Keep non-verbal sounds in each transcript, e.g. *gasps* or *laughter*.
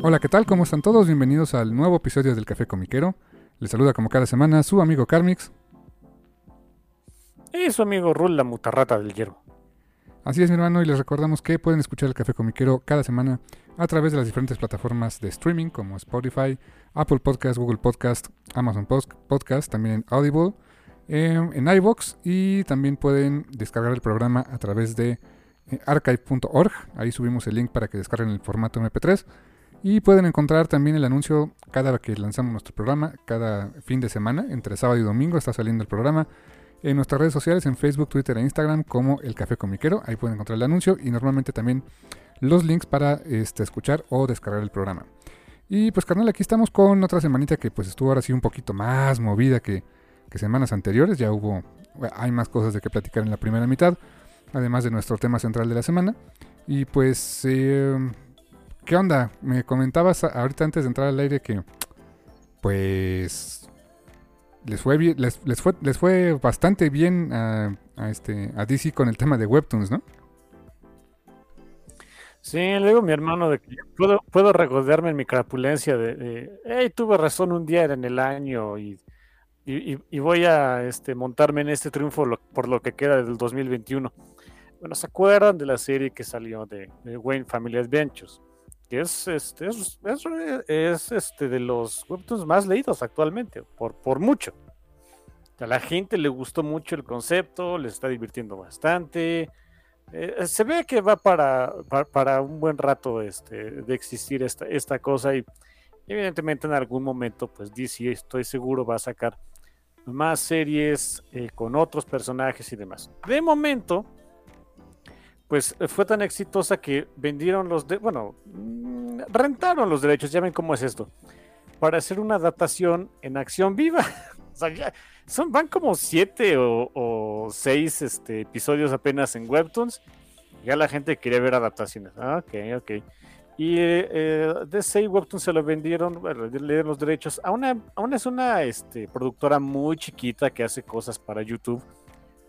Hola, ¿qué tal? ¿Cómo están todos? Bienvenidos al nuevo episodio del Café Comiquero. Les saluda como cada semana su amigo Carmix. Y su amigo Rul, la mutarrata del hierbo. Así es, mi hermano, y les recordamos que pueden escuchar el Café Comiquero cada semana a través de las diferentes plataformas de streaming como Spotify, Apple Podcast, Google Podcast, Amazon Podcast, también en Audible, em, en iVoox y también pueden descargar el programa a través de eh, archive.org. Ahí subimos el link para que descarguen el formato MP3. Y pueden encontrar también el anuncio cada vez que lanzamos nuestro programa, cada fin de semana, entre sábado y domingo está saliendo el programa. En nuestras redes sociales, en Facebook, Twitter e Instagram, como El Café Comiquero, ahí pueden encontrar el anuncio y normalmente también los links para este, escuchar o descargar el programa. Y pues carnal, aquí estamos con otra semanita que pues estuvo ahora sí un poquito más movida que, semanas anteriores. Ya hubo, hay más cosas de que platicar en la primera mitad, además de nuestro tema central de la semana. Y pues... Eh, ¿Qué onda? Me comentabas ahorita antes de entrar al aire que, pues, les fue, les, fue, les fue bastante bien a, este, a DC con el tema de Webtoons, ¿no? Sí, le digo a mi hermano de que puedo, puedo regodearme en mi crapulencia de, hey, tuve razón un día en el año y, y, voy a este, montarme en este triunfo por lo que queda del 2021. Bueno, ¿se acuerdan de la serie que salió de, de Wayne Family Adventures? Que es este, es, este de los webtoons más leídos actualmente, por, por mucho. A la gente le gustó mucho el concepto, le está divirtiendo bastante. Eh, se ve que va para, para, un buen rato este, de existir esta, esta cosa y evidentemente en algún momento pues DC estoy seguro va a sacar más series eh, con otros personajes y demás. De momento, pues eh, fue tan exitosa que vendieron los de, bueno, mm, rentaron los derechos, ya ven cómo es esto, para hacer una adaptación en acción viva. *laughs* o sea, ya son, van como siete o, seis este, episodios apenas en Webtoons. Ya la gente quería ver adaptaciones. Ah, ok, ok. Y eh, DC Webtoons se lo vendieron, le dieron los derechos a una, a es una este, productora muy chiquita que hace cosas para YouTube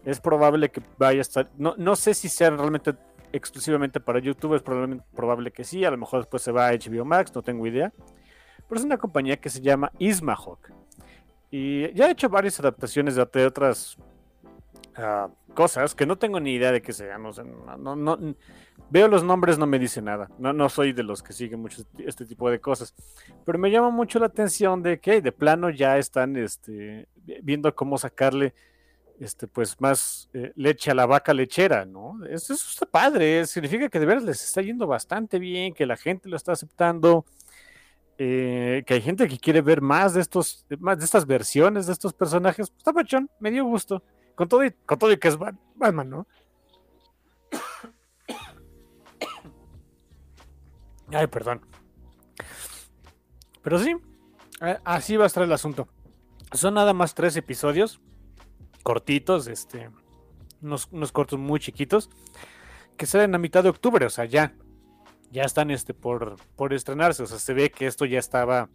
es probable que vaya a estar, no, no sé si sea realmente exclusivamente para YouTube, es probablemente, probable que sí, a lo mejor después se va a HBO Max, no tengo idea. Pero es una compañía que se llama Ismahawk. Y ya he hecho varias adaptaciones de, otras ah, cosas que no tengo ni idea de qué sean. No, no, veo los nombres, no me dice nada. No, no soy de los que siguen mucho este tipo de cosas. Pero me llama mucho la atención de que de plano ya están este, viendo cómo sacarle este, pues más eh, leche a la vaca lechera, ¿no? Eso, está padre, significa que de veras les está yendo bastante bien, que la gente lo está aceptando, eh, que hay gente que quiere ver más de estos, más de estas versiones de estos personajes. Pues, está pachón, me dio gusto. Con todo y, con todo y que es Batman, ¿no? *coughs* Ay, perdón. Pero sí, así va a estar el asunto. Son nada más tres episodios cortitos, este, unos, cortos muy chiquitos, que salen a mitad de octubre, o sea, ya, ya están este, por, por estrenarse, o sea, se ve que esto ya estaba...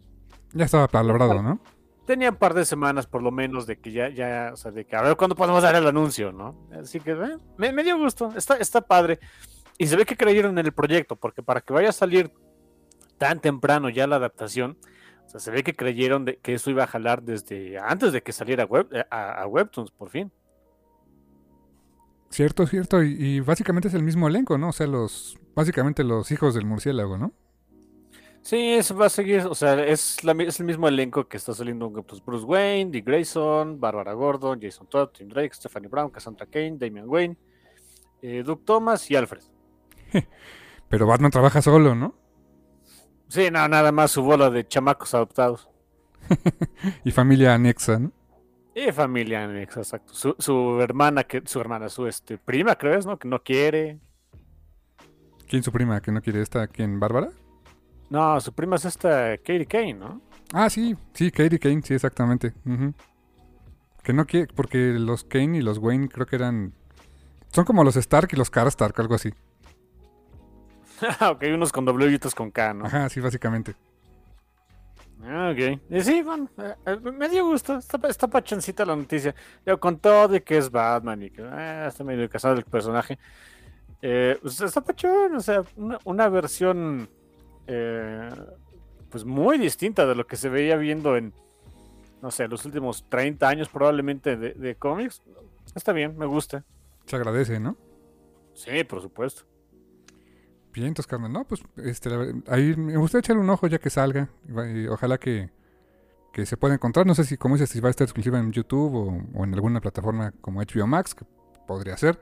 Ya estaba palabrado, ¿no? Tenía un par de semanas por lo menos de que ya, ya, o sea, de que a ver cuándo podemos dar el anuncio, ¿no? Así que eh, me, dio gusto, está, está padre. Y se ve que creyeron en el proyecto, porque para que vaya a salir tan temprano ya la adaptación, o sea, se ve que creyeron de que eso iba a jalar desde antes de que saliera web, eh, a, Webtoons, por fin. Cierto, cierto. Y, básicamente es el mismo elenco, ¿no? O sea, los básicamente los hijos del murciélago, ¿no? Sí, eso va a seguir, o sea, es, la, es el mismo elenco que está saliendo pues, Bruce Wayne, Dick Grayson, Barbara Gordon, Jason Todd, Tim Drake, Stephanie Brown, Cassandra Kane, Damian Wayne, eh, Doug Thomas y Alfred. *laughs* Pero Batman trabaja solo, ¿no? Sí, no, nada más su bola de chamacos adoptados. *laughs* y familia anexa, ¿no? Y familia anexa, exacto. Su, su hermana, que, su hermana, su este, prima, creo es, ¿no? Que no quiere. ¿Quién su prima que no quiere esta? ¿Quién? ¿Bárbara? No, su prima es esta Katie Kane, ¿no? Ah, sí, sí, Katie Kane, sí, exactamente. Que no quiere, porque los Kane y los Wayne creo que eran. Son como los Stark y los Karstark, algo así. *laughs* ok, unos con W y otros con K, ¿no? Ajá, sí, básicamente. Ah, ok. Y sí, bueno, eh, eh, me dio gusto. Está, está pachoncita la noticia. Yo con todo de que es Batman y que eh, está medio casado el personaje. Eh, pues está pachón, o sea, una, una versión eh, pues muy distinta de lo que se veía viendo en, no sé, los últimos 30 años probablemente de, cómics. Está bien, me gusta. Se agradece, ¿no? Sí, por supuesto. Bien, entonces, carnal. No, pues este, ahí me gustaría echarle un ojo ya que salga. Y, ojalá que, que, se pueda encontrar. No sé si, como dices, si va a estar exclusiva en YouTube o, en alguna plataforma como HBO Max, que podría ser.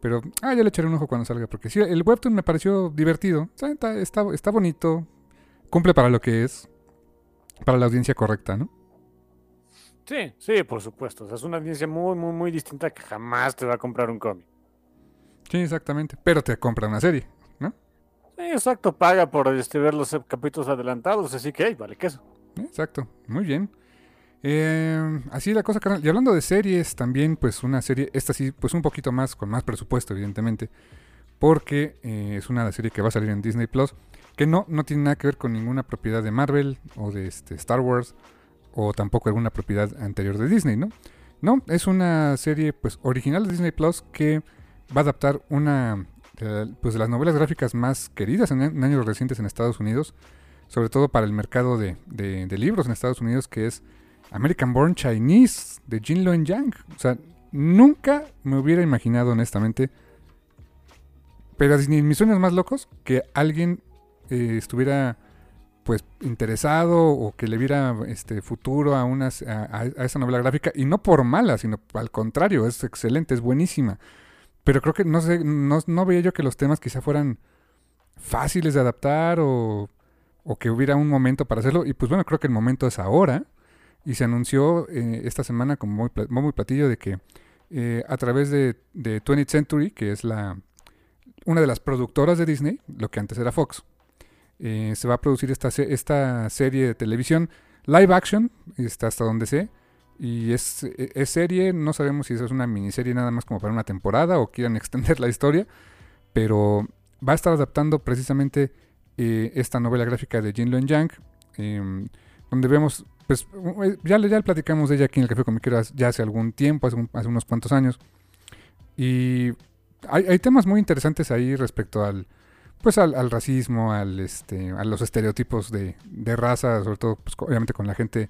Pero, ah, ya le echaré un ojo cuando salga, porque sí, el webtoon me pareció divertido. Está, está, está bonito, cumple para lo que es, para la audiencia correcta, ¿no? Sí, sí, por supuesto. O sea, es una audiencia muy, muy, muy distinta que jamás te va a comprar un cómic. Sí, exactamente. Pero te compra una serie, exacto. Paga por este, ver los capítulos adelantados, así que, hey, vale, ¿qué eso? Exacto. Muy bien. Eh, así la cosa, carnal. Y hablando de series, también, pues una serie, esta sí, pues un poquito más, con más presupuesto, evidentemente. Porque eh, es una serie que va a salir en Disney Plus. Que no, no tiene nada que ver con ninguna propiedad de Marvel o de este, Star Wars. O tampoco alguna propiedad anterior de Disney, ¿no? No, es una serie pues original de Disney Plus que va a adaptar una pues, de las novelas gráficas más queridas en, años recientes en Estados Unidos. Sobre todo para el mercado de, de, de libros en Estados Unidos, que es American Born Chinese de Jin Luen Yang. O sea, nunca me hubiera imaginado, honestamente, pero ni mis sueños más locos, que alguien eh, estuviera pues interesado o que le viera este futuro a, unas, a, esa novela gráfica y no por mala, sino al contrario, es excelente, es buenísima. Pero creo que no sé, no, no veía yo que los temas quizá fueran fáciles de adaptar o, o que hubiera un momento para hacerlo. Y pues bueno, creo que el momento es ahora. Y se anunció eh, esta semana como muy, platillo de que eh, a través de, de 20th Century, que es la una de las productoras de Disney, lo que antes era Fox, eh, se va a producir esta, esta serie de televisión live action, está hasta donde sé, y es, es, serie, no sabemos si eso es una miniserie nada más como para una temporada o quieran *laughs* extender la historia, pero va a estar adaptando precisamente esta novela gráfica de Jin Luen Yang, em, donde vemos pues eh, ya, ya platicamos de ella aquí en el Café Comiquero ya hace algún tiempo, hace, unos cuantos años. Y hay, temas muy interesantes ahí respecto al pues al, racismo, al este, a los estereotipos de, raza, sobre todo pues, obviamente con la gente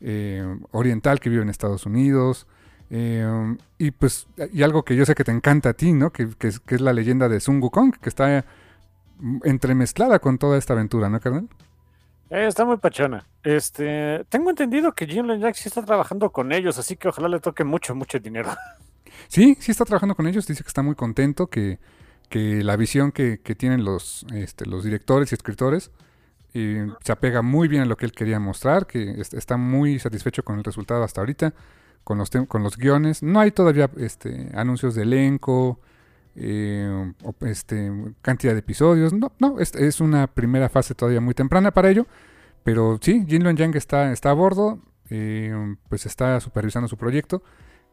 eh, oriental que vive en Estados Unidos. Eh, y pues, y algo que yo sé que te encanta a ti, ¿no? Que, es, que es la leyenda de Sun Wukong, que está entremezclada con toda esta aventura, ¿no, carnal? Eh, está muy pachona. Este, tengo entendido que Jim Jack sí está trabajando con ellos, así que ojalá le toque mucho, mucho dinero. *laughs* Sí, sí está trabajando con ellos. Dice que está muy contento, que, que la visión que, tienen los, este, los directores y escritores eh, se apega muy bien a lo que él quería mostrar, que está muy satisfecho con el resultado hasta ahorita, con los, con los guiones. No hay todavía este, anuncios de elenco, eh, este, cantidad de episodios. No, no, es, una primera fase todavía muy temprana para ello. Pero sí, Jin Yang está, está a bordo, eh, pues está supervisando su proyecto.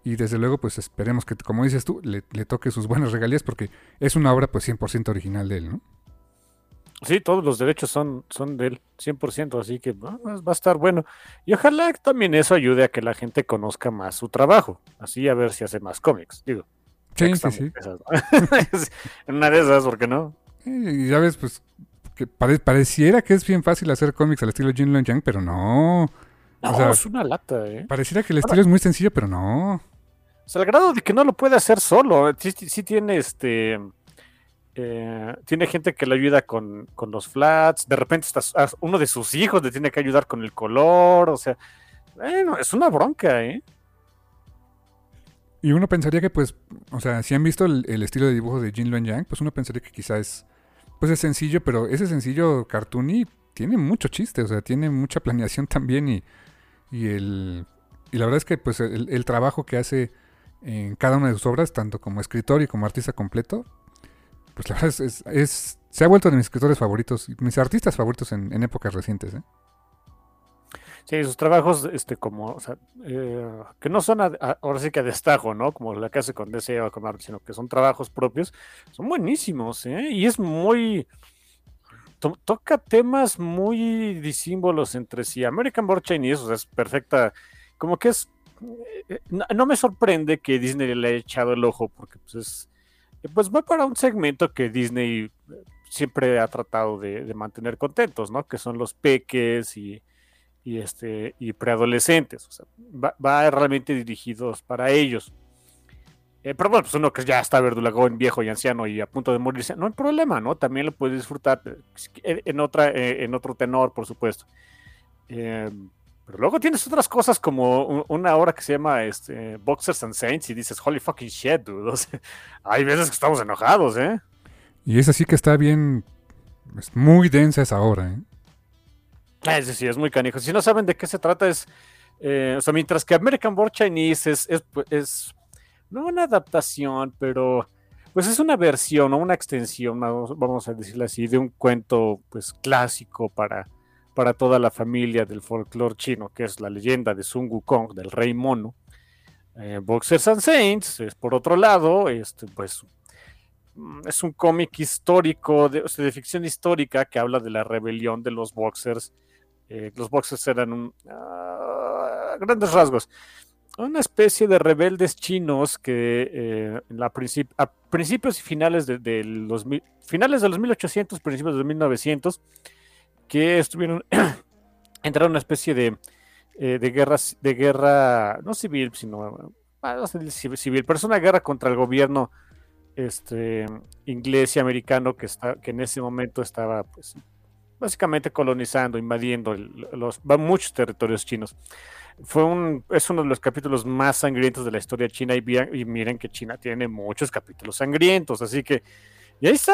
Y desde luego, pues esperemos que, como dices tú, le, toque sus buenas regalías porque es una obra pues 100% original de él, ¿no? Sí, todos los derechos son, son de él, 100%, así que va a estar bueno. Y ojalá también eso ayude a que la gente conozca más su trabajo, así a ver si hace más cómics, digo. Sí, sí, sí. *laughs* en una de esas, ¿por qué no? Y ya ves, pues, que pareciera que es bien fácil hacer cómics al estilo Jin Long Yang, pero no. No, es una lata, ¿eh? Pareciera que el estilo es muy sencillo, pero no. O sea, al grado de que no lo puede hacer solo. Sí, sí tiene este. Eh, tiene gente que le ayuda con, los flats, de repente uno de sus hijos le tiene que ayudar con el color, o sea, bueno, es una bronca, ¿eh? Y uno pensaría que, pues, o sea, si han visto el, estilo de dibujo de Jin Luen Yang, pues uno pensaría que quizás es, pues es sencillo, pero ese sencillo cartoony tiene mucho chiste, o sea, tiene mucha *laughs* planeación también y, y el... Y la verdad es que, pues, el trabajo que hace en cada una de sus obras, tanto como escritor y como artista completo, pues la verdad es, se ha vuelto de mis escritores favoritos, mis artistas favoritos en, épocas recientes. ¿eh? Sí, sus trabajos, este, como, o sea, eh, que no son ahora sí que a destajo, ¿no? Como la que hace con DC o con sino que son trabajos propios, son buenísimos, ¿eh? Y es muy, toca temas muy disímbolos entre sí. American Born Chinese, o sea, es perfecta, como que es, eh, no, no, me sorprende que Disney le haya echado el ojo, porque pues es pues va para un segmento que Disney eh, siempre ha tratado de, mantener contentos, ¿no? Que son los peques y, este, y preadolescentes. O sea, va, realmente dirigidos para ellos. Eh, pero bueno, pues uno que ya está verdulagón, viejo y anciano y a punto de morirse, no hay problema, ¿no? También lo puede disfrutar eh, en, otra, en otro tenor, por supuesto. Pero luego tienes otras cosas como una hora que se llama este, Boxers and Saints y dices, holy fucking shit, dude. *laughs* hay veces que estamos enojados, ¿eh? Y es así que está bien, es muy densa esa hora, ¿eh? Es sí, es muy canijo. Si no saben de qué se trata, es. Eh, o sea, mientras que American Born Chinese es, es, es, no una adaptación, pero pues es una versión o una extensión, vamos a decirlo así, de un cuento pues clásico para para toda la familia del folclore chino, que es la leyenda de Sun Wukong, del rey mono. Eh, Boxers and Saints es por otro lado, este, pues mm, es un cómic histórico, de, ficción histórica que habla de la rebelión de los boxers. Eh, los boxers eran un, ah, grandes rasgos una especie de rebeldes chinos que eh, a principios y finales de, los finales de los 1800, principios de los 1900 que estuvieron, *clears throat* entraron en una especie de, eh, de, guerra, de guerra, no civil, sino civil, pero es una guerra contra el gobierno este, inglés y americano que, está, que en ese momento estaba pues, básicamente colonizando, invadiendo los, muchos territorios chinos. Fue un, es uno de los capítulos más sangrientos de la historia china y, miren que China tiene muchos capítulos sangrientos, así que y ahí está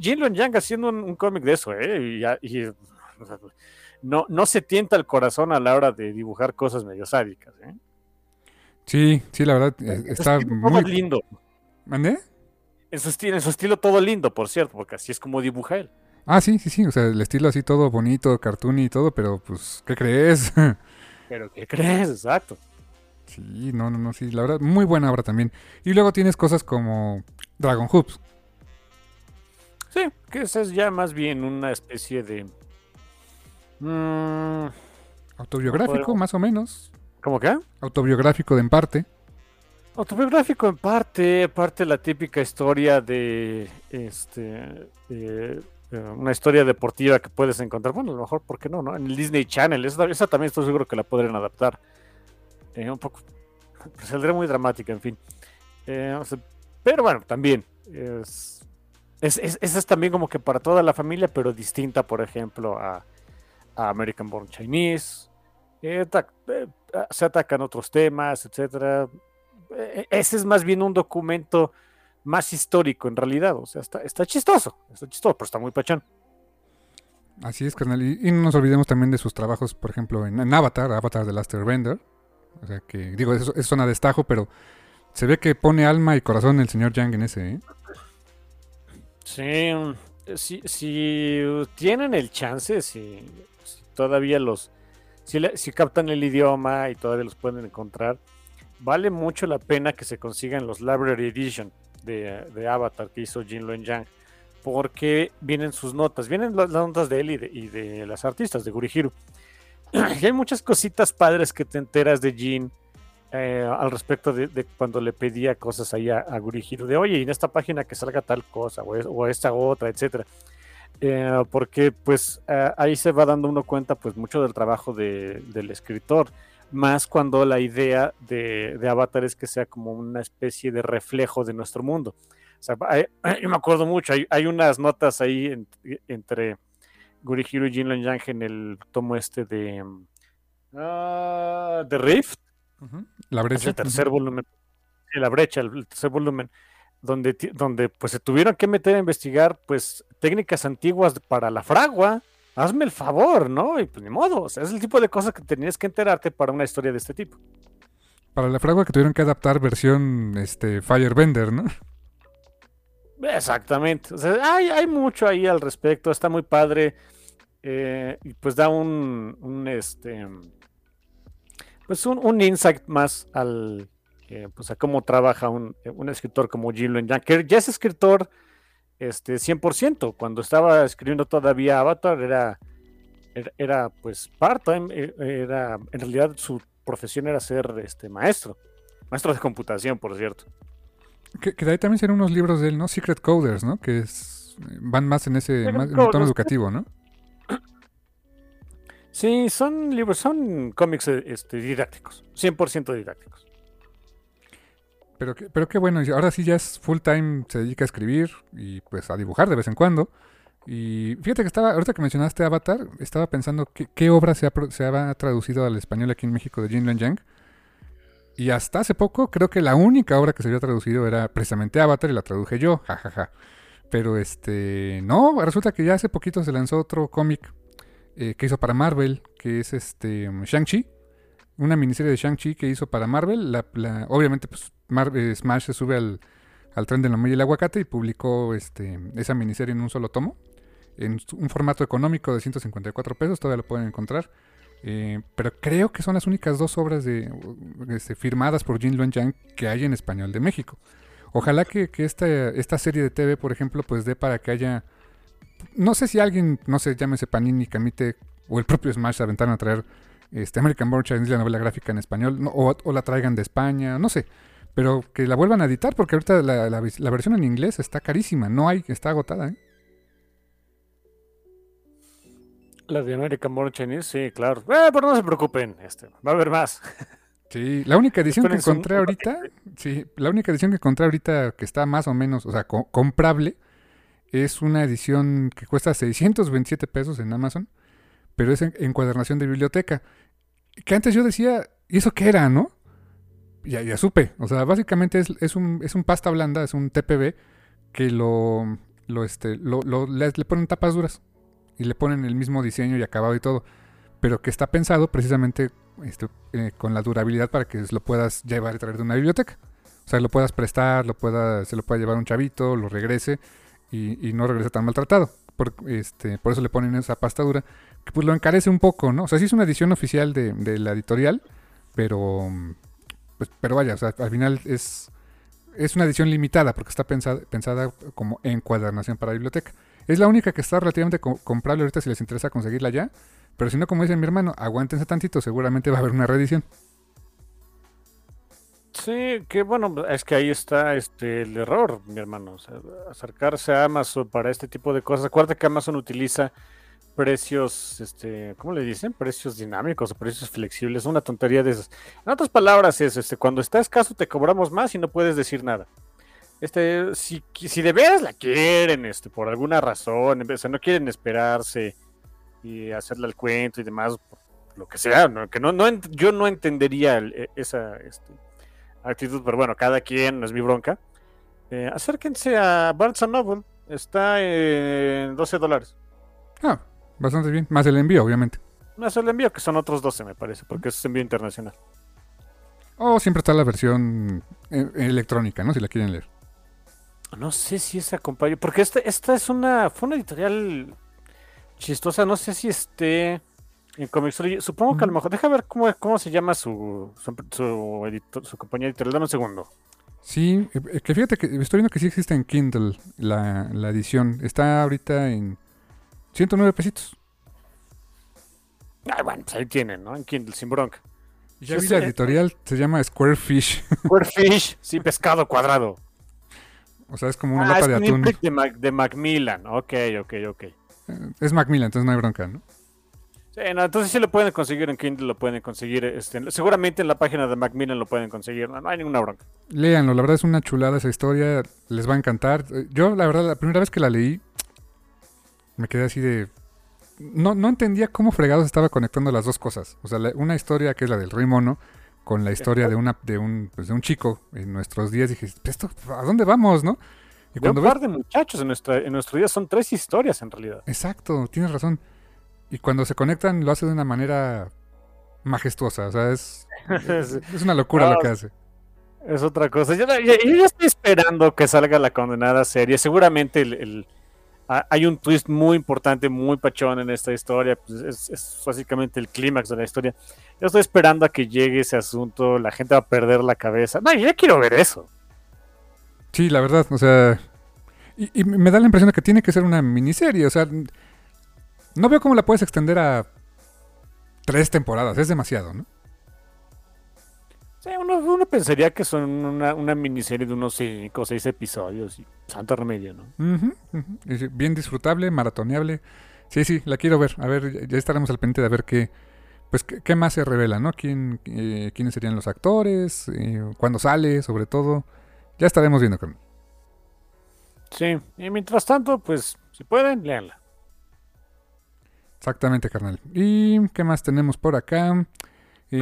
Jin Luen Yang haciendo un, cómic de eso, ¿eh? y, no, no se tienta el corazón a la hora de dibujar cosas medio sádicas. ¿eh? Sí, sí, la verdad, está muy lindo. ¿Mandé? En su, estilo, en su estilo todo lindo, por cierto, porque así es como dibuja él. Ah, sí, sí, sí, o sea, el estilo así todo bonito, cartoon y todo, pero pues, ¿qué crees? *laughs* pero ¿qué crees? Exacto. Sí, no, no, no, sí, la verdad, muy buena obra también. Y luego tienes cosas como Dragon Hoops. Sí, que esa es ya más bien una especie de Mm, autobiográfico, más o menos. ¿Cómo qué? Autobiográfico de en parte. Autobiográfico en parte, parte la típica historia de este eh, una historia deportiva que puedes encontrar. Bueno, a lo mejor, ¿por qué no? no? En el Disney Channel, esa, también estoy seguro que la podrían adaptar. Eh, un poco, *laughs* saldría muy dramática, en fin. Eh, pero bueno, también es, es, esa es también como que para toda la familia, pero distinta, por ejemplo, a, American Born Chinese, eh, eh, se atacan otros temas, etcétera. Eh, ese es más bien un documento más histórico en realidad, o sea, está, chistoso, está chistoso, pero está muy pachón. Así es, carnal. Y, no nos olvidemos también de sus trabajos, por ejemplo, en, Avatar, Avatar de Last Airbender. O sea que, digo, eso, es suena destajo, pero se ve que pone alma y corazón el señor Yang en ese, ¿eh? Sí, si, si tienen el chance, si todavía los, si, captan el idioma y todavía los pueden encontrar, vale mucho la pena que se consigan los Library Edition de, Avatar que hizo Jin Luen Yang, porque vienen sus notas, vienen las, notas de él y de, las artistas de Gurihiru. *clears throat* y hay muchas cositas padres que te enteras de Jin. Eh, al respecto de, cuando le pedía cosas ahí a, a Gurihiru, de oye, y en esta página que salga tal cosa, o, o esta otra, etcétera. Eh, porque pues ahí se va dando uno cuenta pues mucho del trabajo del escritor, más cuando la idea de, Avatar es que sea como una especie de reflejo de nuestro mundo. sea, *clears throat* yo me acuerdo mucho, hay, hay unas notas ahí entre Gurihiro y Jinlan Yang en el tomo este de, uh, Rift. La brecha. El tercer volumen. la brecha, el tercer volumen. Donde, donde pues se tuvieron que meter a investigar pues técnicas antiguas para la fragua. Hazme el favor, ¿no? Y pues ni modo. O sea, es el tipo de cosas que tenías que enterarte para una historia de este tipo. Para la fragua que tuvieron que adaptar versión este, Firebender, ¿no? Exactamente. O sea, hay, hay mucho ahí al respecto. Está muy padre. Eh, y pues da un, un este pues un, insight más al eh, pues a cómo trabaja un, escritor como Jin Yang, que ya es escritor este 100%, cuando estaba escribiendo todavía Avatar era era, pues part-time, eh, era en realidad su profesión era ser este maestro, maestro de computación, por cierto. Que, que de ahí también serán unos libros de él, ¿no? Secret Coders, ¿no? Que es, van más en ese más, en tono educativo, ¿no? Sí, son libros, son cómics eh, este, didácticos, 100% didácticos. Pero, pero qué bueno, ahora sí ya es full time, se dedica a escribir y pues a dibujar de vez en cuando. Y fíjate que estaba, ahorita que mencionaste Avatar, estaba pensando qué, obra se ha, se ha, traducido al español aquí en México de Jin Yang. Y hasta hace poco creo que la única obra que se había traducido era precisamente Avatar y la traduje yo, jajaja. Pero este, no, resulta que ya hace poquito se lanzó otro cómic eh, que hizo para Marvel, que es este Shang-Chi. Una miniserie de Shang-Chi que hizo para Marvel. Obviamente, pues Marvel, Smash se sube al, tren de la y el aguacate y publicó este, esa miniserie en un solo tomo. En un formato económico de 154 pesos, todavía lo pueden encontrar. Eh, pero creo que son las únicas dos obras de, este, firmadas por Jin Luan Yang que hay en español de México. Ojalá que, esta serie de TV, por ejemplo, pues dé para que haya no sé si alguien, no sé, llámese Panini, Camite o el propio Smash se aventaron a traer este, American Born Chinese, la novela gráfica en español, o, la traigan de España, no sé. Pero que la vuelvan a editar porque ahorita la, versión en inglés está carísima, no hay, está agotada. ¿eh? La de American Born Chinese, sí, claro. Eh, pero no se preocupen, este, va a haber más. *laughs* Sí, la única edición que encontré ahorita, sí, la única edición que encontré ahorita que está más o menos, o sea, comprable, es una edición que cuesta 627 pesos en Amazon, pero es en, encuadernación de biblioteca. Que antes yo decía, ¿y eso qué era, no? Ya, ya supe. O sea, básicamente es, un, es un pasta blanda, es un TPB que lo, lo, este, lo, le, ponen tapas duras y le ponen el mismo diseño y acabado y todo. Pero que está pensado precisamente este, eh, con la durabilidad para que lo puedas llevar y traer de una biblioteca. O sea, lo puedas prestar, lo pueda, se lo pueda llevar un chavito, lo regrese y, no regresa tan maltratado. Por, este, por eso le ponen esa pasta dura, pues lo encarece un poco, ¿no? O sea, sí es una edición oficial de, la editorial, pero, pues, pero vaya, o sea, al final es, es una edición limitada porque está pensada, pensada como encuadernación para biblioteca. Es la única que está relativamente comprable ahorita si les interesa conseguirla ya, pero si no, como dice mi hermano, aguántense tantito, seguramente va a haber una reedición. Sí, que bueno, es que ahí está este el error, mi hermano. acercarse a Amazon para este tipo de cosas. Acuérdate que Amazon utiliza precios, este, ¿cómo le dicen? Precios dinámicos o precios flexibles. Una tontería de esas. En otras palabras, es este, cuando está escaso te cobramos más y no puedes decir nada. Este, si, si de veras la quieren, este, por alguna razón, o sea, no quieren esperarse y hacerle el cuento y demás, lo que sea, que no, no, yo no entendería e, esa, este, actitud, pero bueno, cada quien, no es mi bronca. Eh, acérquense a Barnes Noble, está en 12 dólares. Ah, bastante bien. Más el envío, obviamente. Más el envío, que son otros 12, me parece, porque es envío internacional. O siempre está la versión eh, electrónica, ¿no? Si la quieren leer. No sé si esa acompaña, porque esta, esta es una, fue una editorial chistosa, no sé si esté en Supongo que a lo mejor. Deja ver cómo, cómo se llama su, su, editor, su compañía editorial. Dame un segundo. Sí, eh, que fíjate que estoy viendo que sí existe en Kindle la, la edición. Está ahorita en 109 pesitos. Ah, bueno, pues ahí tienen, ¿no? En Kindle, sin bronca. Ya vi la editorial, se llama Square Fish. *laughs* Square Fish, sí, pescado cuadrado. O sea, es como una ah, lata de atún. De, de Macmillan, ok, ok, ok. Eh, es Macmillan, entonces no hay bronca, ¿no? Sí, no, entonces sí lo pueden conseguir en Kindle, lo pueden conseguir. Este, seguramente en la página de Macmillan lo pueden conseguir. No, no hay ninguna bronca. Léanlo, la verdad es una chulada esa historia. Les va a encantar. Yo, la verdad, la primera vez que la leí, me quedé así de. No, no entendía cómo fregados estaba conectando las dos cosas. O sea, la- una historia que es la del Rey Mono con la historia de una de un, pues, de un chico en nuestros días. Dije, ¿esto, ¿a dónde vamos, no? Y De cuando un ves par de muchachos en, nuestra, en nuestro día son tres historias en realidad. Exacto, tienes razón. Y cuando se conectan lo hace de una manera majestuosa. O sea, es, *laughs* es, es una locura lo que hace. es otra cosa. Yo, yo- estoy esperando que salga la condenada serie. Seguramente el, hay un twist muy importante, muy pachón en esta historia. Pues es, básicamente el clímax de la historia. Yo estoy esperando a que llegue ese asunto. La gente va a perder la cabeza. No, yo ya quiero ver eso. Sí, la verdad, o sea. Y me da la impresión de que tiene que ser una miniserie. O sea, no veo cómo la puedes extender a tres temporadas. Es demasiado, ¿no? Sí, uno, uno pensaría que son una, una miniserie de unos cinco o seis episodios. Y santo remedio, ¿no? Bien disfrutable, maratoneable. Sí, sí, la quiero ver. A ver, ya- estaremos al pendiente de ver qué, pues, qué, qué más se revela, ¿no? ¿Quién, eh, ¿Quiénes serían los actores? Eh, ¿Cuándo sale, sobre todo? Ya estaremos viendo. carnal. Sí, y mientras tanto, pues, si pueden, léanla. Exactamente, carnal. ¿Y qué más tenemos por acá? Eh,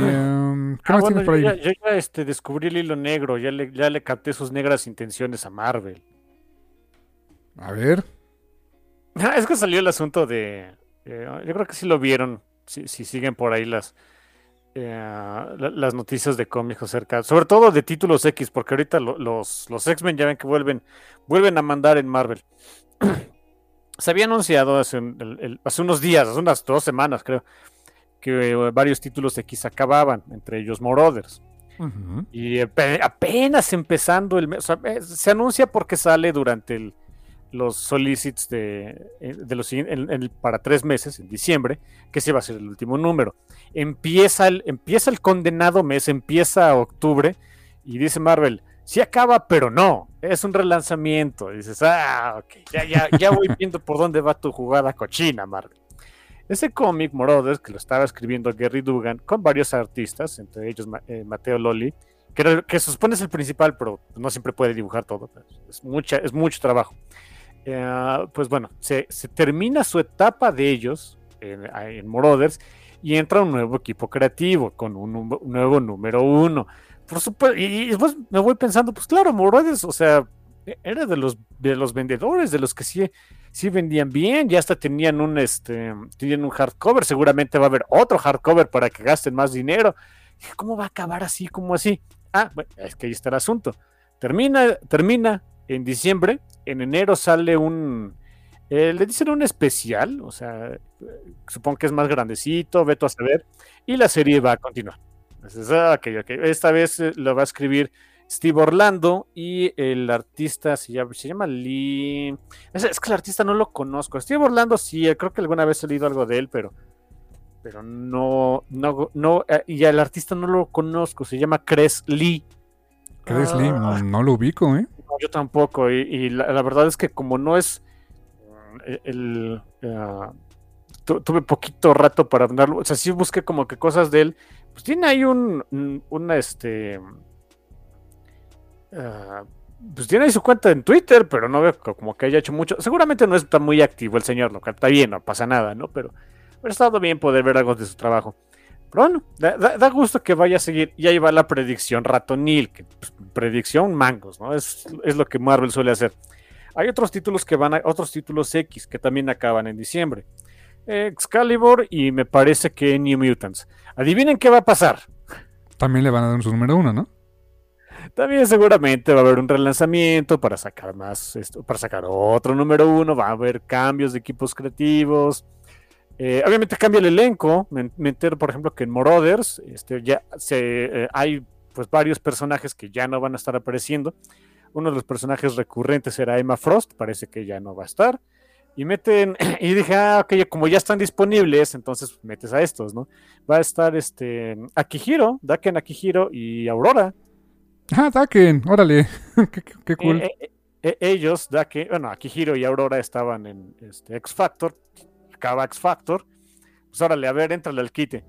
¿Qué Ah, más bueno, tienes por ahí? yo ya, yo ya, este, descubrí el hilo negro, ya le, ya le capté sus negras intenciones a Marvel. A ver. Ah, Es que salió el asunto de. eh, yo creo que sí lo vieron, si, si siguen por ahí las, eh, la- las noticias de cómics acerca, sobre todo de títulos X, porque ahorita lo- los, los X-Men ya ven que vuelven, vuelven a mandar en Marvel. *clears throat* Se había anunciado hace, un- el- el- hace unos días, hace unas dos semanas creo, que eh, varios títulos X acababan, entre ellos Morothers. Ujú. Y ape- apenas empezando el mes, o sea, eh, se anuncia porque sale durante el- los solicits de, eh, de los en- para tres meses, en diciembre, que ese va a ser el último número. Empieza el, empieza el condenado mes, empieza octubre, y dice Marvel, sí acaba, pero no, es un relanzamiento. Y dices, ah, ok, ya, ya, ya voy *laughs* viendo por dónde va tu jugada cochina, Marvel. Ese cómic, Morothers, que lo estaba escribiendo Gary Dugan con varios artistas, entre ellos eh, Mateo Loli, que, era- que se supone es el principal, pero no siempre puede dibujar todo. Es, mucha, es mucho trabajo. Eh, pues bueno, se, termina su etapa de ellos en, en y entra un nuevo equipo creativo con un, nuevo número uno. Por supuesto, y, y después me voy pensando, pues claro, Morothers, o sea, era de los, de los vendedores, de los que sí, sí vendían bien, ya hasta tenían un, este, tenían un hardcover, seguramente va a haber otro hardcover para que gasten más dinero. ¿Cómo va a acabar así, como así? Ah, bueno, es que ahí está el asunto. Termina, termina en diciembre, en enero sale un, eh, le dicen un especial, o sea, supongo que es más grandecito, veto a saber, y la serie va a continuar. Entonces, ah, ok, ok. Esta vez eh, lo va a escribir Steve Orlando y el artista se llama, se llama Lee. Es, es que el artista no lo conozco. Steve Orlando sí, eh, creo que alguna vez he leído algo de él, pero, pero no, no, no, eh, y al artista no lo conozco. Se llama Chris Lee. ¿Crees, Lee? Ah, No lo ubico, ¿eh? no, yo tampoco. Y, y la, la verdad es que como no es mm, el, tu- tuve poquito rato para andarlo. O sea, sí busqué como que cosas de él. Pues tiene ahí un, un- una este. Ah, pues tiene ahí su cuenta en Twitter, pero no veo co- como que haya hecho mucho. Seguramente no está muy activo el señor, lo que está bien, no pasa nada, ¿no? Pero, ha estado bien poder ver algo de su trabajo. Pero bueno, da, da- gusto que vaya a seguir. Y ahí va la predicción ratonil, que pues, predicción mangos, ¿no? Es, es lo que Marvel suele hacer. Hay otros títulos que van a, otros títulos X que también acaban en diciembre. Excalibur y me parece que New Mutants. Adivinen qué va a pasar. También le van a dar su número uno, ¿no? También seguramente va a haber un relanzamiento para sacar más, esto, para sacar otro número uno, va a haber cambios de equipos creativos. Eh, obviamente cambia el elenco. Me, me entero, por ejemplo, que en Morothers este, ya se, eh, hay pues varios personajes que ya no van a estar apareciendo. Uno de los personajes recurrentes era Emma Frost, parece que ya no va a estar. Y meten, *clears throat* y dije, ah, ok, como ya están disponibles, entonces metes a estos, ¿no? Va a estar este Akihiro, Daken Akihiro y Aurora. Ah, Daken, órale. *laughs* qué, cool. Eh, eh, eh, ellos, Dake, bueno, Akihiro y Aurora estaban en este, X Factor, acaba X Factor, pues órale, a ver, entrale al quite.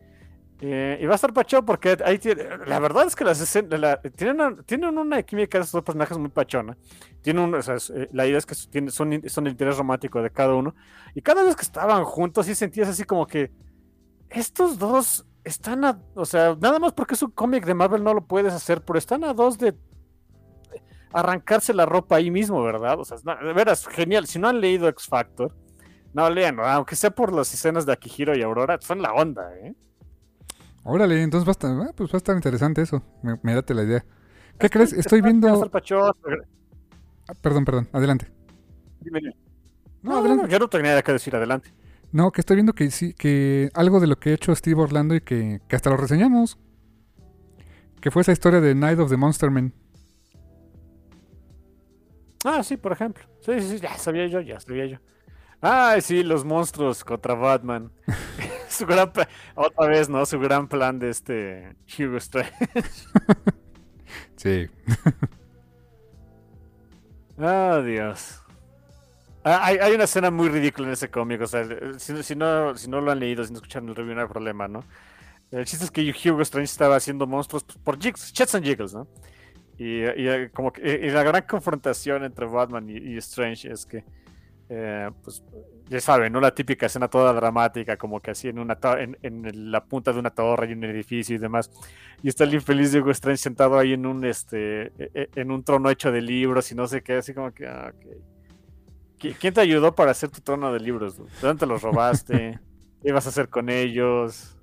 Eh, y va a estar pachón porque ahí tiene, la verdad es que las escenas, tienen, una, tienen una química de estos dos personajes muy pachona. Tienen un, o sea, eh, la idea es que tiene- son, son el interés romántico de cada uno. Y cada vez que estaban juntos, sí sentías así como que estos dos están a, o sea, nada más porque es un cómic de Marvel no lo puedes hacer, pero están a dos de arrancarse la ropa ahí mismo, ¿verdad? O sea, de veras, genial. Si no han leído X Factor, no lean, aunque sea por las escenas de Akihiro y Aurora, son la onda, ¿eh? Órale, entonces va a estar, ah, pues va a estar interesante eso. Me, me date la idea. ¿Qué crees? Estoy viendo. Ah, Perdón, perdón, adelante. Dime, no, adelante. no, yo no tenía nada que decir adelante. No, que estoy viendo que sí, que algo de lo que ha hecho Steve Orlando y que, que hasta lo reseñamos. Que fue esa historia de Night of the Monster Man. Ah, sí, por ejemplo. Sí, sí, sí, ya sabía yo, ya sabía yo. Ah, sí, los monstruos contra Batman. *laughs* *laughs* Su gran otra vez, ¿no? Su gran plan de este Hugo Strange. *laughs* Sí. Ah, Dios. Ah, hay, hay una escena muy ridícula en ese cómic, o sea, si, si no, si no lo han leído, si no escucharon el review, no hay problema, ¿no? El chiste es que Hugo Strange estaba haciendo monstruos pues, por jigs, chats and jiggles, ¿no? Y, y, eh, como que, y la gran confrontación entre Batman y, y Strange es que, eh, pues, ya saben, ¿no? La típica escena toda dramática, como que así en, una en, en la punta de una torre y un edificio y demás. Y está el infeliz Hugo Strange sentado ahí en un, este, e- e- en un trono hecho de libros y no sé qué, así como que, ah, ok. ¿Qui- ¿Quién te ayudó para hacer tu trono de libros? dude? ¿De dónde te los robaste? *laughs* ¿Qué ibas a hacer con ellos?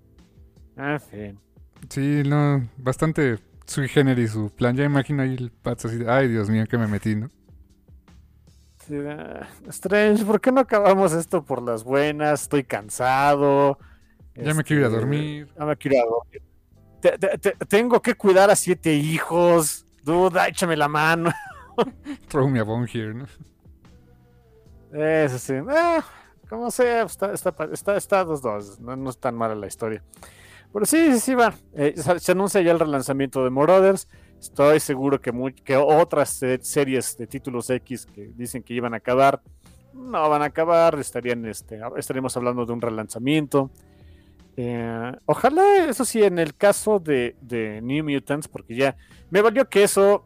En fin. Sí, no, bastante sui generis su plan. Ya imagino ahí el Pats así de, ay Dios mío, que me metí, ¿no? Sí, ah, Strange, ¿por qué no acabamos esto por las buenas? Estoy cansado. Ya me quiero ir a Este, dormir. Ya me quiero ir a dormir. Te- te- te- tengo que cuidar a siete hijos. Duda, échame la mano. *laughs* Throw me a bone here, ¿no? Eso sí. Ah, como sea, está, está, pa- está, está dos dos. No, no es tan mala la historia. Pero sí, sí, sí, va. Eh, se, anuncia ya el relanzamiento de Marauders. Estoy seguro que, que otras eh, series de títulos X que dicen que iban a acabar, no van a acabar. Estarían, este, estaríamos hablando de un relanzamiento. Eh, ojalá, eso sí, en el caso de, de New Mutants, porque ya me valió que eso,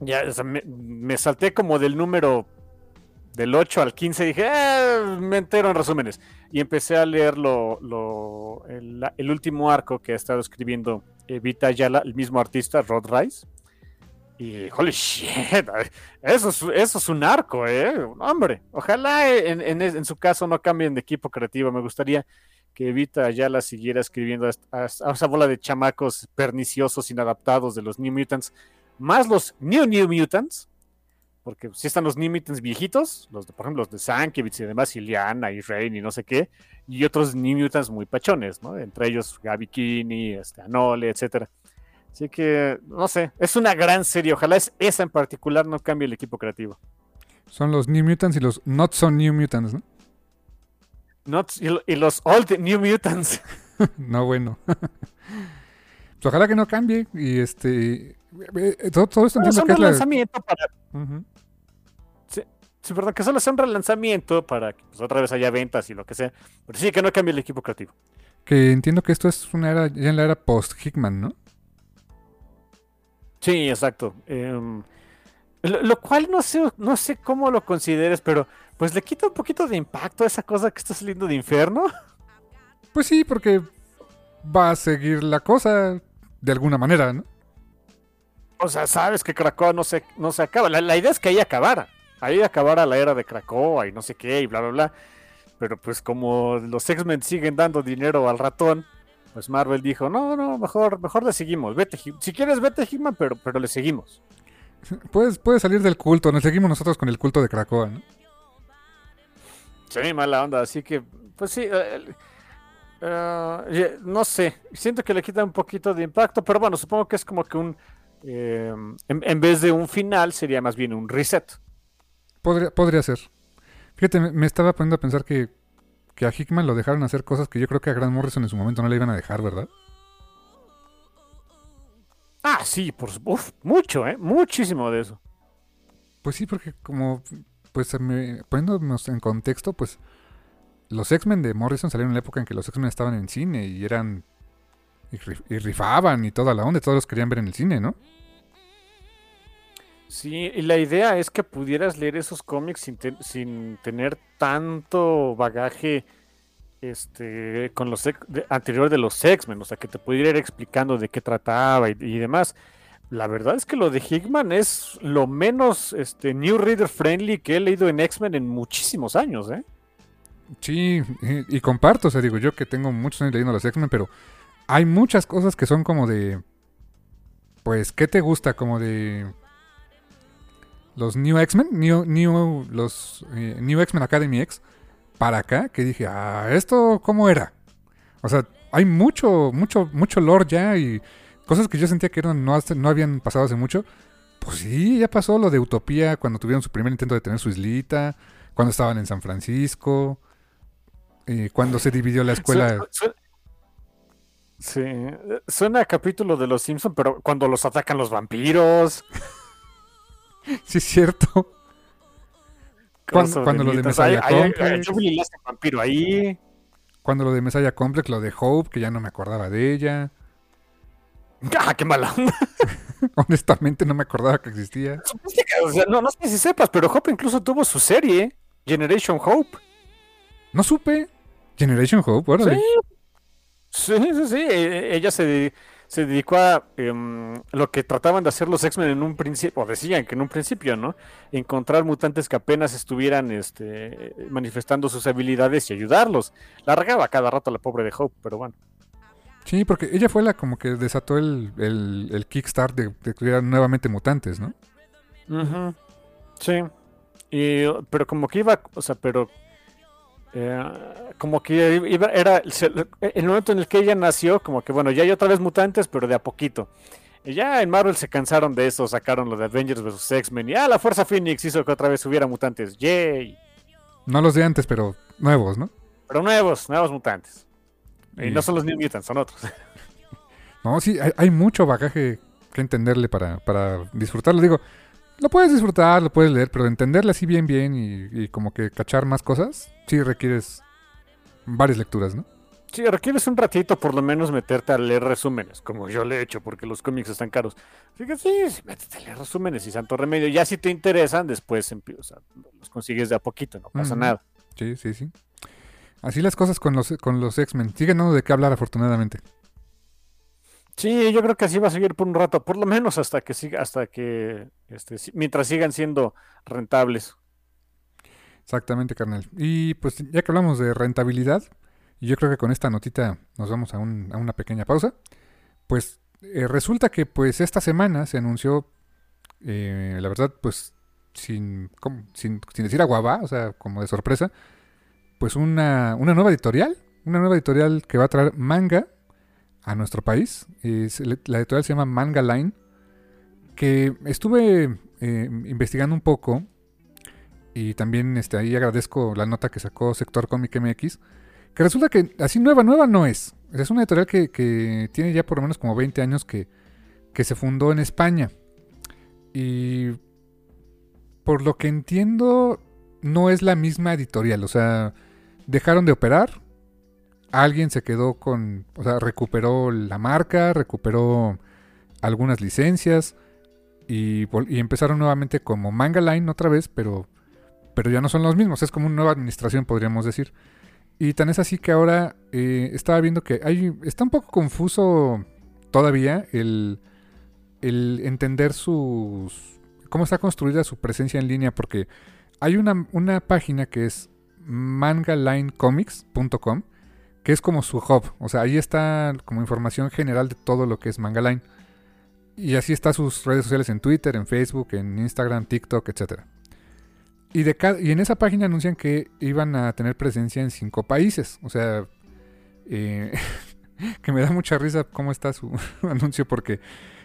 ya me salté como del número del 8 al 15 dije, "Eh, me entero en resúmenes. Y empecé a leer lo, el, último arco que ha estado escribiendo eh, Vita Ayala, el mismo artista, Rod Rice. Y, holy shit, eso es, eso es un arco, ¿eh? Hombre, ojalá en, en- su caso no cambien de equipo creativo. Me gustaría que Vita Ayala siguiera escribiendo a, a- a esa bola de chamacos perniciosos, inadaptados de los New Mutants, más los New New Mutants, porque si están los New Mutants viejitos, los de, por ejemplo, los de Sankiewicz y demás, Iliana y Rain y no sé qué, y otros New Mutants muy pachones, ¿no? Entre ellos Gaby Kinney, este, Anole, etcétera. Así que, no sé, es una gran serie. Ojalá es esa en particular no cambie el equipo creativo. Son los New Mutants y los Not So New Mutants, ¿no? Not- y, y los Old New Mutants. *laughs* no, bueno. *laughs* pues ojalá que no cambie. Y este. Todo, todo esto es un que es la. relanzamiento para. Ujú. Sí, perdón, que solo sea un relanzamiento para que pues, otra vez haya ventas y lo que sea. Pero sí, que no cambie el equipo creativo. Que entiendo que esto es una era, ya en la era post-Hickman, ¿no? Sí, exacto. Em, lo, lo cual no sé, no sé cómo lo consideres, pero pues le quita un poquito de impacto a esa cosa que está saliendo de infierno. Pues sí, porque va a seguir la cosa de alguna manera, ¿no? O sea, sabes que Krakoa no se, no se acaba. La, la idea es que ahí acabara. Ahí acabara la era de Krakoa y no sé qué y bla, bla, bla. Pero pues como los X-Men siguen dando dinero al ratón, pues Marvel dijo, no, no, mejor, mejor le seguimos. Vete, si quieres vete Hitman, pero, pero le seguimos. *laughs* Puedes, puedes salir del culto, nos seguimos nosotros con el culto de Krakoa, ¿no? Sí, mala onda. Así que, pues sí, eh, eh, no sé. Siento que le quita un poquito de impacto, pero bueno, supongo que es como que un... eh, en, en vez de un final, sería más bien un reset. Podría, podría ser. Fíjate, me, me estaba poniendo a pensar que, que a Hickman lo dejaron hacer cosas que yo creo que a Grant Morrison en su momento no le iban a dejar, ¿verdad? Ah, sí, por uf, mucho, ¿eh? Muchísimo de eso. Pues sí, porque como, pues me- poniéndonos en contexto, pues los X-Men de Morrison salieron en la época en que los X-Men estaban en cine y eran. Y, rif- y rifaban y toda la onda, todos los querían ver en el cine, ¿no? Sí, y la idea es que pudieras leer esos cómics sin, te- sin tener tanto bagaje este, con los de- anterior de los X-Men, o sea, que te pudiera ir explicando de qué trataba y, y demás. La verdad es que lo de Hickman es lo menos este, New Reader Friendly que he leído en X-Men en muchísimos años, ¿eh? Sí, y, y comparto, o sea, digo yo que tengo muchos años leyendo los X-Men, pero hay muchas cosas que son como de. Pues, ¿qué te gusta? Como de. Los New X-Men, New, New, los eh, New X-Men Academy X, para acá, que dije, ah, ¿esto cómo era? O sea, hay mucho, mucho, mucho lore ya y cosas que yo sentía que eran, no, no habían pasado hace mucho. Pues sí, ya pasó lo de Utopía cuando tuvieron su primer intento de tener su islita, cuando estaban en San Francisco, eh, cuando se dividió la escuela. Sí, suena a capítulo de Los Simpson, pero cuando los atacan los vampiros. *laughs* Sí, es cierto. Cuando- lo de Messiah hay- hay- hay- Complex. Le hace vampiro ahí. Cuando lo de Messiah Complex, lo de Hope, que ya no me acordaba de ella. *laughs* ¡Ah, qué mala onda! *laughs* Honestamente no me acordaba que existía. O sea, no, no sé si sepas, pero Hope incluso tuvo su serie, Generation Hope. No supe. Generation Hope, órale. Sí, sí, sí. e- Ella se, se dedicó a em, lo que trataban de hacer los X-Men en un principio, o decían que en un principio, ¿no? Encontrar mutantes que apenas estuvieran este, manifestando sus habilidades y ayudarlos. La regaba cada rato la pobre de Hope, pero bueno. Sí, porque ella fue la como que desató el, el, el kickstart de, de que hubieran nuevamente mutantes, ¿no? Sí. Y, pero como que iba, o sea, pero eh, como que iba, era se- el momento en el que ella nació, como que bueno, ya hay otra vez mutantes, pero de a poquito. Y ya en Marvel se cansaron de eso, sacaron lo de Avengers vs X-Men y ah, la Fuerza Phoenix hizo que otra vez hubiera mutantes. ¡Yay! No los de antes, pero nuevos, ¿no? Pero nuevos, nuevos mutantes. Y Y- no son los New Mutants, son otros. *laughs* No, sí, hay, hay mucho bagaje que entenderle para, para disfrutarlo. Digo, lo puedes disfrutar, lo puedes leer, pero entenderle así bien, bien y, y como que cachar más cosas, sí requieres varias lecturas, ¿no? Sí, requieres un ratito por lo menos meterte a leer resúmenes, como yo le he hecho, porque los cómics están caros. Así que sí, sí, métete a leer resúmenes y santo remedio. Ya si te interesan, después o sea, los consigues de a poquito, no pasa nada. Sí, sí, sí. Así las cosas con los, con los X-Men. Siguen dando de qué hablar, afortunadamente. Sí, yo creo que así va a seguir por un rato, por lo menos hasta que siga, hasta que, este, mientras sigan siendo rentables. Exactamente, carnal. Y pues ya que hablamos de rentabilidad, yo creo que con esta notita nos vamos a, un- a una pequeña pausa, pues eh, resulta que pues esta semana se anunció, eh, la verdad, pues sin, ¿cómo? sin, sin decir aguabá, o sea, como de sorpresa, pues una, una nueva editorial, una nueva editorial que va a traer manga a nuestro país. Es- la editorial se llama Manga Line, que estuve eh, investigando un poco y también este, ahí agradezco la nota que sacó Sector Comic MX. Que resulta que así nueva, nueva no es. Es una editorial que, que tiene ya por lo menos como 20 años que, que se fundó en España. Y por lo que entiendo, no es la misma editorial. O sea, dejaron de operar. Alguien se quedó con. O sea, recuperó la marca, recuperó algunas licencias. Y, y empezaron nuevamente como Manga Line otra vez, pero pero ya no son los mismos, es como una nueva administración, podríamos decir. Y tan es así que ahora eh, estaba viendo que hay, está un poco confuso todavía el, el entender sus, cómo está construida su presencia en línea, porque hay una, una página que es mangalinecomics.com, que es como su hub, o sea, ahí está como información general de todo lo que es Mangaline. Y así está sus redes sociales en Twitter, en Facebook, en Instagram, TikTok, etcétera. Y, de y en esa página anuncian que iban a tener presencia en cinco países. O sea, eh, *laughs* que me da mucha risa cómo está su *laughs* anuncio porque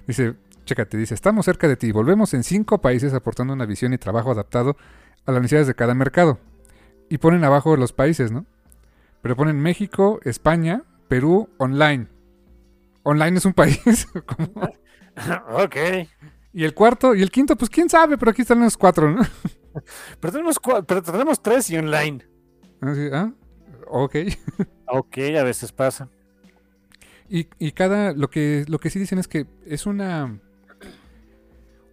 dice, chécate, dice, estamos cerca de ti, volvemos en cinco países aportando una visión y trabajo adaptado a las necesidades de cada mercado. Y ponen abajo los países, ¿no? Pero ponen México, España, Perú, online. Online es un país. *laughs* como- *laughs* ok. Y el cuarto, y el quinto, pues quién sabe, pero aquí están los cuatro, ¿no? *laughs* Pero tenemos, pero tenemos tres y online. Así, ¿ah? ok. ok, a veces pasa. Y, y, cada, lo que, lo que sí dicen es que es una,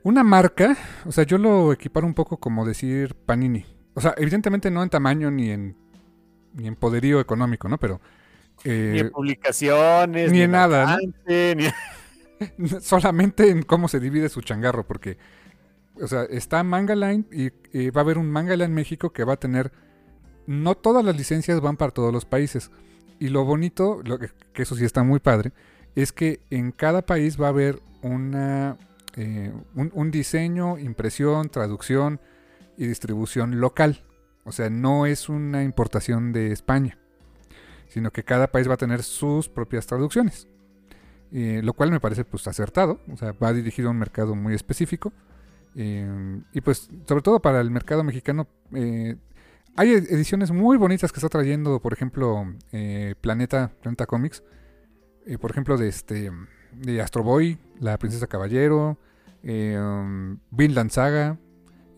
una marca, o sea, yo lo equiparo un poco como decir Panini. O sea, evidentemente no en tamaño ni en, ni en poderío económico, ¿no? Pero... Eh, ni en publicaciones. Ni, en nada, ¿no? *laughs* *laughs* Solamente en cómo se divide su changarro, porque... O sea, está Manga Line y, va a haber un Manga Line México que va a tener... No todas las licencias van para todos los países. Y lo bonito, lo que, que eso sí está muy padre, es que en cada país va a haber una eh, un, diseño, impresión, traducción y distribución local. O sea, no es una importación de España, sino que cada país va a tener sus propias traducciones. Eh, lo cual me parece pues acertado, o sea, va dirigido a un mercado muy específico. Eh, y pues, sobre todo para el mercado mexicano, hay ediciones muy bonitas que está trayendo, por ejemplo, Planeta, Planeta Comics. por ejemplo, de este de Astro Boy, La Princesa Caballero, eh, um, Vinland Saga,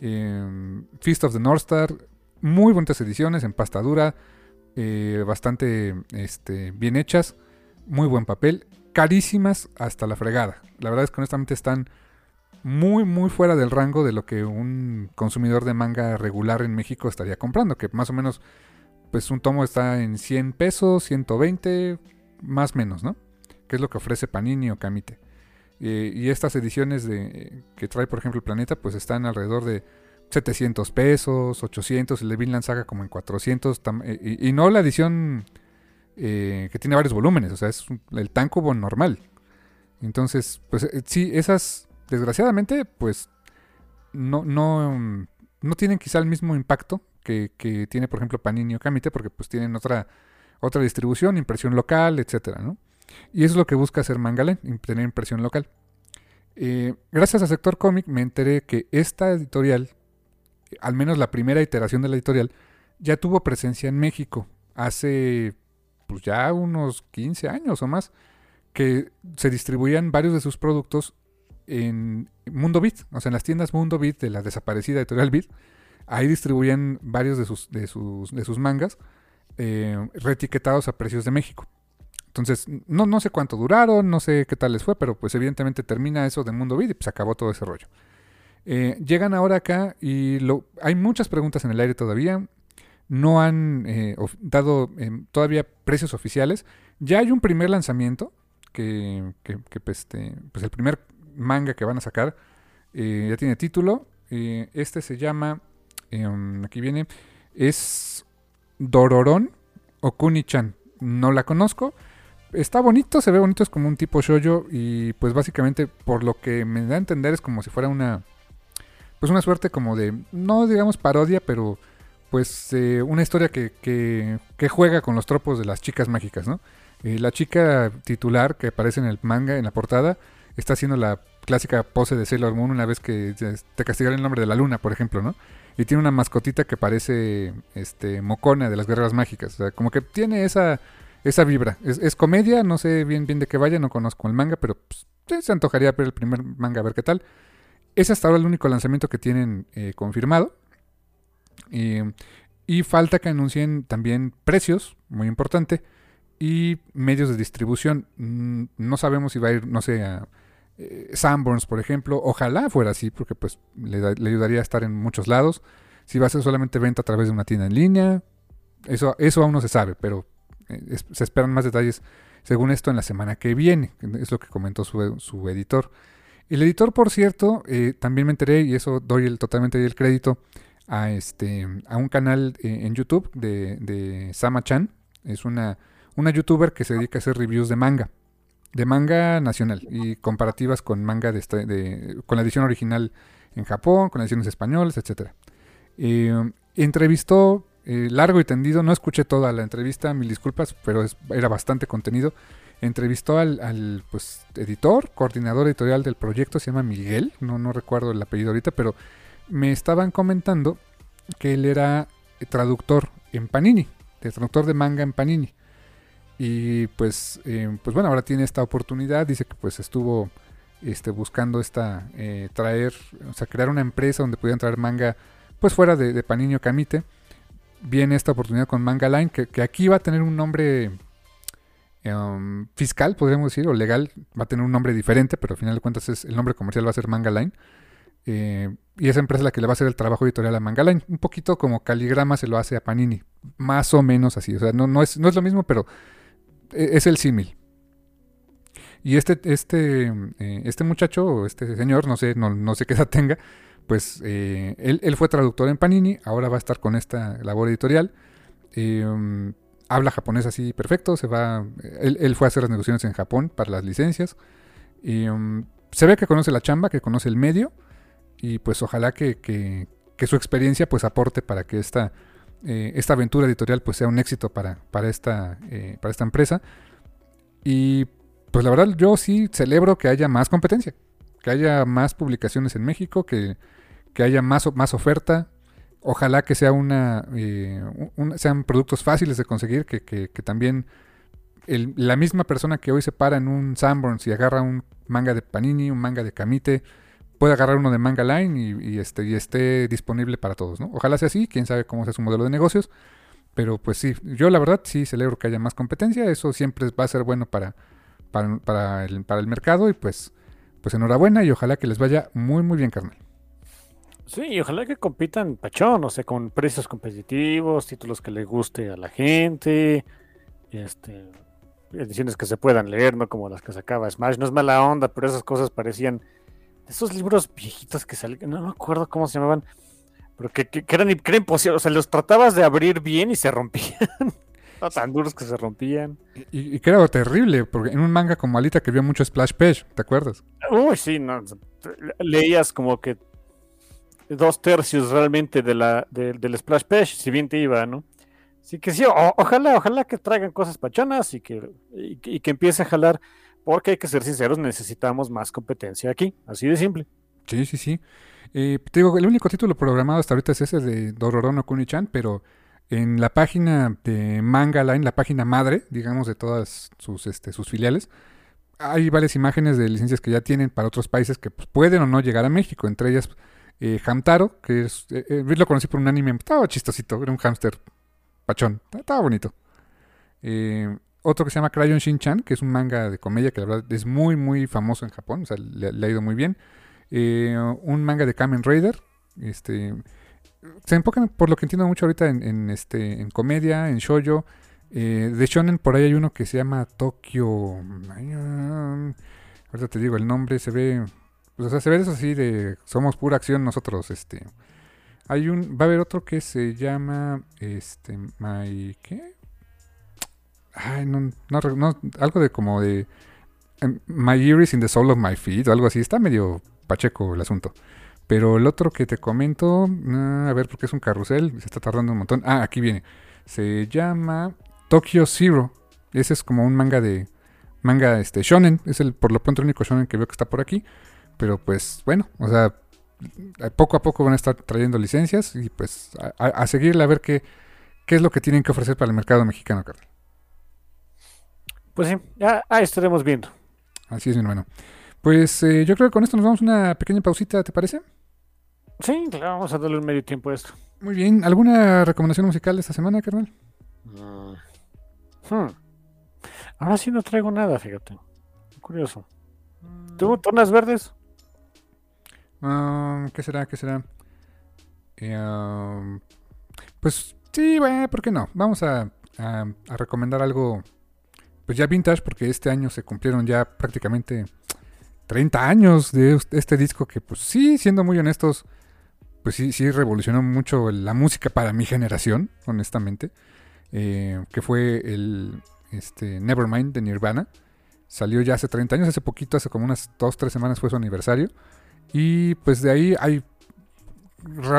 eh, Feast of the North Star. Muy bonitas ediciones en pasta dura, eh, bastante este, bien hechas, muy buen papel, carísimas hasta la fregada. La verdad es que honestamente están muy, muy fuera del rango de lo que un consumidor de manga regular en México estaría comprando, que más o menos, pues un tomo está en 100 pesos, 120, más menos, ¿no? que es lo que ofrece Panini o Camite. y estas ediciones de, que trae, por ejemplo, el Planeta, pues están alrededor de 700 pesos, 800, el de Vinland Saga como en 400, eh, y, no la edición eh, que tiene varios volúmenes, o sea, es el Tankubo normal. Entonces, pues eh, sí, esas, desgraciadamente, pues no, no, no tienen quizá el mismo impacto que, que tiene, por ejemplo, Panini o Camite, porque pues tienen otra, otra distribución, impresión local, etcétera, ¿no? Y eso es lo que busca hacer Mangalen, tener impresión local. Gracias a Sector Comic me enteré que esta editorial, al menos la primera iteración de la editorial, ya tuvo presencia en México hace pues ya unos 15 años o más, que se distribuían varios de sus productos en Mundo Beat, o sea, en las tiendas Mundo Beat de la desaparecida editorial Beat. Ahí distribuían varios de sus, de sus, de sus mangas eh, retiquetados a precios de México. Entonces, no, no sé cuánto duraron, no sé qué tal les fue, pero pues evidentemente termina eso de Mundo Vid y pues acabó todo ese rollo. Eh, llegan ahora acá y hay muchas preguntas en el aire todavía. No han eh, dado em, todavía precios oficiales. Ya hay un primer lanzamiento, que, pues, este, pues, el primer manga que van a sacar eh, ya tiene título. este se llama, em, aquí viene, es Dororón Okuni-chan. No la conozco está bonito, se ve bonito, es como un tipo shoyo y pues básicamente por lo que me da a entender es como si fuera una pues una suerte como de no digamos parodia, pero pues eh, una historia que, que, juega con los tropos de las chicas mágicas, ¿no? Eh, la chica titular que aparece en el manga, en la portada, está haciendo la clásica pose de Sailor Moon una vez que te castigaron el nombre de la luna, por ejemplo, ¿no? Y tiene una mascotita que parece este Mocona de las guerreras mágicas, como que tiene esa esa vibra. Es, comedia, no sé bien bien de qué vaya, no conozco el manga, pero pues, se antojaría ver el primer manga a ver qué tal. Es hasta ahora el único lanzamiento que tienen eh, confirmado. y falta que anuncien también precios, muy importante, y medios de distribución. Mm, no sabemos si va a ir, no sé, a eh, Sanborns, por ejemplo. Ojalá fuera así, porque pues le, ayudaría a estar en muchos lados. Si va a ser solamente venta a través de una tienda en línea, eso, eso aún no se sabe, pero eh, se esperan más detalles según esto en la semana que viene, es lo que comentó su, editor. El editor, por cierto, eh, también me enteré, y eso doy el, totalmente el crédito, a, este, a un canal eh, en YouTube de, de Sama-chan. Es una, una youtuber que se dedica a hacer reviews de manga, de manga nacional y comparativas con manga de, de con la edición original en Japón, con ediciones españolas, etc. entrevistó eh, largo y tendido. No escuché toda la entrevista, mil disculpas, pero era bastante contenido. Entrevistó al, pues, editor, coordinador editorial del proyecto, se llama Miguel, no, no recuerdo el apellido ahorita, pero me estaban comentando que él era traductor en Panini, traductor de manga en Panini. Y pues, eh, pues bueno, ahora tiene esta oportunidad, dice que pues estuvo este, buscando esta, eh, traer, o sea, crear una empresa donde pudieran traer manga pues fuera de, de Panini o Camite viene esta oportunidad con Manga Line, que, que aquí va a tener un nombre um, fiscal, podríamos decir, o legal, va a tener un nombre diferente, pero al final de cuentas es, el nombre comercial va a ser Manga Line. Eh, y esa empresa es la que le va a hacer el trabajo editorial a Manga Line. Un poquito como Caligrama se lo hace a Panini. Más o menos así. O sea, no, no, es, no es lo mismo, pero e, es el símil. Y este, este, eh, este muchacho, este señor, no sé, no, no sé qué edad tenga, pues eh, él, él, fue traductor en Panini, ahora va a estar con esta labor editorial. Eh, habla japonés así perfecto, se va, él, él, fue a hacer las negociaciones en Japón para las licencias. Y, um, se ve que conoce la chamba, que conoce el medio, y pues ojalá que, que, que su experiencia pues aporte para que esta, eh, esta aventura editorial pues sea un éxito para, para, esta, eh, para esta empresa. Y pues la verdad yo sí celebro que haya más competencia, que haya más publicaciones en México, que, que haya más, más oferta. Ojalá que sea una, eh, un, sean productos fáciles de conseguir, que, que, que también la misma persona que hoy se para en un Sanborns y agarra un manga de Panini, un manga de Kamite, puede agarrar uno de Manga Line y, y, este, y esté disponible para todos. ¿no? Ojalá sea así, quién sabe cómo sea su modelo de negocios. Pero pues sí, yo la verdad sí celebro que haya más competencia, eso siempre va a ser bueno para, el, para el mercado y pues, pues enhorabuena y ojalá que les vaya muy muy bien, carnal. Sí, y ojalá que compitan pachón, o sea, con precios competitivos, títulos que le guste a la gente, este, ediciones que se puedan leer, no como las que sacaba Smash. No es mala onda, pero esas cosas parecían esos libros viejitos que salían, no me acuerdo cómo se llamaban, pero que, que, que, eran, que era imposible, o sea, los tratabas de abrir bien y se rompían. *laughs* no tan duros que se rompían. Y, y, que era terrible, porque en un manga como Alita que había mucho splash page, ¿te acuerdas? Uy, sí, no, leías como que dos tercios realmente de la, de, del splash page, si bien te iba, ¿no? Así que sí, ojalá, ojalá que traigan cosas pachonas y que, y, que empiece a jalar, porque hay que ser sinceros, necesitamos más competencia aquí, así de simple. Sí, sí, sí. Eh, te digo, el único título programado hasta ahorita es ese de Dororo no Kuni-chan, pero en la página de Manga Line, la página madre, digamos, de todas sus, este, sus filiales, hay varias imágenes de licencias que ya tienen para otros países que pues, pueden o no llegar a México, entre ellas eh, Hamtaro, que es, eh, eh, lo conocí por un anime, estaba chistosito, era un hámster pachón, estaba bonito. Otro que se llama Crayon Shin-chan, que es un manga de comedia que la verdad es muy, muy famoso en Japón, o sea, le, ha ido muy bien. Un manga de Kamen Rider, este, se enfocan, por lo que entiendo mucho ahorita, en, este, en comedia, en shoujo. Eh, de shonen, por ahí hay uno que se llama Tokyo... ahorita te digo el nombre, se ve... Pues, o sea, se ve eso así de... Somos pura acción nosotros, este... Hay un... Va a haber otro que se llama... Este... My... ¿Qué? Ay, no, no, no, algo de como de um, My Iris in the Soul of My Feet o algo así. Está medio pacheco el asunto. Pero el otro que te comento, uh, a ver, porque es un carrusel, se está tardando un montón. Ah, aquí viene. Se llama Tokyo Zero. Ese es como un manga de manga este shonen, es el por lo pronto el único shonen que veo que está por aquí, pero pues bueno, o sea, poco a poco van a estar trayendo licencias y pues a, a seguirle a ver qué, qué es lo que tienen que ofrecer para el mercado mexicano, carnal. Pues sí, ya ah, estaremos viendo. Así es, mi hermano. Pues eh, yo creo que con esto nos vamos a una pequeña pausita, ¿te parece? Sí, claro, vamos a darle un medio tiempo a esto. Muy bien. ¿Alguna recomendación musical de esta semana, carnal? Uh, hmm. Ahora sí no traigo nada, fíjate. Curioso. ¿Tú, tonas verdes? Uh, ¿Qué será? ¿Qué será? Eh, pues sí, bueno, ¿por qué no? Vamos a recomendar algo pues ya vintage, porque este año se cumplieron ya prácticamente 30 años de este disco que, pues sí, siendo muy honestos, pues sí, sí revolucionó mucho la música para mi generación, honestamente, eh, que fue el este, Nevermind de Nirvana. Salió ya hace 30 años, hace poquito, hace como unas 2-3 semanas fue su aniversario. Y pues de ahí hay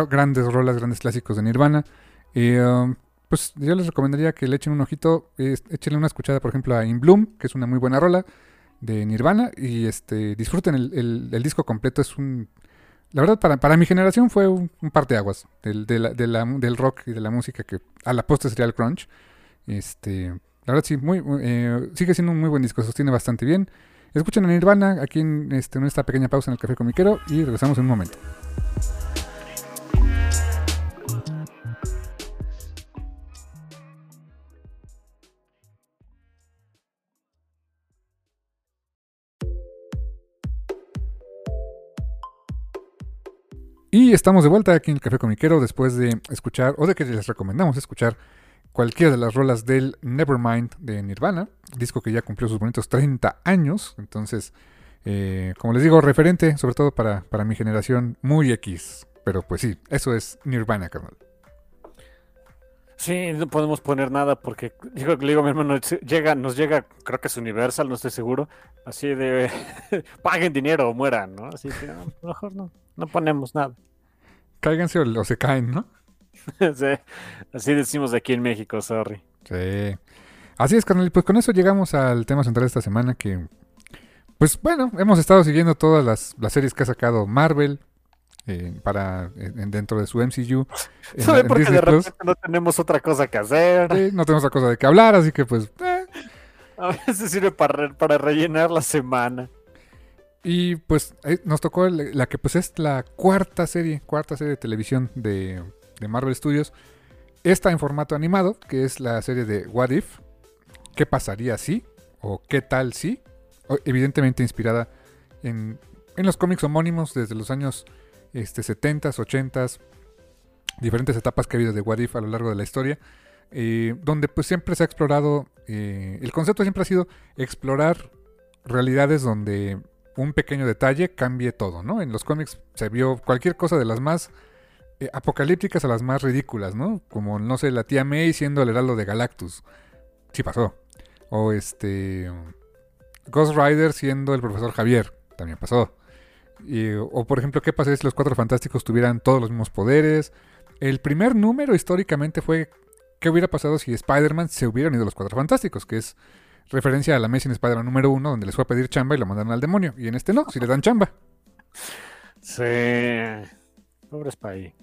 grandes rolas, grandes clásicos de Nirvana. Eh, pues yo les recomendaría que le echen un ojito, eh, una escuchada, por ejemplo, a In Bloom, que es una muy buena rola de Nirvana, y este disfruten el disco completo, es un... La verdad, para, para mi generación fue un, un parteaguas del, de la, de la, del rock y de la música que a la posta sería el crunch. Este, la verdad, sí, muy, eh, sigue siendo un muy buen disco, sostiene bastante bien. Escuchen a Nirvana aquí en este, nuestra pequeña pausa en el Café Comiquero y regresamos en un momento. Y estamos de vuelta aquí en el Café Comiquero después de escuchar, o de que les recomendamos escuchar cualquiera de las rolas del Nevermind de Nirvana, disco que ya cumplió sus bonitos 30 años. Entonces, eh, como les digo, referente, sobre todo para, para mi generación, muy X. Pero pues sí, eso es Nirvana, carnal. Sí, no podemos poner nada porque digo, le digo a mi hermano, llega, nos llega, creo que es Universal, no estoy seguro, así de *laughs* paguen dinero o mueran, ¿no? Así que mejor no, no ponemos nada. Cáiganse o, se caen, ¿no? *laughs* sí, así decimos aquí en México, sorry. Sí. Así es, carnal. Pues con eso llegamos al tema central de esta semana que, pues bueno, hemos estado siguiendo todas las, las series que ha sacado Marvel, eh, para dentro de su MCU. En, porque de repente no tenemos otra cosa que hacer. no tenemos otra cosa de que hablar, así que pues... Eh. A veces sirve para, para rellenar la semana. Y pues eh, nos tocó la que pues es la cuarta serie, cuarta serie de televisión de, de Marvel Studios. Esta en formato animado, que es la serie de What If. ¿Qué pasaría si? ¿O qué tal si? Evidentemente inspirada en, en los cómics homónimos desde los años este, 70s, 80s, diferentes etapas que ha habido de What If a lo largo de la historia, eh, donde pues siempre se ha explorado, eh, el concepto siempre ha sido explorar realidades donde un pequeño detalle cambie todo, ¿no? En los cómics se vio cualquier cosa de las más eh, apocalípticas a las más ridículas, ¿no? Como, no sé, la tía May siendo el heraldo de Galactus. Sí pasó. O este... Ghost Rider siendo el profesor Javier. También pasó o por ejemplo, ¿qué pasaría si los Cuatro Fantásticos tuvieran todos los mismos poderes? El primer número históricamente fue ¿qué hubiera pasado si Spider-Man se hubieran ido los Cuatro Fantásticos? Que es referencia a la Amazing Spider-Man número uno, donde les fue a pedir chamba y lo mandaron al demonio. Y en este no, si le dan chamba. Sí. Pobre Spidey.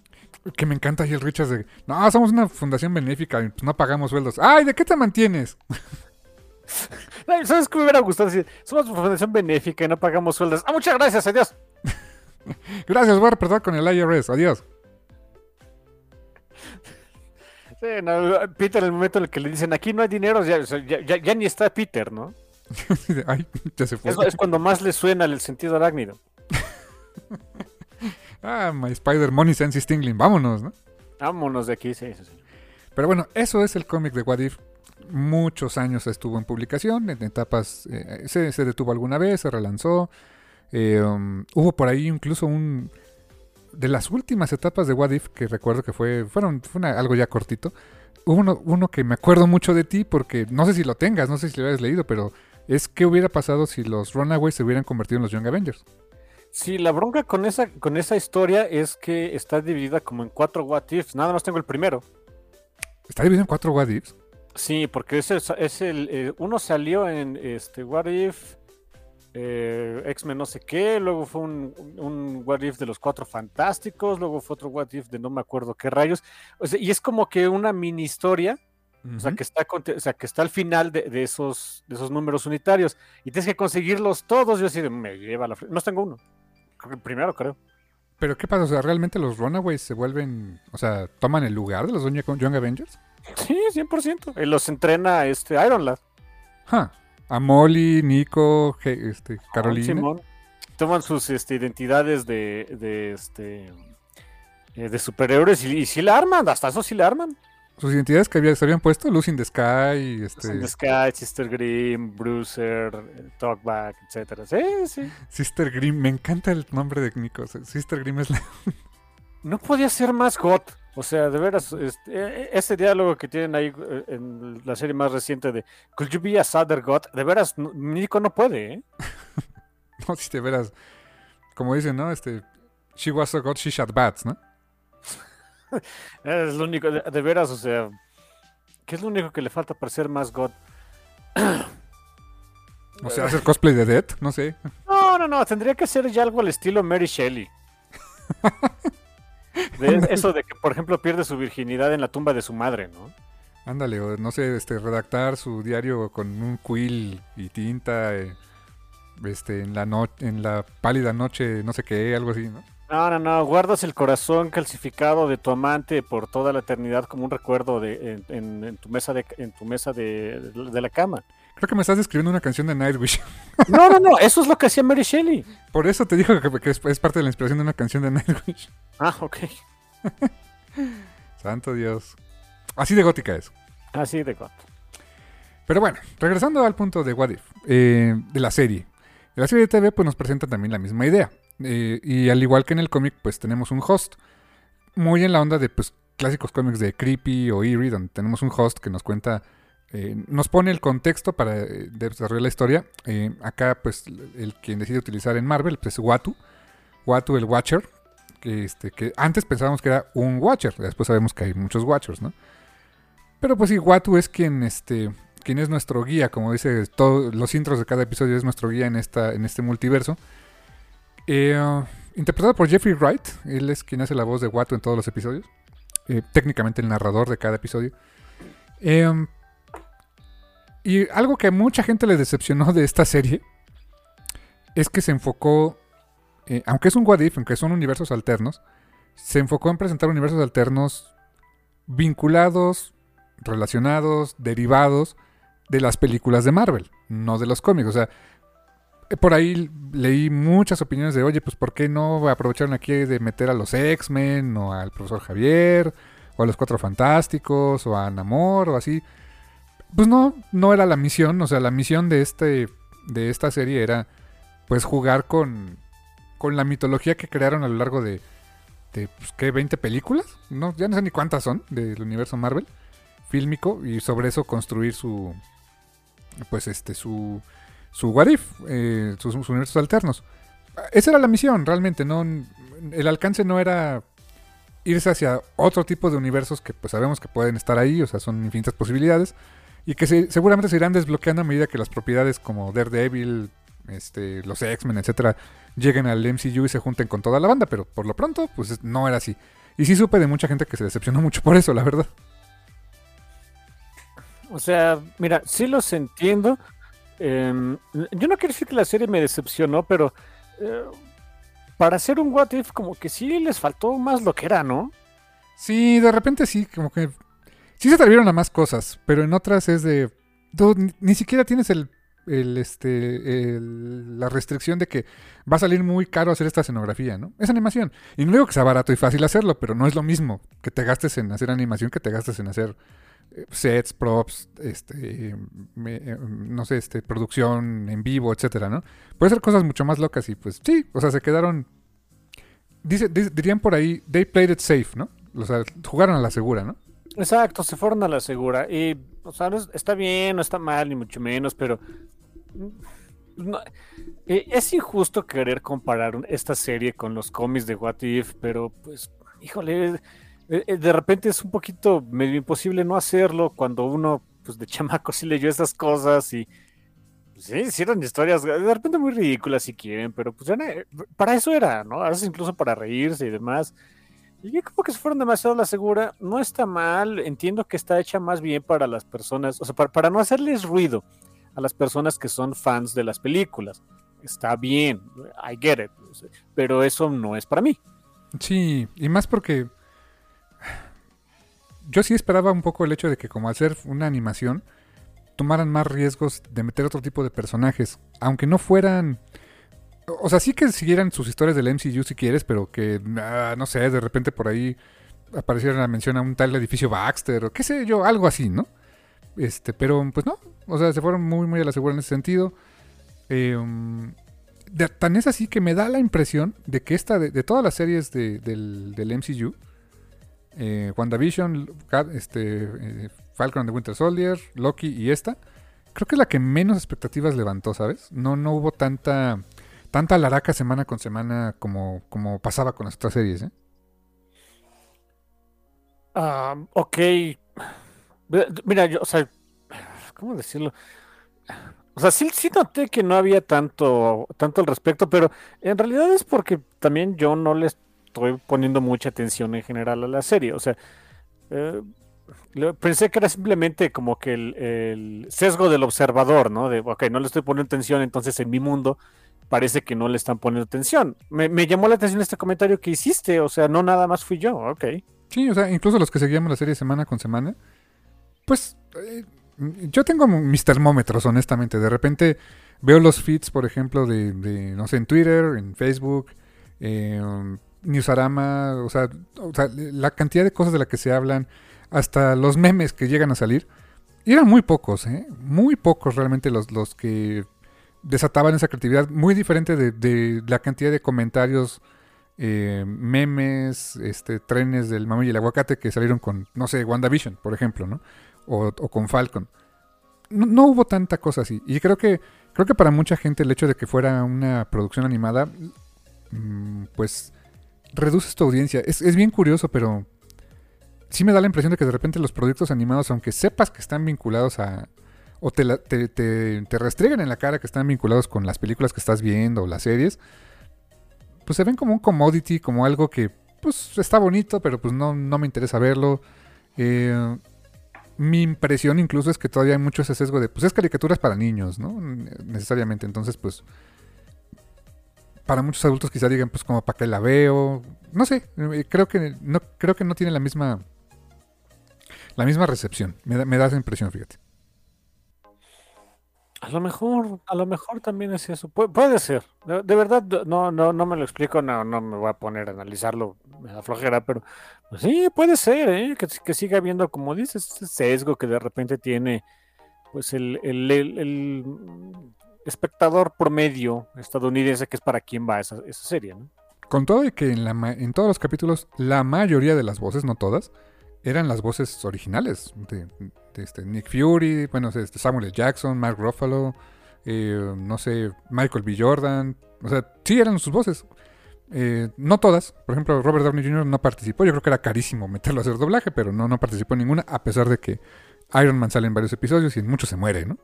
Que me encanta el Richards de, no, somos una fundación benéfica y pues no pagamos sueldos. Ay, ¿de qué te mantienes? *laughs* ¿Sabes qué me hubiera gustado decir? Somos una fundación benéfica y no pagamos sueldos. Ah, muchas gracias, adiós. *laughs* gracias, voy a reportar con el IRS, adiós. Sí, Peter, en el momento en el que le dicen aquí no hay dinero, ya, ya, ni está Peter, ¿no? *laughs* Ay, ya se fue. Eso es cuando más le suena el sentido arácnido. Ah, my Spider Money Sense Stingling, vámonos, ¿no? Vámonos de aquí, sí, sí, sí. Pero bueno, eso es el cómic de What If muchos años estuvo en publicación, en etapas, eh, se, detuvo alguna vez, se relanzó. Eh, um, hubo por ahí incluso un... De las últimas etapas de What If, que recuerdo que fue, fueron, fue algo ya cortito, hubo uno, uno, que me acuerdo mucho de ti porque no sé si lo tengas, no sé si lo hayas leído, pero es qué hubiera pasado si los Runaways se hubieran convertido en los Young Avengers. Sí, la bronca con esa, con esa historia es que está dividida como en cuatro What Ifs, nada más tengo el primero. ¿Está dividido en cuatro What Ifs? Sí, porque es el, es el eh, uno salió en este What If, eh, X-Men no sé qué, luego fue un, un, What If de los Cuatro Fantásticos, luego fue otro What If de no me acuerdo qué rayos, y es como que una mini historia, o, sea, que está, o sea, que está al final de, de, esos, de esos números unitarios, y tienes que conseguirlos todos, yo así de, me lleva la... No tengo uno, el primero creo. Pero ¿qué pasa? O sea, ¿realmente los Runaways se vuelven, o sea, toman el lugar de los Young Avengers? Sí, 100%. Y los entrena este Iron Lad. A Molly, Nico, este, Carolina. Toman sus este, identidades de, de, este, eh, de superhéroes y, sí la arman. Hasta eso sí la arman. Sus identidades que había, se habían puesto, Lucy in the Sky, este... In the Sky, Sister Grimm, Bruiser, Talkback, etcétera. Sí, sí. Sister Grimm, me encanta el nombre de Nico. Sister Grimm es la... *laughs* no podía ser más hot. O sea, de veras, este, ese diálogo que tienen ahí eh, en la serie más reciente de Could you be a sadder god? De veras, Nico no puede, ¿eh? *laughs* no, si de veras, como dicen, ¿no? Este, she was a god, she shot bats, ¿no? *laughs* es lo único, de, veras, o sea, ¿qué es lo único que le falta para ser más god? o sea, hacer cosplay de Death, no sé. No, no, no, tendría que ser ya algo al estilo Mary Shelley. *laughs* eso de que, por ejemplo, pierde su virginidad en la tumba de su madre, ¿no? Ándale, o no sé, este, redactar su diario con un quill y tinta, eh, este, en la en la pálida noche, no sé qué, algo así, ¿no? No, no, no, guardas el corazón calcificado de tu amante por toda la eternidad como un recuerdo de, en, tu mesa de, en tu mesa de, la cama. Creo que me estás describiendo una canción de Nightwish. *laughs* No, no, no, eso es lo que hacía Mary Shelley. Por eso te digo que, que es, es parte de la inspiración de una canción de Nightwish. Ah, ok. *laughs* Santo Dios. Así de gótica es. Así de corto. Pero bueno, regresando al punto de What If, eh, de la serie. De la serie de TV, pues nos presenta también la misma idea. Eh, y al igual que en el cómic, pues tenemos un host. Muy en la onda de pues clásicos cómics de Creepy o Eerie, donde tenemos un host que nos cuenta, eh, nos pone el contexto para eh, desarrollar la historia. Acá, pues, el quien decide utilizar en Marvel pues, es Watu. Watu, el Watcher. Que, este, que antes pensábamos que era un Watcher. Después sabemos que hay muchos Watchers, ¿no? Pero pues sí, Watu es quien, este, quien es nuestro guía, como dice todos los intros de cada episodio, es nuestro guía en, esta, en este multiverso. Eh, interpretado por Jeffrey Wright, él es quien hace la voz de Watu en todos los episodios. Eh, técnicamente el narrador de cada episodio. Eh, y algo que a mucha gente le decepcionó de esta serie es que se enfocó, eh, aunque es un what if, aunque son universos alternos, se enfocó en presentar universos alternos vinculados, relacionados, derivados de las películas de Marvel, no de los cómics. O sea, por ahí leí muchas opiniones de, oye, pues ¿por qué no aprovecharon aquí de meter a los X-Men o al profesor Javier o a los Cuatro Fantásticos o a Namor o así? Pues no, no era la misión, o sea, la misión de este de esta serie era pues jugar con con la mitología que crearon a lo largo de de pues, ¿qué? 20 películas, no ya no sé ni cuántas son del universo Marvel fílmico y sobre eso construir su pues este su su what if, eh, sus, universos alternos. Esa era la misión, realmente. No, el alcance no era irse hacia otro tipo de universos que pues sabemos que pueden estar ahí, o sea, son infinitas posibilidades. Y que se- seguramente se irán desbloqueando a medida que las propiedades como Daredevil, este, los X-Men, etcétera, lleguen al MCU y se junten con toda la banda. Pero por lo pronto, pues no era así. Y sí supe de mucha gente que se decepcionó mucho por eso, la verdad. O sea, mira, sí los entiendo. Em, yo no quiero decir que la serie me decepcionó, pero eh, para hacer un What If, como que sí les faltó más lo que era, ¿no? Sí, de repente sí, como que. Sí se atrevieron a más cosas, pero en otras es de. ni, ni siquiera tienes el. el, este. la restricción de que va a salir muy caro hacer esta escenografía, ¿no? Es animación. Y no digo que sea barato y fácil hacerlo, pero no es lo mismo que te gastes en hacer animación que te gastes en hacer sets, props, este. eh, no sé, este. producción en vivo, etcétera, ¿no? Puede ser cosas mucho más locas y pues sí, o sea, se quedaron. Dice, di- dirían por ahí, they played it safe, ¿no? O sea, jugaron a la segura, ¿no? Exacto, se fueron a la segura. Y, o sea, no es- está bien, no está mal, ni mucho menos, pero. eh, es injusto querer comparar esta serie con los cómics de What If, pero pues, híjole, de repente es un poquito medio imposible no hacerlo cuando uno, pues de *laughs* chamaco sí leyó esas cosas y. pues, Sí, hicieron historias de repente muy ridículas si quieren, pero pues para eso era, ¿no? A veces incluso para reírse y demás. Y yo como que se fueron demasiado a la segura. No está mal, entiendo que está hecha más bien para las personas, o sea, para, para no hacerles ruido a las personas que son fans de las películas. Está bien, I get it, pero eso no es para mí. Sí, y más porque yo sí esperaba un poco el hecho de que como hacer una animación tomaran más riesgos de meter otro tipo de personajes, aunque no fueran o sea, sí que siguieran sus historias del MCU si quieres, pero que ah, no sé, de repente por ahí apareciera la mención a un tal edificio Baxter o qué sé yo, algo así, ¿no? Este, pero pues no, o sea, se fueron muy muy a la segura en ese sentido. Um, de- tan es así que me da la impresión de que esta, de, de todas las series de- del, del MCU, eh, WandaVision, este, eh, Falcon and the Winter Soldier, Loki y esta, creo que es la que menos expectativas levantó, ¿sabes? No, no hubo tanta, tanta laraca semana con semana como, como pasaba con las otras series, ¿eh? Ah, ok. Mira, yo, o sea, ¿cómo decirlo? O sea, sí, sí noté que no había tanto, tanto al respecto, pero en realidad es porque también yo no le estoy poniendo mucha atención en general a la serie. O sea, eh, pensé que era simplemente como que el, sesgo del observador, ¿no? De, ok, no le estoy poniendo atención, entonces en mi mundo parece que no le están poniendo atención. Me, llamó la atención este comentario que hiciste, o sea, no nada más fui yo, ok. Sí, o sea, incluso los que seguíamos la serie semana con semana, pues eh, Yo tengo mis termómetros, honestamente. De repente veo los feeds, por ejemplo, de, no sé, en Twitter, en Facebook, en Newsarama, o sea, o sea, la cantidad de cosas de las que se hablan, hasta los memes que llegan a salir. Eran muy pocos, ¿eh? Muy pocos realmente los, los que desataban esa creatividad. Muy diferente de, la cantidad de comentarios, eh, memes, este, trenes del mami y el aguacate que salieron con, no sé, WandaVision, por ejemplo, ¿no? O, con Falcon. No, hubo tanta cosa así. Y creo que, creo que para mucha gente el hecho de que fuera una producción animada, mm, pues reduce tu audiencia. Es, es bien curioso, pero sí me da la impresión de que de repente los proyectos animados, aunque sepas que están vinculados a... o te, te, te, restregan en la cara que están vinculados con las películas que estás viendo o las series, pues se ven como un commodity, como algo que pues está bonito, pero pues no, no me interesa verlo. Eh, mi impresión incluso es que todavía hay mucho ese sesgo de, pues es caricaturas para niños, ¿no? Necesariamente. Entonces, pues, para muchos adultos quizá digan, pues como para qué la veo. No sé, eh, creo que no, creo que no tiene la misma la misma recepción. Me da, me da esa impresión, fíjate. A lo mejor, a lo mejor también es eso. puede ser. De, verdad, no, no, no me lo explico, no, no me voy a poner a analizarlo, me da flojera, pero pues sí, puede ser, ¿eh? que, siga habiendo, como dices, ese sesgo que de repente tiene pues el, el, el, espectador promedio estadounidense, que es para quien va esa, esa serie, ¿no? Con todo y que en, la, en todos los capítulos, la mayoría de las voces, no todas, eran las voces originales de, este Nick Fury, bueno, este Samuel L. Jackson, Mark Ruffalo, eh, no sé, Michael B. Jordan. O sea, sí eran sus voces. Eh, no todas. Por ejemplo, Robert Downey Jr. no participó. Yo creo que era carísimo meterlo a hacer doblaje, pero no, no participó en ninguna, a pesar de que Iron Man sale en varios episodios y en muchos se muere, ¿no?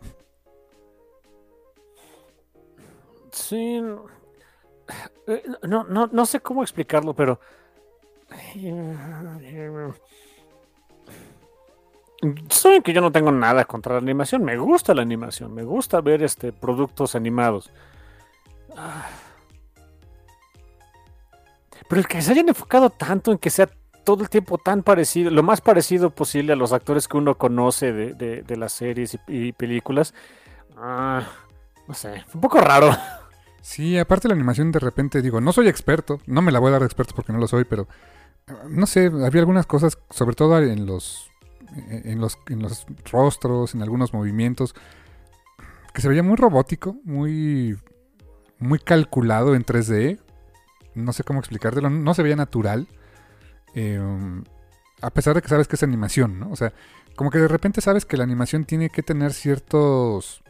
Sí. Eh, no, no, no sé cómo explicarlo, pero Saben que yo no tengo nada contra la animación, me gusta la animación, me gusta ver este productos animados. Pero el que se hayan enfocado tanto en que sea todo el tiempo tan parecido, lo más parecido posible a los actores que uno conoce de, las series y, películas, ah, no sé, un poco raro. Sí, aparte la animación de repente digo, no soy experto, no me la voy a dar de experto porque no lo soy, pero no sé, había algunas cosas, sobre todo en los en los, en los rostros, en algunos movimientos, que se veía muy robótico, muy, muy calculado en 3D. No sé cómo explicártelo, no se veía natural. Em, a pesar de que sabes que es animación, ¿no? O sea, como que de repente sabes que la animación tiene que tener ciertos...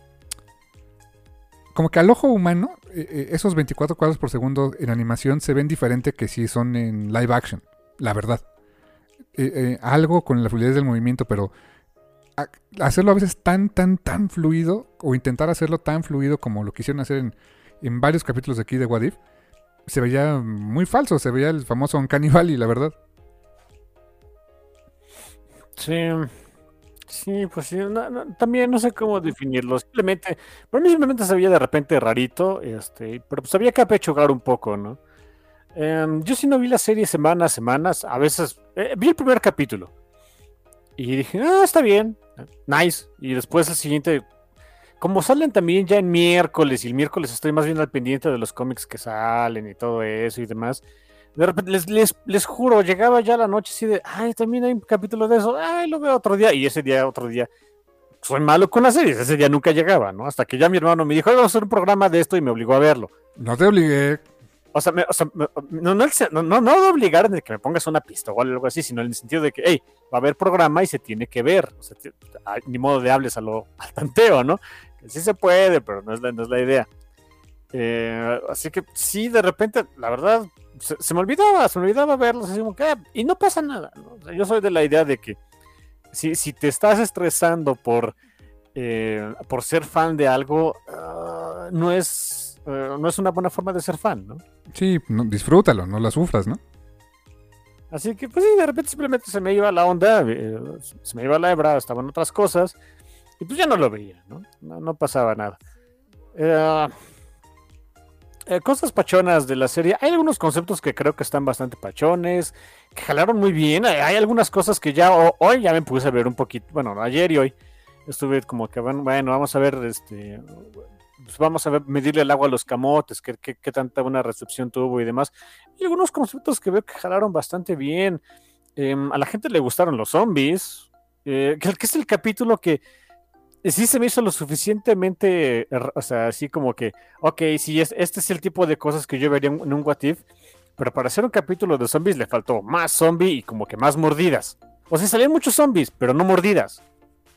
Como que al ojo humano, e, e, esos 24 cuadros por segundo en animación se ven diferente que si son en live action, la verdad. Eh, eh, algo con la fluidez del movimiento, pero hacerlo a veces tan, tan, tan fluido, o intentar hacerlo tan fluido como lo quisieron hacer en, en varios capítulos de aquí de Wadif, se veía muy falso, se veía el famoso Uncanny Valley, la verdad. Sí, sí, pues sí, también no sé cómo definirlo, simplemente, para mí simplemente se veía de repente rarito, este, pero pues había que apechugar un poco, ¿no? Em, yo sí no vi la serie semanas, semanas, a veces eh, vi el primer capítulo y dije, ah, está bien, nice. Y después el siguiente, como salen también ya en miércoles y el miércoles estoy más bien al pendiente de los cómics que salen y todo eso y demás. De repente les, les, les juro, llegaba ya la noche así de, ay, también hay un capítulo de eso, ay, lo veo otro día. Y ese día, otro día, soy malo con las series, ese día nunca llegaba, ¿no? Hasta que ya mi hermano me dijo, vamos a hacer un programa de esto y me obligó a verlo. No te obligué. O sea, no, no, no, no, obligar de que me pongas una pista o algo así, sino en el sentido de que, hey, va a haber programa y se tiene que ver. O sea, ni modo de hables a lo, al tanteo, ¿no? Que sí se puede, pero no es la, no es la idea. Eh, así que sí, de repente, la verdad, se, me olvidaba, se me olvidaba verlos así como que, ah, y no pasa nada. yo soy de la idea de que si, si te estás estresando por, eh, por ser fan de algo, ah, no es eh, no es una buena forma de ser fan, ¿no? Sí, disfrútalo, no la sufras, ¿no? Así que, pues sí, de repente simplemente se me iba la onda, eh, se me iba la hebra, estaban otras cosas, y pues ya no lo veía, ¿no? No, pasaba nada. Eh, cosas pachonas de la serie. Hay algunos conceptos que creo que están bastante pachones, que jalaron muy bien. Hay, algunas cosas que ya hoy ya me puse a ver un poquito, bueno, ayer y hoy, estuve como que, bueno, vamos a ver, este, pues vamos a ver, medirle el agua a los camotes, qué, qué, qué, tanta buena recepción tuvo y demás. Y algunos conceptos que veo que jalaron bastante bien. Eh, a la gente le gustaron los zombies, eh, que es el capítulo que sí se me hizo lo suficientemente, o sea, así como que, ok, sí, es, este es el tipo de cosas que yo vería en un What If, pero para hacer un capítulo de zombies le faltó más zombie y como que más mordidas. O sea, salían muchos zombies, pero no mordidas.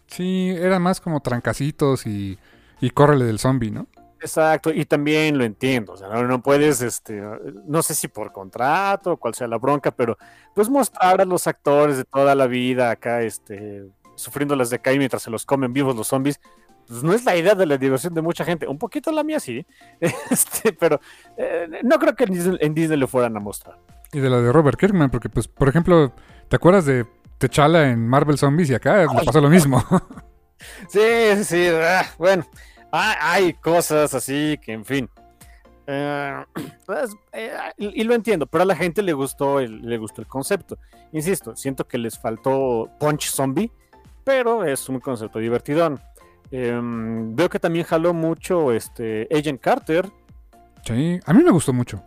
Sí, era más como trancacitos y, y córrele del zombie, ¿no? Exacto, y también lo entiendo, o sea, no, no, puedes, este, no sé si por contrato o cuál sea la bronca, pero pues mostrar a los actores de toda la vida acá, este, sufriendo las de caer mientras se los comen vivos los zombies, pues no es la idea de la diversión de mucha gente. Un poquito la mía sí, *laughs* este, pero eh, no creo que en Disney, lo fueran a mostrar. Y de la de Robert Kirkman, porque pues, por ejemplo, ¿te acuerdas de T'Challa en Marvel Zombies y acá le pasó lo mismo? *laughs* sí, sí, ah, bueno, hay cosas así que, en fin. Eh, *clears throat* pues, eh, y, lo entiendo, pero a la gente le gustó el, le gustó el concepto. Insisto, siento que les faltó Punch Zombie pero es un concepto divertidón. Em, veo que también jaló mucho este Agent Carter. Sí, a mí me gustó mucho.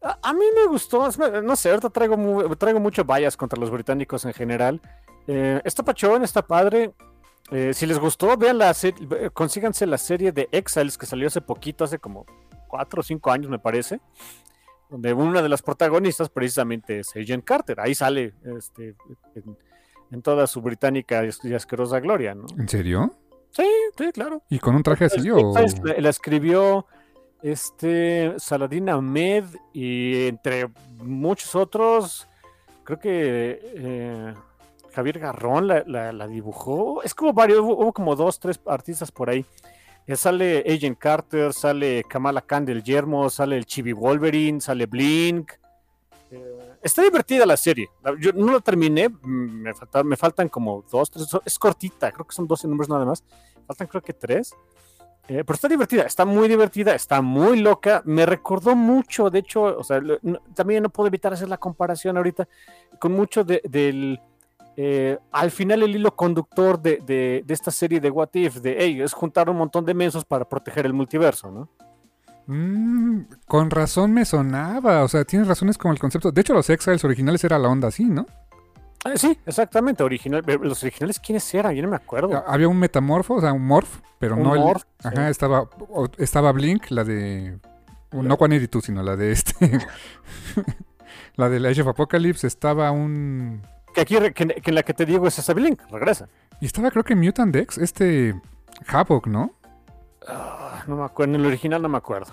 A, mí me gustó, no sé, ahorita traigo, traigo mucho vallas contra los británicos en general. Eh, está pachón, está padre. Eh, si les gustó, vean la consíganse la serie de Exiles que salió hace poquito, hace como 4 o 5 años me parece, donde una de las protagonistas precisamente es Agent Carter. Ahí sale este, en toda su británica y asquerosa gloria, ¿no? ¿En serio? Sí, sí, claro. ¿Y con un traje así o...? La, escribió este Saladin Ahmed y entre muchos otros, creo que eh, Javier Garrón la, dibujó. Es como varios, hubo, como dos, tres artistas por ahí. Eh, sale Agent Carter, sale Kamala Khan del Yermo, sale el Chibi Wolverine, sale Blink. Está divertida la serie. Yo no la terminé, mm, me, faltan como dos, tres. Es cortita, creo que son 12 números nada más. Faltan creo que tres. Eh, pero está divertida, está muy divertida, está muy loca. Me recordó mucho, de hecho, o sea, también no puedo evitar hacer la comparación ahorita con mucho del. Eh, al final, el hilo conductor de, de, de, esta serie de What If, de hey, es juntar un montón de mensos para proteger el multiverso, ¿no? Mm, con razón me sonaba. O sea, tienes razones como el concepto. De hecho, los Exiles originales era la onda así, ¿no? Ah, sí, exactamente. Original, los originales, ¿quiénes eran? Yo no me acuerdo. Había un metamorfo, o sea, un morph, pero no morph, el. Ajá, estaba, estaba Blink, la de. No Juan tú, sino la de este. *laughs* la de la Age of Apocalypse. Estaba un. Que aquí, que, en la que te digo es esa Blink, regresa. Y estaba, creo que Mutant Dex, este. Havoc, ¿no? Ah, no me acuerdo, en el original no me acuerdo.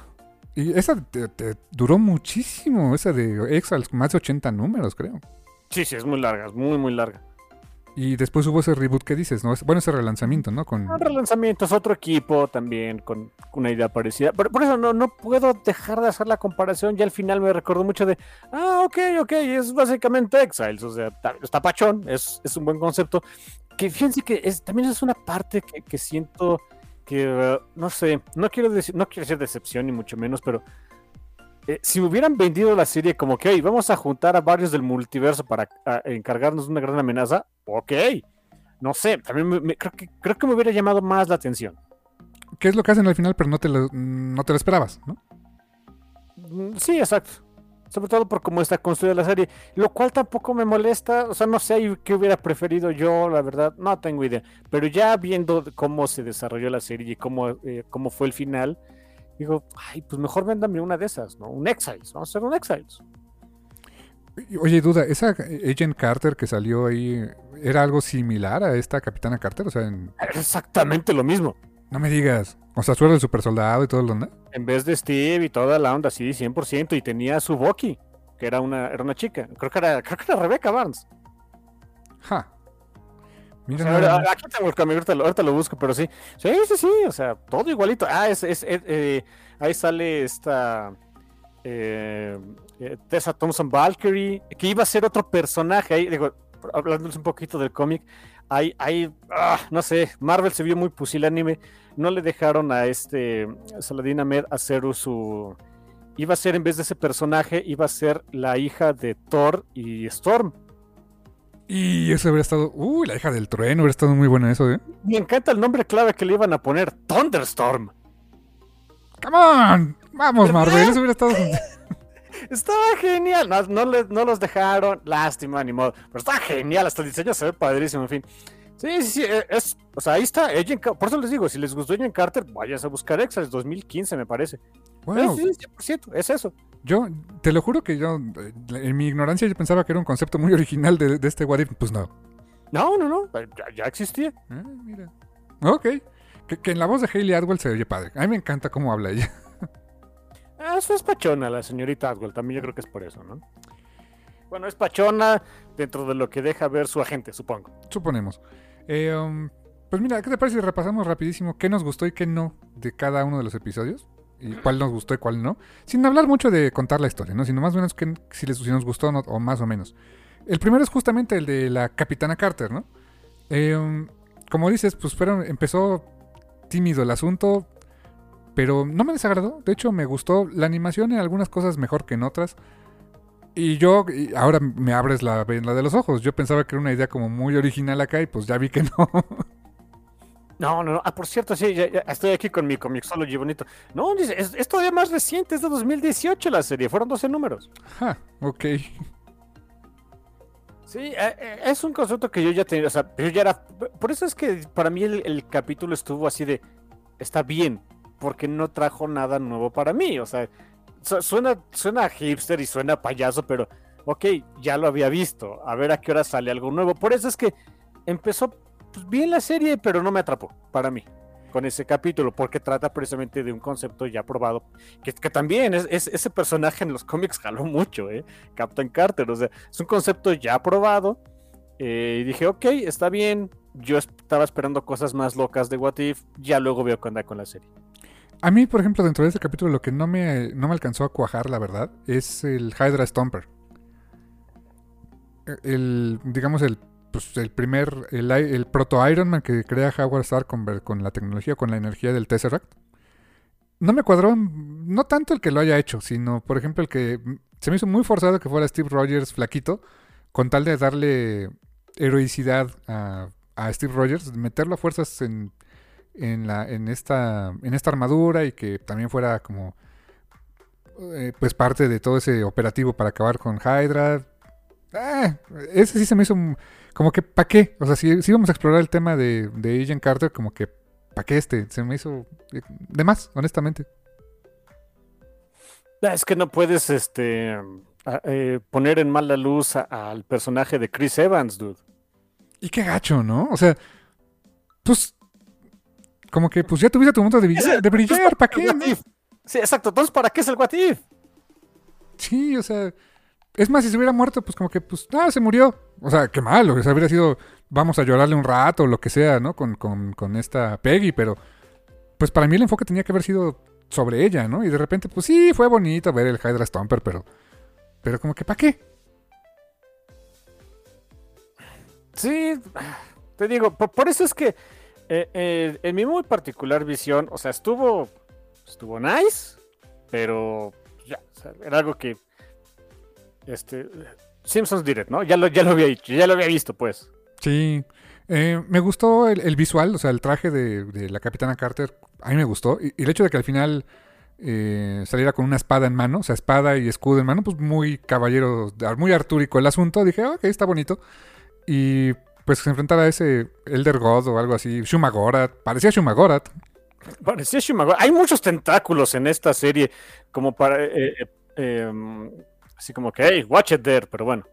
Y esa te, duró muchísimo, esa de Exals, más de 80 números, creo. Sí, sí, es muy larga, es muy, muy larga. Y después hubo ese reboot que dices, ¿no? Bueno, ese relanzamiento, ¿no? Con... Un relanzamiento, es otro equipo también con, una idea parecida. Por, por eso no, no puedo dejar de hacer la comparación. Ya al final me recordó mucho de, ah, ok, ok, es básicamente Exiles. O sea, está, pachón, es, es, un buen concepto. Que fíjense que es, también es una parte que, que siento que no sé, no quiero decir, no quiero decir decepción ni mucho menos, pero eh, si hubieran vendido la serie como que, vamos a juntar a varios del multiverso para encargarnos de una gran amenaza, ok, no sé, también me, creo, que, creo que me hubiera llamado más la atención. ¿Qué es lo que hacen al final, pero no te lo, no te lo esperabas, ¿no? Mm, sí, exacto sobre todo por cómo está construida la serie, lo cual tampoco me molesta, o sea, no sé qué hubiera preferido yo, la verdad, no tengo idea, pero ya viendo cómo se desarrolló la serie y cómo, eh, cómo fue el final, digo, ay, pues mejor véndame una de esas, ¿no? Un Exiles, vamos a hacer un Exiles. Oye, duda, ¿esa Agent Carter que salió ahí era algo similar a esta Capitana Carter? O sea, Exactamente lo mismo. No me digas. O sea, suena el super soldado y todo el onda. En vez de Steve y toda la onda, sí, 100%. Y tenía su Bucky, que era una, era una chica. Creo que era, creo que era Rebecca Barnes. Ja. Mira, aquí tengo el camino, ahorita lo, busco, pero sí. Sí, sí, sí, o sea, todo igualito. Ah, es, es eh, ahí sale esta eh, eh, Tessa Thompson Valkyrie, que iba a ser otro personaje. Ahí, digo, hablándoles un poquito del cómic, hay, hay ah, no sé, Marvel se vio muy pusilánime no le dejaron a este Saladin Ahmed hacer su... Iba a ser, en vez de ese personaje, iba a ser la hija de Thor y Storm. Y eso hubiera estado. Uy, la hija del trueno hubiera estado muy buena eso, ¿eh? Me encanta el nombre clave que le iban a poner: Thunderstorm. ¡Come on! Vamos. Marvel, eso hubiera estado. *laughs* Estaba genial. No, no, le- no los dejaron. Lástima, ni modo. Pero estaba genial. Hasta el diseño se ve padrísimo, en fin. Sí, sí, sí. eh, Es, o sea, ahí está. Por eso les digo: si les gustó Agent Carter, vayas a buscar Extras 2015, me parece. Eh, sí, 100%, es eso. yo te lo juro que yo, en mi ignorancia, yo pensaba que era un concepto muy original de, de este What If. Pues no. No, no, no. eh, Ya, ya existía. Ah, mira. Ok. Que, que en la voz de Hayley Atwell se oye padre. A mí me encanta cómo habla ella. *laughs* Ah, Eso es pachona, la señorita Atwell. También yo creo que es por eso, ¿no? Bueno, es pachona dentro de lo que deja ver su agente, supongo. Suponemos. Eh, um, pues mira, ¿qué te parece si repasamos rapidísimo qué nos gustó y qué no de cada uno de los episodios? Y cuál nos gustó y cuál no. Sin hablar mucho de contar la historia, ¿no? Sino más o menos que, si, les, si nos gustó o, no, o más o menos. El primero es justamente el de la Capitana Carter, ¿no? Eh, um, como dices, pues fueron, empezó tímido el asunto, pero no me desagradó. De hecho, me gustó la animación en algunas cosas mejor que en otras. Y yo, y ahora me abres la, la de los ojos. Yo pensaba que era una idea como muy original acá y pues ya vi que no. *laughs* No, no, no. Ah, por cierto, sí, ya, ya estoy aquí con mi Comixology bonito. No, dice, es, es todavía más reciente, es de 2018 la serie, fueron 12 números. Ja, ok. Sí, eh, eh, es un concepto que yo ya tenía, o sea, yo ya era... Por eso es que para mí el, el capítulo estuvo así de, está bien, porque no trajo nada nuevo para mí, o sea, suena, suena hipster y suena payaso, pero, ok, ya lo había visto, a ver a qué hora sale algo nuevo. Por eso es que empezó pues, bien la serie, pero no me atrapó, para mí, con ese capítulo, porque trata precisamente de un concepto ya probado, que, que también es, es- ese personaje en los cómics jaló mucho, ¿eh? Captain Carter, o sea, es un concepto ya probado. eh, y dije, ok, está bien. Yo estaba esperando cosas más locas de What If. Ya luego veo qué onda con la serie. A mí, por ejemplo, dentro de este capítulo lo que no me, no me alcanzó a cuajar, la verdad, es el Hydra Stomper. El, digamos, el, pues, el primer, el, proto Iron Man que crea Howard Stark con, con la tecnología, con la energía del Tesseract. No me cuadró, no tanto el que lo haya hecho, sino, por ejemplo, el que se me hizo muy forzado que fuera Steve Rogers flaquito, con tal de darle heroicidad a, a Steve Rogers, meterlo a fuerzas en, en, la, en, esta, en esta armadura y que también fuera como eh, pues parte de todo ese operativo para acabar con Hydra. Ah, ese sí se me hizo como que ¿para qué? O sea, si, si íbamos a explorar el tema de, de Agent Carter, como que ¿para qué este? Se me hizo eh, de más, honestamente. Ah, Es que no puedes este, a- eh, poner en mala luz al personaje de Chris Evans, dude. Y qué gacho, ¿no? O sea, pues como que pues ya tuviste tu momento de brillar, de brillar ¿para qué? No? Sí, exacto. Entonces, ¿para qué es el What If? Sí, o sea, es más, si se hubiera muerto, pues como que, pues, ah, se murió. O sea, qué malo, o sea, habría sido, vamos a llorarle un rato o lo que sea, ¿no? Con, con, con esta Peggy, pero, pues para mí el enfoque tenía que haber sido sobre ella, ¿no? Y de repente, pues sí, fue bonito ver el Hydra Stomper, pero, pero como que, ¿para qué? Sí, te digo, por, por eso es que eh, eh, en mi muy particular visión, o sea, estuvo, estuvo nice, pero ya, era algo que, este, Simpsons did it, ¿no? Ya lo, ya lo había dicho, ya lo había visto, pues. Sí, eh, me gustó el, visual, o sea, el traje de, la Capitana Carter, a mí me gustó. Y, y el hecho de que al final eh, saliera con una espada en mano, o sea, espada y escudo en mano, pues muy caballero, muy artúrico el asunto. Dije, ok, está bonito. Y pues se enfrentara a ese Elder God o algo así, Shumagorat, parecía Shumagorat. Parecía Shumagorat. Hay muchos tentáculos en esta serie, como para, eh, eh, em, así como que, hey, watch it there, pero bueno.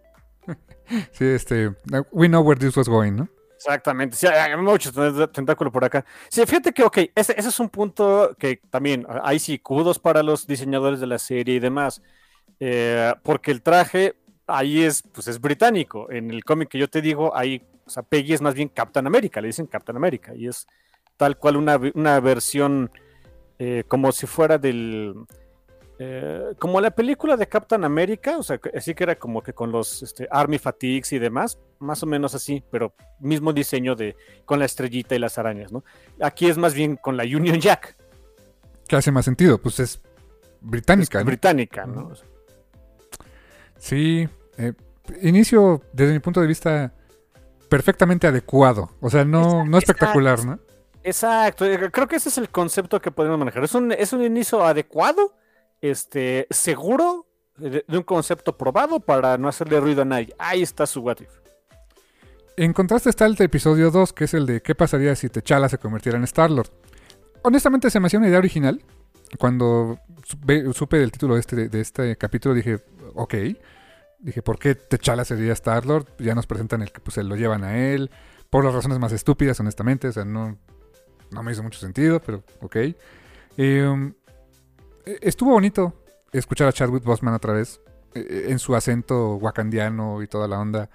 *laughs* Sí, este, we know where this was going, ¿no? Exactamente, sí, hay muchos tent- tentáculos por acá. Sí, fíjate que, ok, ese, ese es un punto que también hay sí para los diseñadores de la serie y demás, eh, porque el traje ahí es, pues es británico. En el cómic que yo te digo, ahí, o sea, Peggy es más bien Captain America, le dicen Captain America, y es tal cual una, una versión eh, como si fuera del... eh, como la película de Captain America, o sea, así que era como que con los este, Army Fatigues y demás, más o menos así, pero mismo diseño de con la estrellita y las arañas, ¿no? Aquí es más bien con la Union Jack, Que hace más sentido, pues es británica, es ¿no? británica, ¿no? Sí, eh, inicio, desde mi punto de vista, perfectamente adecuado. O sea, no, no espectacular, ¿no? Exacto, eh, creo que ese es el concepto que podemos manejar. Es un, es un inicio adecuado, este, seguro, de, un concepto probado para no hacerle ruido a nadie. Ahí está su what if. En contraste está el episodio 2, que es el de qué pasaría si T'Challa se convirtiera en Star-Lord. Honestamente se me hacía una idea original. Cuando supe del título de este, de este capítulo dije, ok. Dije, ¿por qué T'Challa sería Star-Lord? Ya nos presentan el que pues, se lo llevan a él. Por las razones más estúpidas, honestamente. O sea, no, no me hizo mucho sentido, pero ok. Em, e, estuvo bonito escuchar a Chadwick Boseman otra vez. E, e, en su acento wakandiano y toda la onda.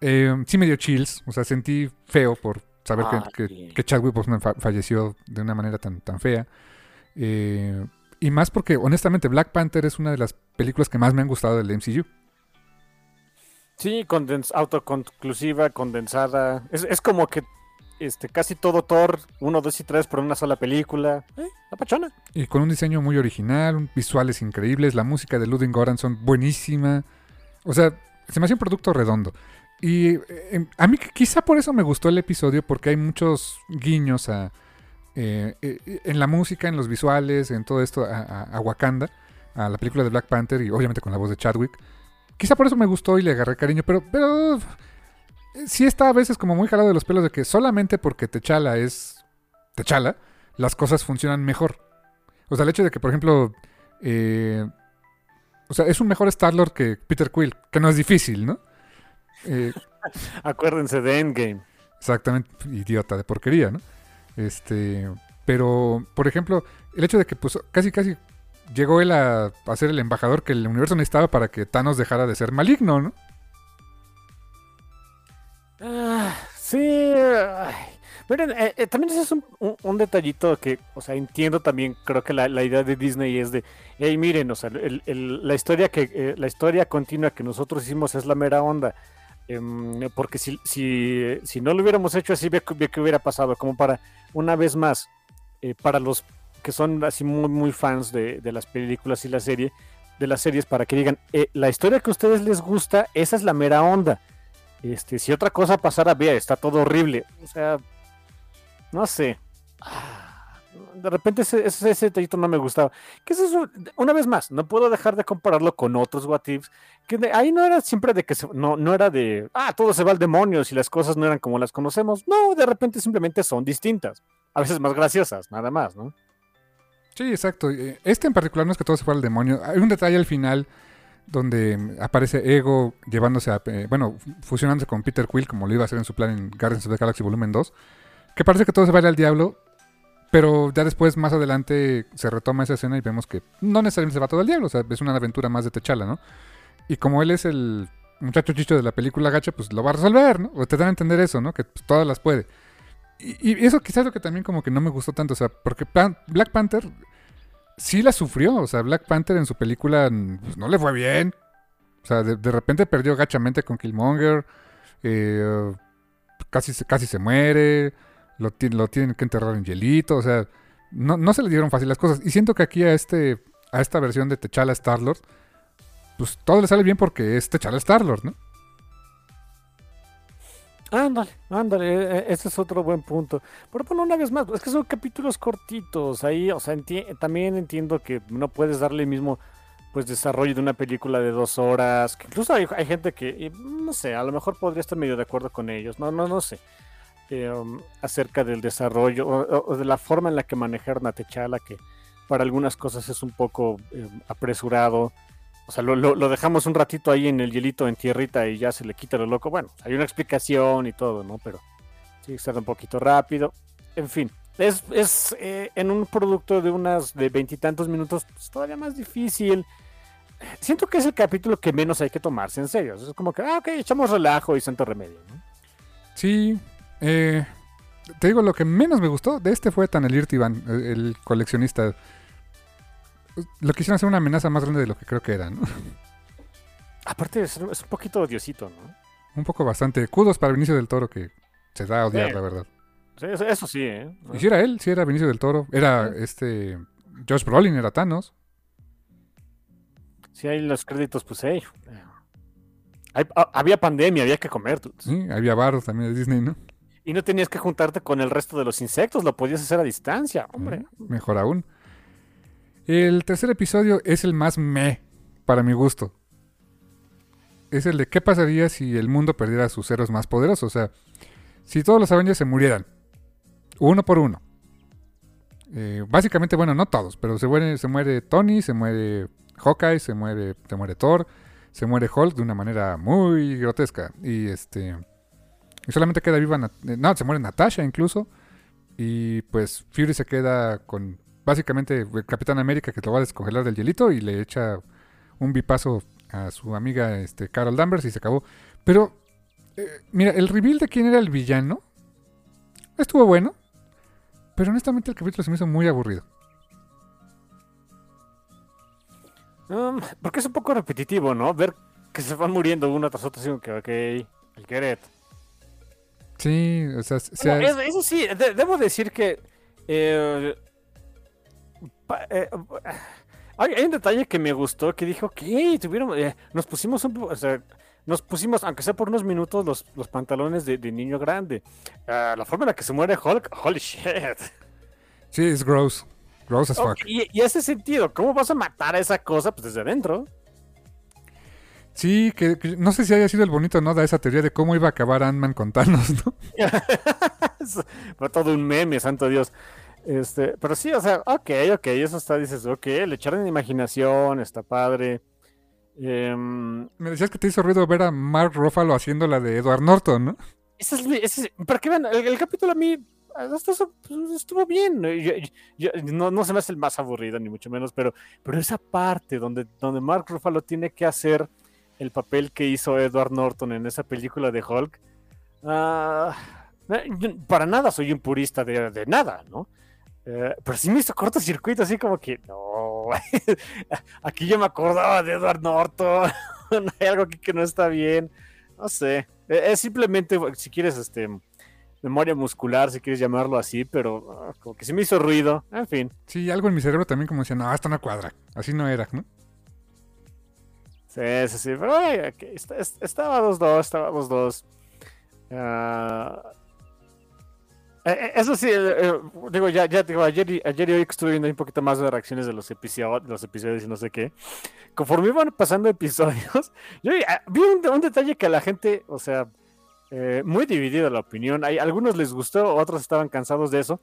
Em, sí me dio chills. O sea, sentí feo por saber que, que, Chadwick Boseman falleció de una manera tan, tan fea. Eh, y más porque, honestamente, Black Panther es una de las películas que más me han gustado del MCU. Sí, condens autoconclusiva, condensada. Es, es como que este, casi todo Thor 1, 2 y 3 por una sola película. Eh. Y con un diseño muy original, visuales increíbles, la música de Ludwig Göransson buenísima. O sea, se me hace un producto redondo. Y eh, a mí quizá por eso me gustó el episodio, porque hay muchos guiños a, eh, eh, en la música, en los visuales, en todo esto, a, Wakanda, a la película de Black Panther y obviamente con la voz de Chadwick. Quizá por eso me gustó y le agarré cariño, pero, pero sí está a veces como muy jalado de los pelos de que solamente porque Techala es Techala, las cosas funcionan mejor. O sea, el hecho de que, por ejemplo, eh, o sea, es un mejor Star-Lord que Peter Quill, que no es difícil, ¿no? Eh, *laughs* Acuérdense de Endgame. Exactamente, idiota de porquería, ¿no? Este, pero, por ejemplo, el hecho de que pues casi casi llegó él a, a ser el embajador que el universo necesitaba para que Thanos dejara de ser maligno, ¿no? Ah, sí. Miren, eh, eh, también ese es un, detallito que, o sea, entiendo también, creo que la, idea de Disney es de, hey, miren, o sea, la historia que eh, la historia continua que nosotros hicimos es la mera onda. Em, porque si, si, si, no lo hubiéramos hecho así, ve, que hubiera pasado, como para, una vez más, para los que son así muy, muy fans de, de, las películas y la serie, de las series, para que digan, la historia que a ustedes les gusta, esa es la mera onda este, si otra cosa pasara, vea, está todo horrible. O sea, no sé. De repente ese, ese, detallito no me gustaba. ¿Qué es eso? Una vez más, no puedo dejar de compararlo con otros What Ifs. Que ahí no era siempre de que no, no era de, ah, todo se va al demonio si las cosas no eran como las conocemos. No, de repente simplemente son distintas. A veces más graciosas, nada más, ¿no? Sí, exacto. Eh, este en particular no es que todo se fue al demonio. Hay un detalle al final donde aparece Ego llevándose a, eh, bueno, fusionándose con Peter Quill, como lo iba a hacer en su plan en Guardians of the Galaxy Volumen 2, que parece que todo se va a ir al diablo, pero ya después, más adelante, se retoma esa escena y vemos que no necesariamente se va todo al diablo, o sea, es una aventura más de Techala, ¿no? Y como él es el muchacho chicho de la película gacha, pues lo va a resolver, ¿no? O te dan a entender eso, ¿no? Que pues, todas las puede. Y, eso quizás lo que también como que no me gustó tanto, o sea, porque Black Panther sí la sufrió. O sea, Black Panther en su película pues, no le fue bien. O sea, de, repente perdió gachamente con Killmonger. Eh, casi, casi se muere. Lo, lo, tienen que enterrar en hielito. O sea, no, no, se le dieron fácil las cosas. Y siento que aquí a este a esta versión de T'Challa Star-Lord, pues todo le sale bien porque es T'Challa Star-Lord, ¿no? Ándale, ándale, e, e, ese es otro buen punto. Pero bueno, una vez más, es que son capítulos cortitos, ahí, o sea, también entiendo que no puedes darle el mismo pues desarrollo de una película de dos horas, que incluso hay, gente que, no sé, a lo mejor podría estar medio de acuerdo con ellos, no, no, no sé, eh, um, acerca del desarrollo o, de la forma en la que manejar Natechala, que para algunas cosas es un poco eh, apresurado, o sea, lo, dejamos un ratito ahí en el hielito, en tierrita y ya se le quita lo loco. Bueno, hay una explicación y todo, ¿no? Pero sí, ser un poquito rápido. En fin, es, es eh, en un producto de unas de veintitantos minutos pues, todavía más difícil. Siento que es el capítulo que menos hay que tomarse en serio. Es como que, ah, ok, echamos relajo y santo remedio, ¿no? Sí, eh, te digo, lo que menos me gustó de este fue Tan el Irtivan, el coleccionista lo quisieron hacer una amenaza más grande de lo que creo que era, ¿no? Aparte es, un poquito odiosito, ¿no? Un poco bastante. Kudos para Vinicio del Toro que se da a odiar, la verdad. eso, sí, ¿eh? Y si era él, si era Vinicio del Toro. Era este. Josh Brolin, era Thanos. Si hay los créditos, pues hey. Hay- a- había pandemia, había que comer. dude. Sí, había baros también de Disney, ¿no? Y no tenías que juntarte con el resto de los insectos, lo podías hacer a distancia, hombre. Mejor aún. El tercer episodio es el más me para mi gusto. Es el de qué pasaría si el mundo perdiera a sus héroes más poderosos. O sea, si todos los Avengers se murieran, uno por uno. Eh, básicamente, bueno, no todos, pero se muere, se muere Tony, se muere Hawkeye, se muere, se muere Thor, se muere Hulk de una manera muy grotesca. Y este. Y solamente queda viva. Eh, No, se muere Natasha incluso. Y pues Fury se queda con básicamente el Capitán América que lo va a descongelar del hielito y le echa un bipazo a su amiga este, Carol Danvers y se acabó. Pero, eh, mira, el reveal de quién era el villano estuvo bueno. Pero honestamente el capítulo se me hizo muy aburrido. Um, porque es un poco repetitivo, ¿no? Ver que se van muriendo uno tras otro, así como que, ok, el Geret. Sí, o sea, se- Bueno, eso, eso sí, de- debo decir que. eh, eh, *sighs* hay, hay un detalle que me gustó que dijo que tuvieron. eh, nos pusimos un. po- O sea, nos pusimos, aunque sea por unos minutos, los, los pantalones de, de niño grande. Ah, la forma en la que se muere Hulk, holy shit. sí, es gross. Gross as fuck. Y, y ese sentido, ¿cómo vas a matar a esa cosa? Pues desde adentro. Sí, que, que no sé si haya sido el bonito no da esa teoría de cómo iba a acabar Ant-Man con Thanos, ¿no? *laughs* Fue todo un meme, santo Dios. Este, pero sí, o sea, ok, ok, eso está, dices, ok, le echaron imaginación, está padre. Em, Me decías que te hizo ruido ver a Mark Ruffalo haciendo la de Edward Norton, ¿no? ese es, ese es- para que vean, el, el capítulo a mí hasta eso, pues, estuvo bien. Yo- yo- yo- no, no se me hace el más aburrido, ni mucho menos, pero, pero esa parte donde, donde Mark Ruffalo tiene que hacer el papel que hizo Edward Norton en esa película de Hulk, ah, eh, para nada soy un purista de, de nada, ¿no? Eh, pero sí me hizo cortocircuito, así como que, no, *laughs* aquí yo me acordaba de Edward Norton, *laughs* hay algo aquí que no está bien, no sé, Eh, es simplemente, si quieres, este, memoria muscular, si quieres llamarlo así, pero ah, como que sí me hizo ruido, en fin. Sí, algo en mi cerebro también como decía, no, esto no cuadra. Así no era, ¿no? Sí, sí, sí, pero ay, estaba 2-2, estaba 2-2. Ah, eh, eh, eso sí, eh, eh, digo, ya, ya digo, ayer, ayer y hoy que estuve viendo un poquito más de reacciones de los, episodios, los episodios y no sé qué. Conforme iban pasando episodios, *laughs* yo ah, vi un, un detalle que a la gente, o sea, eh, muy dividida la opinión. Hay, algunos les gustó, otros estaban cansados de eso.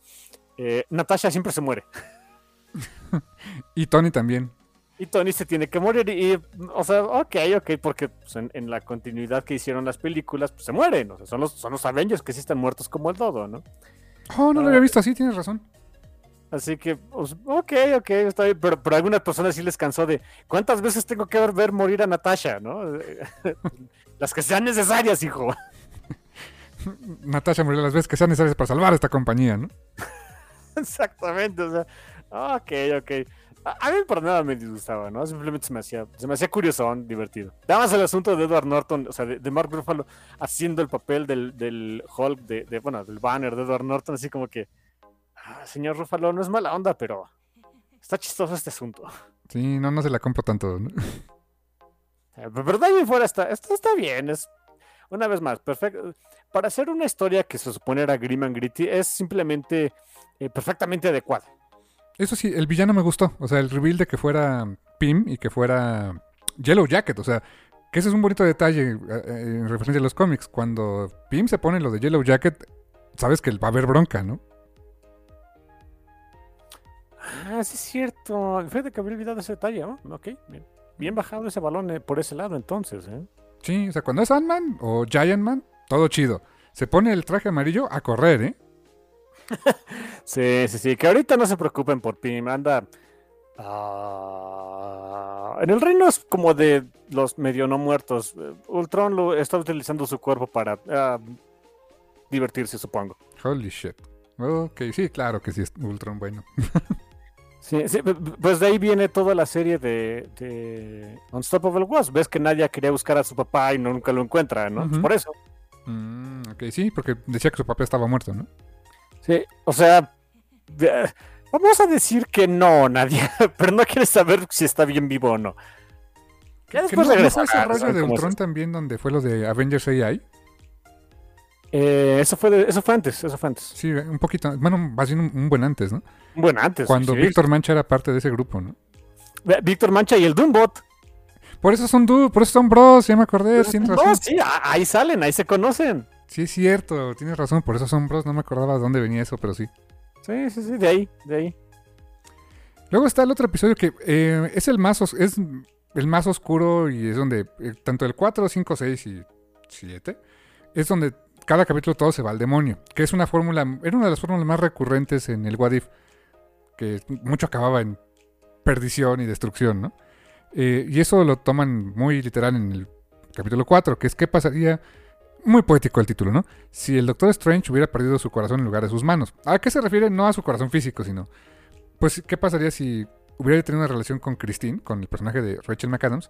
Eh, Natasha siempre se muere. *laughs* Y Tony también. Y Tony se tiene que morir. Y, o sea, ok, ok, porque pues, en, en la continuidad que hicieron las películas, pues se mueren. O sea, son los, son los Avengers que sí están muertos como el todo, ¿no? Oh, no lo Ah. había visto así, tienes razón. Así que, pues, ok, ok, está bien. Pero, pero algunas personas sí les cansó de cuántas veces tengo que ver, ver morir a Natasha, ¿no? *laughs* las que sean necesarias, hijo. *laughs* Natasha murió las veces que sean necesarias para salvar a esta compañía, ¿no? *laughs* Exactamente, o sea, ok, ok. A, a mí por nada me disgustaba, ¿no? Simplemente se me hacía, se me hacía curiosón, divertido. Nada más el asunto de Edward Norton, o sea, de, de Mark Ruffalo haciendo el papel del, del Hulk, de, de, bueno, del banner de Edward Norton, así como que, ah, señor Ruffalo, no es mala onda, pero está chistoso este asunto. Sí, no, no se la compro tanto. ¿no? *laughs* Eh, Pero en fuera está, está, está bien, es una vez más, perfecto. Para hacer una historia que se supone era grim and gritty, es simplemente eh, perfectamente adecuada. Eso sí, el villano me gustó. O sea, el reveal de que fuera Pim y que fuera Yellow Jacket. O sea, que ese es un bonito detalle eh, eh, en referencia a los cómics. Cuando Pim se pone lo de Yellow Jacket, sabes que va a haber bronca, ¿no? Ah, sí es cierto. Fíjate que había olvidado ese detalle, ¿no? Ok, bien. Bien bajado ese balón eh, por ese lado entonces, ¿eh? Sí, o sea, cuando es Ant-Man o Giant Man, todo chido. Se pone el traje amarillo a correr, ¿eh? Sí, sí, sí. Que ahorita no se preocupen por Pim. Anda. ah, en el reino es como de los medio no muertos. Ultron lo está utilizando su cuerpo para ah, divertirse, supongo. Holy shit. Ok, sí, claro que sí es Ultron bueno. *laughs* Sí, sí, pues de ahí viene toda la serie de, de Unstoppable Wasp. Ves que Nadia quería buscar a su papá y nunca lo encuentra, ¿no? Ujú. Por eso. Mm, ok, sí, porque decía que su papá estaba muerto, ¿no? Sí, o sea, vamos a decir que no, Nadia, *laughs* pero no quieres saber si está bien vivo o no. ¿Que después no, no regresa. fue ese rollo ¿saben de cómo es Ultron también donde fue lo de Avengers AI? Eh, eso, fue de- eso fue antes, eso fue antes. Sí, un poquito, bueno, más bien un, un buen antes, ¿no? Bueno, antes. Cuando sí. Víctor Mancha era parte de ese grupo, ¿no? Víctor Mancha y el Doombot. Por eso son du- por eso son bros, ya me acordé. No, sí, ahí salen, ahí se conocen. Sí, es cierto, tienes razón, por eso son bros, no me acordaba de dónde venía eso, pero sí. Sí, sí, sí, de ahí, de ahí. Luego está el otro episodio que eh, es el más os- es el más oscuro y es donde eh, tanto el 4, 5, 6 y 7 es donde cada capítulo todo se va al demonio, que es una fórmula, era una de las fórmulas más recurrentes en el What If, que mucho acababa en perdición y destrucción, ¿no? Eh, y eso lo toman muy literal en el capítulo 4, que es qué pasaría, muy poético el título, ¿no? Si el Doctor Strange hubiera perdido su corazón en lugar de sus manos. ¿A qué se refiere? No a su corazón físico, sino pues, ¿qué pasaría si hubiera tenido una relación con Christine, con el personaje de Rachel McAdams?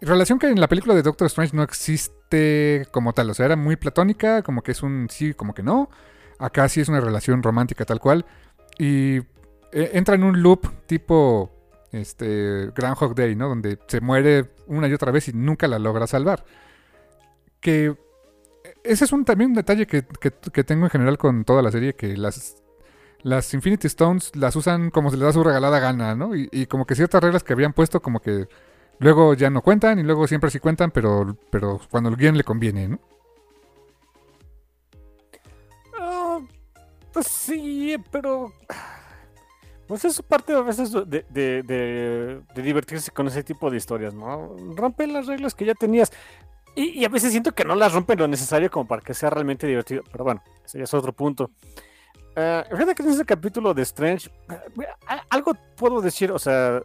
Relación que en la película de Doctor Strange no existe como tal, o sea, era muy platónica, como que es un sí, como que no. Acá sí es una relación romántica tal cual. Y eh, entra en un loop tipo este Groundhog Day, ¿no? Donde se muere una y otra vez y nunca la logra salvar. Que ese es un, también un detalle que, que- que tengo en general con toda la serie, que las, las Infinity Stones las usan como se les da su regalada gana, ¿no? Y, y como que ciertas reglas que habían puesto como que luego ya no cuentan y luego siempre sí cuentan, pero, pero cuando el guion le conviene, ¿no? Ah, pues sí, pero. Pues es parte a veces de, de- de- de divertirse con ese tipo de historias, ¿no? Rompe las reglas que ya tenías. Y, a veces siento que no las rompen lo necesario como para que sea realmente divertido. Pero bueno, ese ya es otro punto. Eh, fíjate que en ese capítulo de Strange, eh, algo puedo decir, o sea,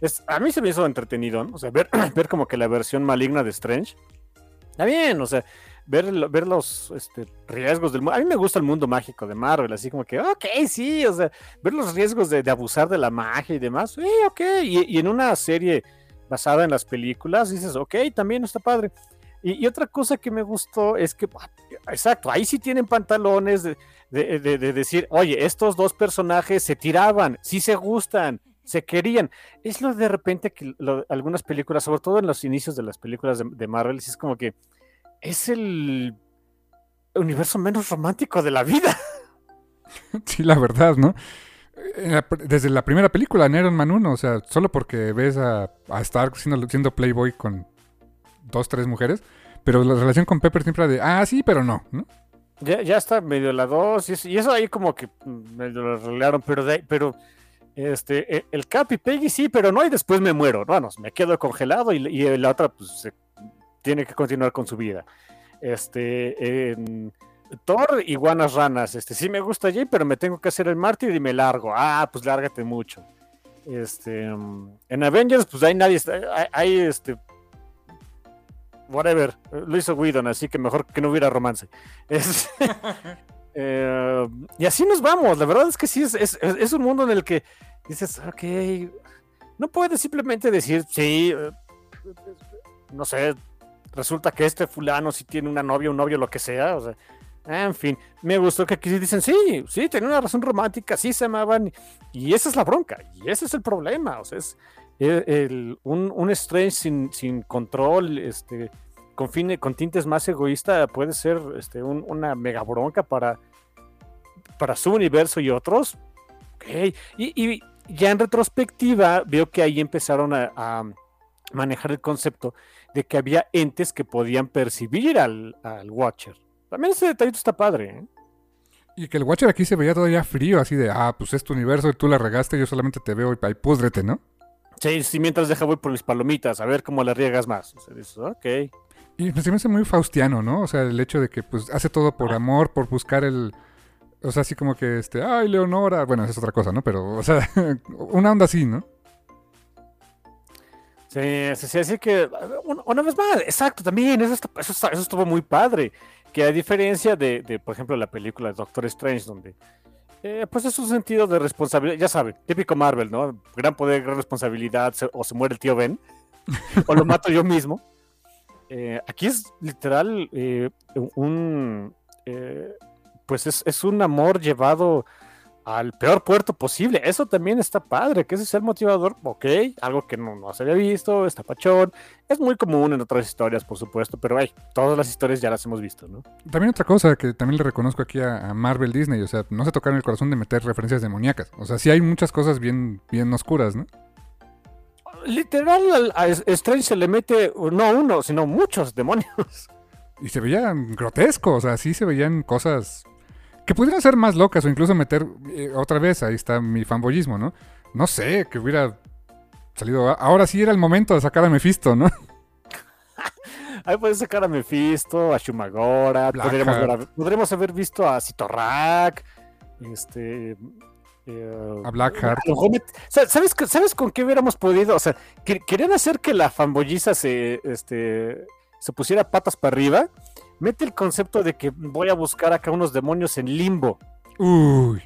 es, a mí se me hizo entretenido, ¿no? O sea, ver, *clears throat* ver como que la versión maligna de Strange. Está bien, o sea, ver, ver los este, riesgos del mundo. A mí me gusta el mundo mágico de Marvel, así como que, ok, sí, o sea, ver los riesgos de, abusar de la magia y demás, sí, ok. Y, y en una serie basada en las películas, dices, ok, también está padre. Y, otra cosa que me gustó es que, ah, exacto, ahí sí tienen pantalones de, de- de- de decir, oye, estos dos personajes se tiraban, sí se gustan, se querían. Es lo de repente que lo- algunas películas, sobre todo en los inicios de las películas de, Marvel, es como que es el universo menos romántico de la vida. *laughs* Sí, la verdad, ¿no? Desde la primera película, en Iron Man 1, o sea, solo porque ves a, a Stark siendo, siendo Playboy con dos, tres mujeres, pero la relación con Pepper siempre de, ah, sí, pero no. Ya, ya está medio la dos, y eso, y eso ahí como que medio lo arreglaron, pero, pero este, e- el Cap y Peggy sí, pero no, y después me muero, bueno, me quedo congelado y, la otra pues se- tiene que continuar con su vida. Este, en Thor, iguanas ranas, este, sí me gusta Jay, pero me tengo que hacer el mártir y me largo, ah, pues lárgate mucho. Este, en Avengers, pues ahí nadie está, hay, este, whatever, lo hizo Whedon, así que mejor que no hubiera romance. *laughs* Es- *laughs* eh, y así nos vamos, la verdad es que sí, es, es- es un mundo en el que dices, ok, no puedes simplemente decir, sí, eh, no sé, resulta que este fulano sí tiene una novia, un novio, lo que sea, o sea, en fin, me gustó que aquí dicen, sí, sí, tenía una razón romántica, sí se amaban, y esa es la bronca, y ese es el problema, o sea, es un, un Strange sin, control, este, con, fine- con tintes más egoísta, puede ser este, un- una mega bronca para, para su universo y otros. Y, y ya en retrospectiva, veo que ahí empezaron a, manejar el concepto de que había entes que podían percibir al, Watcher. También ese detallito está padre, ¿eh? Y que el Watcher aquí se veía todavía frío, así de, ah, pues es tu universo y tú la regaste, yo solamente te veo y ahí púdrete, ¿no? Sí, sí, mientras deja voy por mis palomitas, a ver cómo le riegas más. O sea, dices, ok. Y pues se me hace muy faustiano, ¿no? O sea, el hecho de que pues hace todo por amor, por buscar el... O sea, así como que, este, ay, Leonora, bueno, esa es otra cosa, ¿no? Pero, o sea, *laughs* una onda así, ¿no? Sí, sí, sí, así que una, una vez más, exacto, también, eso, está- eso, está- eso estuvo muy padre. Que a diferencia de, de, por ejemplo, la película de Doctor Strange, donde eh, pues es un sentido de responsabilidad, ya saben, típico Marvel, ¿no? Gran poder, gran responsabilidad, o se muere el tío Ben, o lo mato yo mismo. Eh, aquí es literal eh, un, eh, pues es, es un amor llevado al peor puerto posible. Eso también está padre, que ese es el motivador, ok, algo que no, no se había visto, está pachón. Es muy común en otras historias, por supuesto, pero hey, todas las historias ya las hemos visto, ¿no? También otra cosa que también le reconozco aquí a, a Marvel Disney, o sea, no se tocaron el corazón de meter referencias demoníacas. O sea, sí hay muchas cosas bien, bien oscuras, ¿no? Literal, al- a Strange se le mete no uno, sino muchos demonios. Y se veían grotesco, o sea, sí se veían cosas que pudieran ser más locas o incluso meter eh, otra vez, ahí está mi fanboyismo, ¿no? No sé, que hubiera salido. Ahora sí era el momento de sacar a Mephisto, ¿no? *laughs* Ahí puedes sacar a Mephisto, a Shumagora, podríamos, Blackheart. ver a- podríamos haber visto a Citorrak, este... eh, A Blackheart. ¿Sabes, ¿Sabes con qué hubiéramos podido? O sea, que- querían hacer que la fanboyiza se, este, se pusiera patas para arriba. Mete el concepto de que voy a buscar acá unos demonios en limbo. Uy.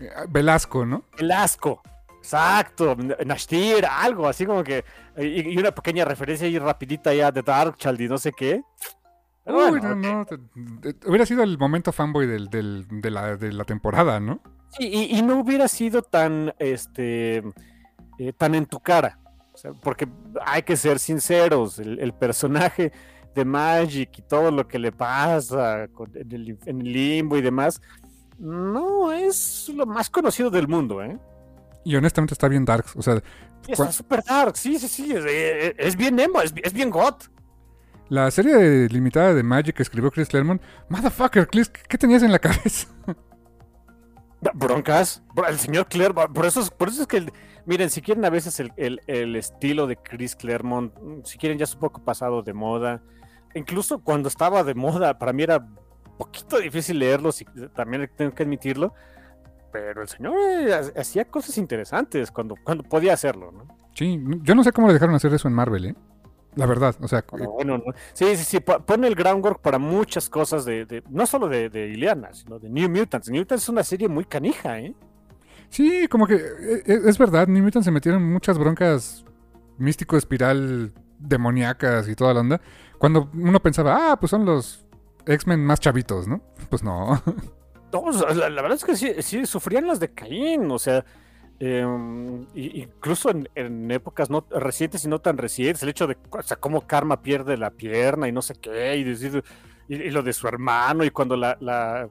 eh, Velasco, ¿no? El asco. Exacto. Nashtir, algo así como que. Y, y una pequeña referencia ahí rapidita ya de Dark Child y no sé qué. Pero Uy, bueno, no, no. te- te- hubiera sido el momento fanboy del, del- de, la, de la temporada, ¿no? Sí, y, y no hubiera sido tan, este, eh, tan en tu cara. O sea, porque hay que ser sinceros, el, el personaje de Magic y todo lo que le pasa con- en, el, en el limbo y demás, no es lo más conocido del mundo, ¿eh? Y honestamente está bien darks. O sea, está súper dark, sí, sí, sí, es, es- es bien emo, es, es bien got. la serie limitada de Magic que escribió Chris Claremont, motherfucker, Chris, ¿qué tenías en la cabeza? Broncas, bro, el señor Claremont, por eso, es- por eso es que, el- miren, si quieren a veces el, el- el estilo de Chris Claremont, si quieren ya es un poco pasado de moda, incluso cuando estaba de moda, para mí era un poquito difícil leerlo, si- también tengo que admitirlo, pero el señor eh, ha- hacía cosas interesantes cuando, cuando podía hacerlo, ¿no? Sí, yo no sé cómo le dejaron hacer eso en Marvel, ¿eh? La verdad, o sea, Pero bueno, ¿no? Sí, sí, sí, po- pone el groundwork para muchas cosas de, de- no solo de, de Ileana, sino de New Mutants. New Mutants es una serie muy canija, ¿eh? sí, como que eh, eh, es verdad, New Mutants se metieron muchas broncas místico, espiral, demoníacas y toda la onda. Cuando uno pensaba, ah, pues son los X-Men más chavitos, ¿no? *laughs* Pues no. No, la, la verdad es que sí, sí sufrían las de Caín, o sea, y- incluso en, épocas no recientes y no tan recientes, el hecho de o sea, cómo Karma pierde la pierna y no sé qué, y, decir- y- lo de su hermano, y cuando la,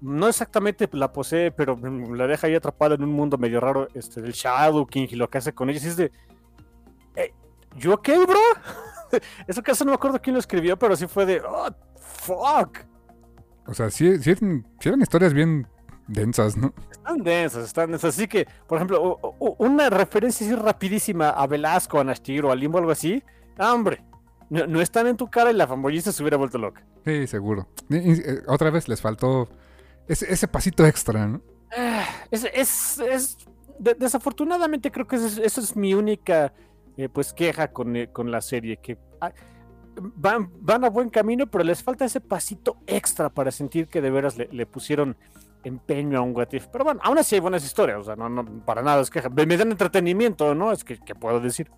no exactamente la posee, pero la deja ahí atrapada en un mundo medio raro, este, del Shadow King y lo que hace con ella, es de, "Eh, ¿you okay, bro? *laughs* Eso caso no me acuerdo quién lo escribió, pero sí fue de, oh, fuck. O sea, sí, sí eran, sí eran historias bien densas, ¿no? Están densas, están densas. Así que, por ejemplo, una referencia así rapidísima a Velasco, a Nashtir o a Limbo, algo así. ah, hombre, no, no están en tu cara y la fanboyista se hubiera vuelto loca. Sí, seguro. Y- y, eh, otra vez les faltó ese, ese pasito extra, ¿no? Ah, Es, es, es- de- desafortunadamente creo que esa es, esa es mi única eh, pues queja con, eh, con la serie, que ah, van, van a buen camino, pero les falta ese pasito extra para sentir que de veras le, pusieron empeño a un What If. Pero bueno, aún así hay buenas historias, o sea, no, para nada es queja. Me dan entretenimiento, ¿no? Es que, que puedo decir.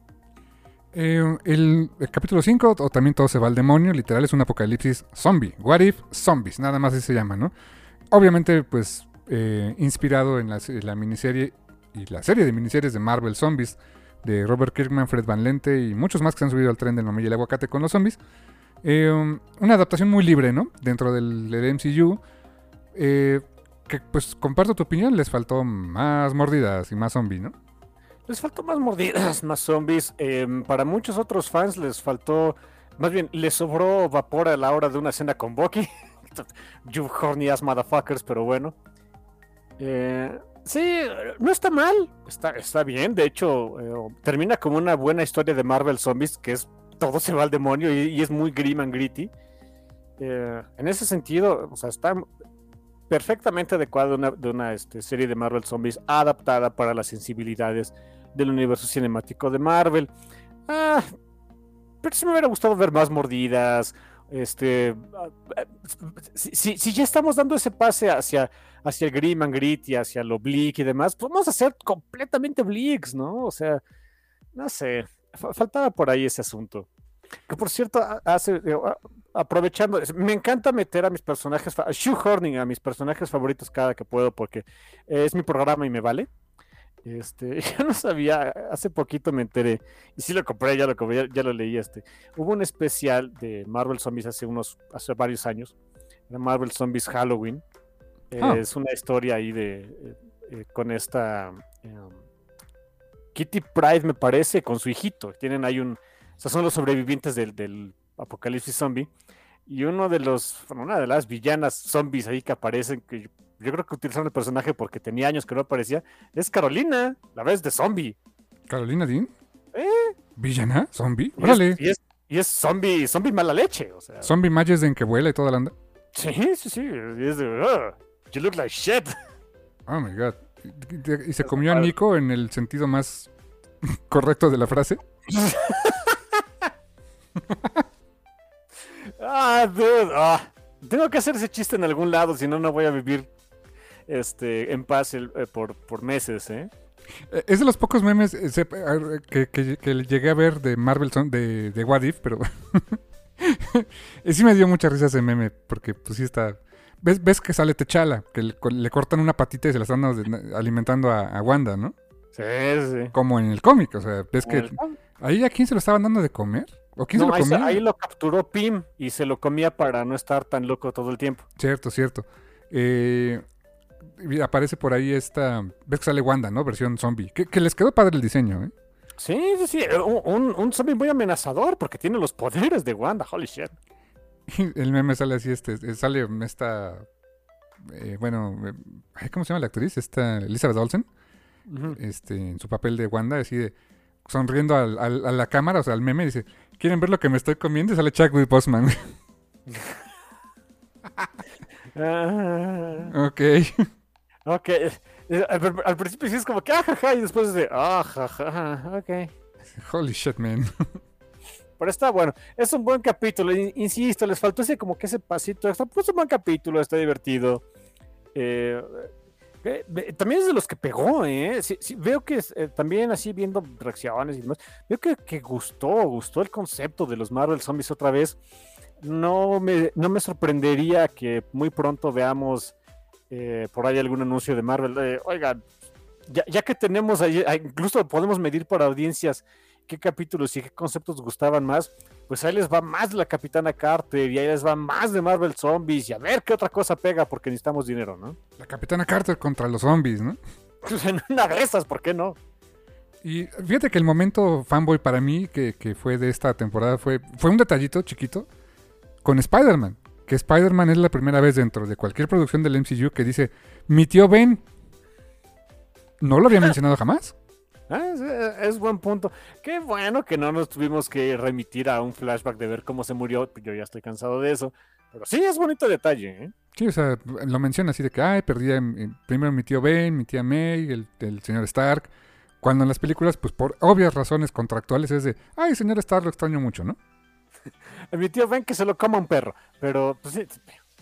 Eh, el, capítulo 5, o también todo se va al demonio, literal es un apocalipsis zombie. What if zombies, nada más así se llama, ¿no? Obviamente, pues, inspirado en la, se- la miniserie y la serie de miniseries de Marvel Zombies de Robert Kirkman, Fred Van Lente y muchos más que han subido al tren del mamey y el aguacate con los zombies. Um, una adaptación muy libre, ¿no? Dentro del, MCU. eh, que, pues, comparto tu opinión, les faltó más mordidas y más zombie, ¿no? Les faltó más mordidas, más zombies. Em, para muchos otros fans les faltó, más bien, les sobró vapor a la hora de una cena con Bucky. *laughs* you horny ass motherfuckers, pero bueno. Eh, sí, no está mal, está, está bien. De hecho, eh, termina como una buena historia de Marvel Zombies, que es todo se va al demonio y, es muy grim and gritty. Eh, en ese sentido, o sea, está perfectamente adecuada de una, de una este, serie de Marvel Zombies adaptada para las sensibilidades del universo cinemático de Marvel. Ah, pero sí me hubiera gustado ver más mordidas. Este, si, si- ya estamos dando ese pase hacia, hacia el grim and gritty, hacia lo bleak y demás, pues vamos a ser completamente bleaks, ¿no? O sea, no sé, fa- faltaba por ahí ese asunto. Que por cierto, ha- hace, aprovechando, me encanta meter a mis personajes, shoehorning a mis personajes favoritos cada que puedo porque es mi programa y me vale. Este, *laughs* yo no sabía, hace poquito me enteré, y sí lo compré, ya lo compré, ya, ya lo leí, este. Hubo un especial de Marvel Zombies hace unos, hace varios años, era Marvel Zombies Halloween. Eh, Ah. Es una historia ahí de, eh, eh, con esta em, Kitty Pride, me parece, con su hijito. Tienen ahí un, o sea, son los sobrevivientes del, del apocalipsis zombie. Y uno de los, bueno, una de las villanas zombies ahí que aparecen, que yo, creo que utilizaron el personaje porque tenía años que no aparecía, es Carolina, la vez de zombie. ¿Carolina Dean? ¿Eh? ¿Villana? ¿Zombie? Y es, Órale. y es, y es zombie, zombie mala leche, o sea. ¿Zombie Majesden que vuela y toda la onda? Sí, sí, sí. Y es de, "Ugh, you look like shit. Oh my god. ¿Y se comió a. Nico en el sentido más *laughs* correcto de la frase? *laughs* Ah, dude. ah. Tengo que hacer ese chiste en algún lado, si no, no voy a vivir este, en paz el- eh, por, por meses, ¿eh? Eh, Es de los pocos memes eh, que, que- que llegué a ver de Marvel son- de, de What If, pero *laughs* sí me dio mucha risa ese meme, porque pues sí está... ¿Ves, ves que sale Techala, que le, co- le cortan una patita y se la están dando- alimentando a, a Wanda, ¿no? Sí, sí. Como en el cómic, o sea, ves que... ¿Ahí a quién se lo estaban dando de comer? ¿O quién No, se lo ahí, comía? ahí lo capturó Pim y se lo comía para no estar tan loco todo el tiempo. Cierto, cierto. Eh, aparece por ahí esta... ¿Ves que sale Wanda, no? Versión zombie. Que, que les quedó padre el diseño, ¿eh? Sí, sí, sí. Un, un, zombie muy amenazador porque tiene los poderes de Wanda. Holy shit. *laughs* El meme sale así, este, eh, sale esta, eh, bueno, eh, ¿cómo se llama la actriz? Esta Elizabeth Olsen, este, en su papel de Wanda, así de, sonriendo al- al- a la cámara, o sea, al meme, dice, ¿quieren ver lo que me estoy comiendo? Y sale Chadwick Boseman. *laughs* Ah, ok. *laughs* ok. Al, al principio sí es como que, ah, jaja, y después es de, ah, jaja, ok. Holy shit, man. *laughs* Pero está bueno. Es un buen capítulo. in- Insisto, les faltó ese como que ese pasito extra. Pues es un buen capítulo, está divertido. Eh, eh, también es de los que pegó, ¿eh? Sí, sí, veo que eh, también así viendo reacciones y demás, veo que, que gustó, gustó el concepto de los Marvel Zombies otra vez. No me, no me sorprendería que muy pronto veamos eh, por ahí algún anuncio de Marvel. de, Oigan, ya, ya que tenemos ahí, ah, incluso podemos medir por audiencias qué capítulos y qué conceptos gustaban más, pues ahí les va más la Capitana Carter y ahí les va más de Marvel Zombies y a ver qué otra cosa pega porque necesitamos dinero, ¿no? La Capitana Carter contra los zombies, ¿no? Pues en una de esas, ¿por qué no? Y fíjate que el momento fanboy para mí que, que fue de esta temporada fue, fue un detallito chiquito con Spider-Man. Que Spider-Man es la primera vez dentro de cualquier producción del MCU que dice, mi tío Ben. No lo había *laughs* mencionado jamás. Ah, es, es buen punto. Qué bueno que no nos tuvimos que remitir a un flashback de ver cómo se murió. Yo ya estoy cansado de eso. Pero sí, es bonito detalle, ¿eh? Sí, o sea, lo menciona así de que, ay, perdí a mi- primero mi tío Ben, mi tía May, el, el señor Stark. Cuando en las películas, pues por obvias razones contractuales es de, ay, señor Stark, lo extraño mucho, ¿no? A *laughs* mi tío ven que se lo coma un perro. Pero, pues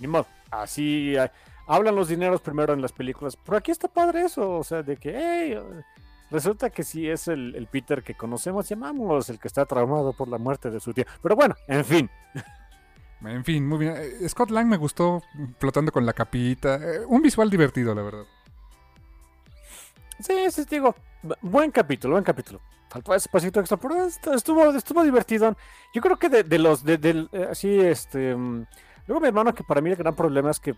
ni modo. Así ah, hablan los dineros primero en las películas. Pero aquí está padre eso. O sea, de que, hey, resulta que sí es el, el Peter que conocemos, llamamos, el que está traumado por la muerte de su tío. Pero bueno, en fin. En fin, muy bien. Eh, Scott Lang me gustó flotando con la capita. eh, un visual divertido, la verdad. Sí, sí, digo, bu- buen capítulo, buen capítulo. Faltó ese pasito extra, pero est- estuvo, estuvo divertido. Yo creo que de, de los, de, del, eh, así, este... mm, Luego mi hermano, que para mí el gran problema es que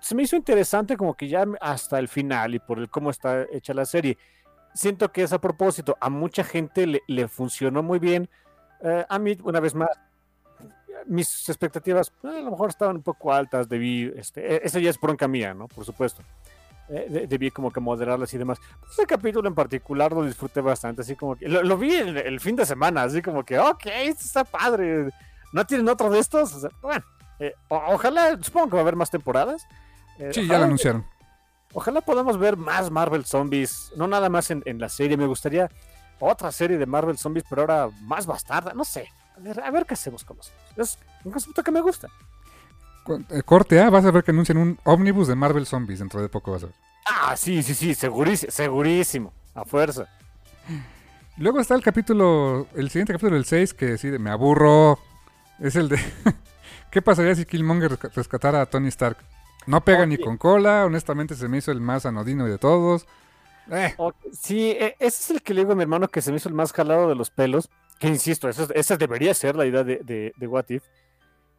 se me hizo interesante como que ya hasta el final y por el cómo está hecha la serie. Siento que es a propósito, a mucha gente le, funcionó muy bien. Eh, a mí, una vez más, mis expectativas eh, a lo mejor estaban un poco altas, debí, este, e- esa ya es bronca mía, ¿no? Por supuesto. Eh, de- debí como que moderarlas y demás. Ese capítulo en particular lo disfruté bastante, así como que lo, lo vi el, el fin de semana, así como que, ok, esto está padre. ¿No tienen otro de estos? O sea, bueno, eh, ojalá, supongo que va a haber más temporadas. Eh, Sí, ya lo anunciaron. Ojalá podamos ver más Marvel Zombies, no nada más en, en la serie. Me gustaría otra serie de Marvel Zombies, pero ahora más bastarda, no sé. A ver, a ver qué hacemos con los Es un concepto que me gusta. Eh, Corte A, vas a ver que anuncian un ómnibus de Marvel Zombies dentro de poco vas a ver. Ah, sí, sí, sí, segurísimo, segurísimo, a fuerza. Luego está el capítulo, el siguiente capítulo, el 6, que decide, me aburro. Es el de. *laughs* ¿Qué pasaría si Killmonger resca- rescatara a Tony Stark? No pega ni con cola, honestamente se me hizo el más anodino de todos. Eh, Sí, e- ese es el que le digo a mi hermano que se me hizo el más jalado de los pelos. Que insisto, esa, es- esa debería ser la idea de, de, de What If.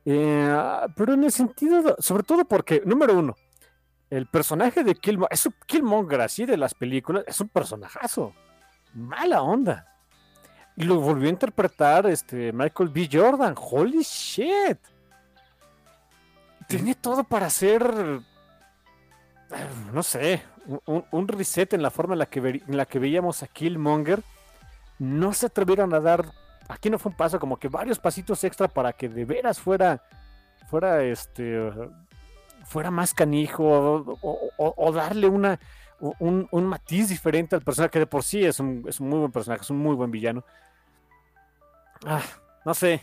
Eh, pero en el sentido, sobre todo porque, número uno, el personaje de Killmonger, es un Killmonger así de las películas, es un personajazo. Mala onda. Y lo volvió a interpretar este Michael B. Jordan. Holy shit. Tiene todo para eh, no sé, un- reset en la forma en la, que en la que veíamos a Killmonger. No se atrevieron a dar, aquí no fue un paso, como que varios pasitos extra para que de veras fuera, fuera este, fuera más canijo o, darle una, un, matiz diferente al personaje que de por sí es un, es un muy buen personaje, es un muy buen villano. Ah, no sé,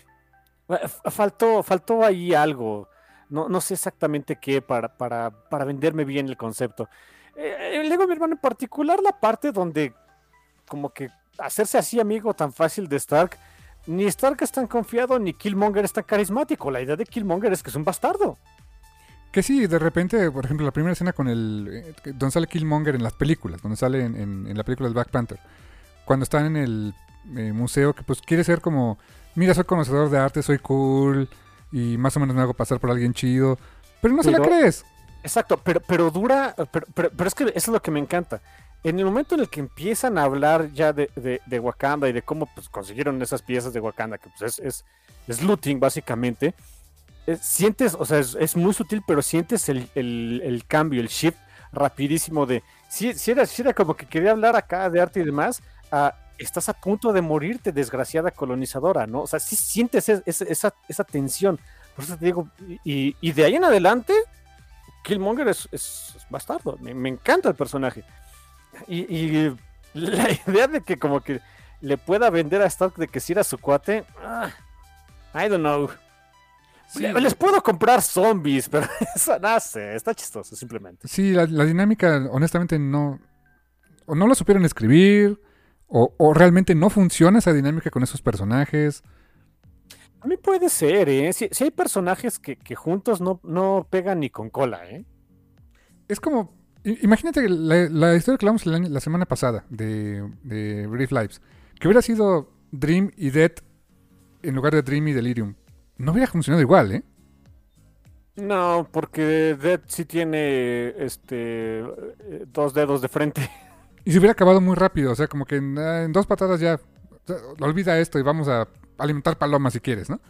faltó, faltó ahí algo. No, no sé exactamente qué para, para, para venderme bien el concepto. Eh, le digo a mi hermano en particular la parte donde como que hacerse así amigo tan fácil de Stark, ni Stark es tan confiado, ni Killmonger es tan carismático. La idea de Killmonger es que es un bastardo. que sí, de repente, por ejemplo, la primera escena con el. eh, donde sale Killmonger en las películas, donde sale en, en- en la película de Black Panther. Cuando están en el eh, museo, que pues quiere ser como. Mira, soy conocedor de arte, soy cool. Y más o menos me hago pasar por alguien chido. Pero no se la crees. Exacto, pero, pero dura, pero, pero- pero es que eso es lo que me encanta. En el momento en el que empiezan a hablar ya de, de- Wakanda y de cómo pues, consiguieron esas piezas de Wakanda, que pues, es, es, looting básicamente, eh, sientes, o sea, es, muy sutil, pero sientes el, el- cambio, el shift rapidísimo de, si, si, era, si era como que quería hablar acá de arte y demás, a, estás a punto de morirte, desgraciada colonizadora, ¿no? O sea, sí sientes es- es- esa, esa tensión. Por eso te digo, y, y de ahí en adelante, Killmonger es bastardo. Me, me encanta el personaje. Y, y la *laughs* idea de que como que le pueda vender a Stark de que si era su cuate, ah, I don't know. Sí. Les puedo comprar zombies, *laughs* pero eso no sé, está chistoso simplemente. Sí, la, la dinámica, honestamente, no. O no la supieron escribir. O, o realmente no funciona esa dinámica con esos personajes. A mí puede ser, ¿eh? Si, si hay personajes que, que juntos no, no pegan ni con cola, ¿eh? Es como. Imagínate la, la historia que hablamos la semana pasada de, de Brief Lives. Que hubiera sido Dream y Dead en lugar de Dream y Delirium. No hubiera funcionado igual, ¿eh? No, porque Dead sí tiene este dos dedos de frente. Y se hubiera acabado muy rápido. O sea, como que en, ah, en dos patadas ya. olvida esto y vamos a alimentar palomas si quieres, ¿no?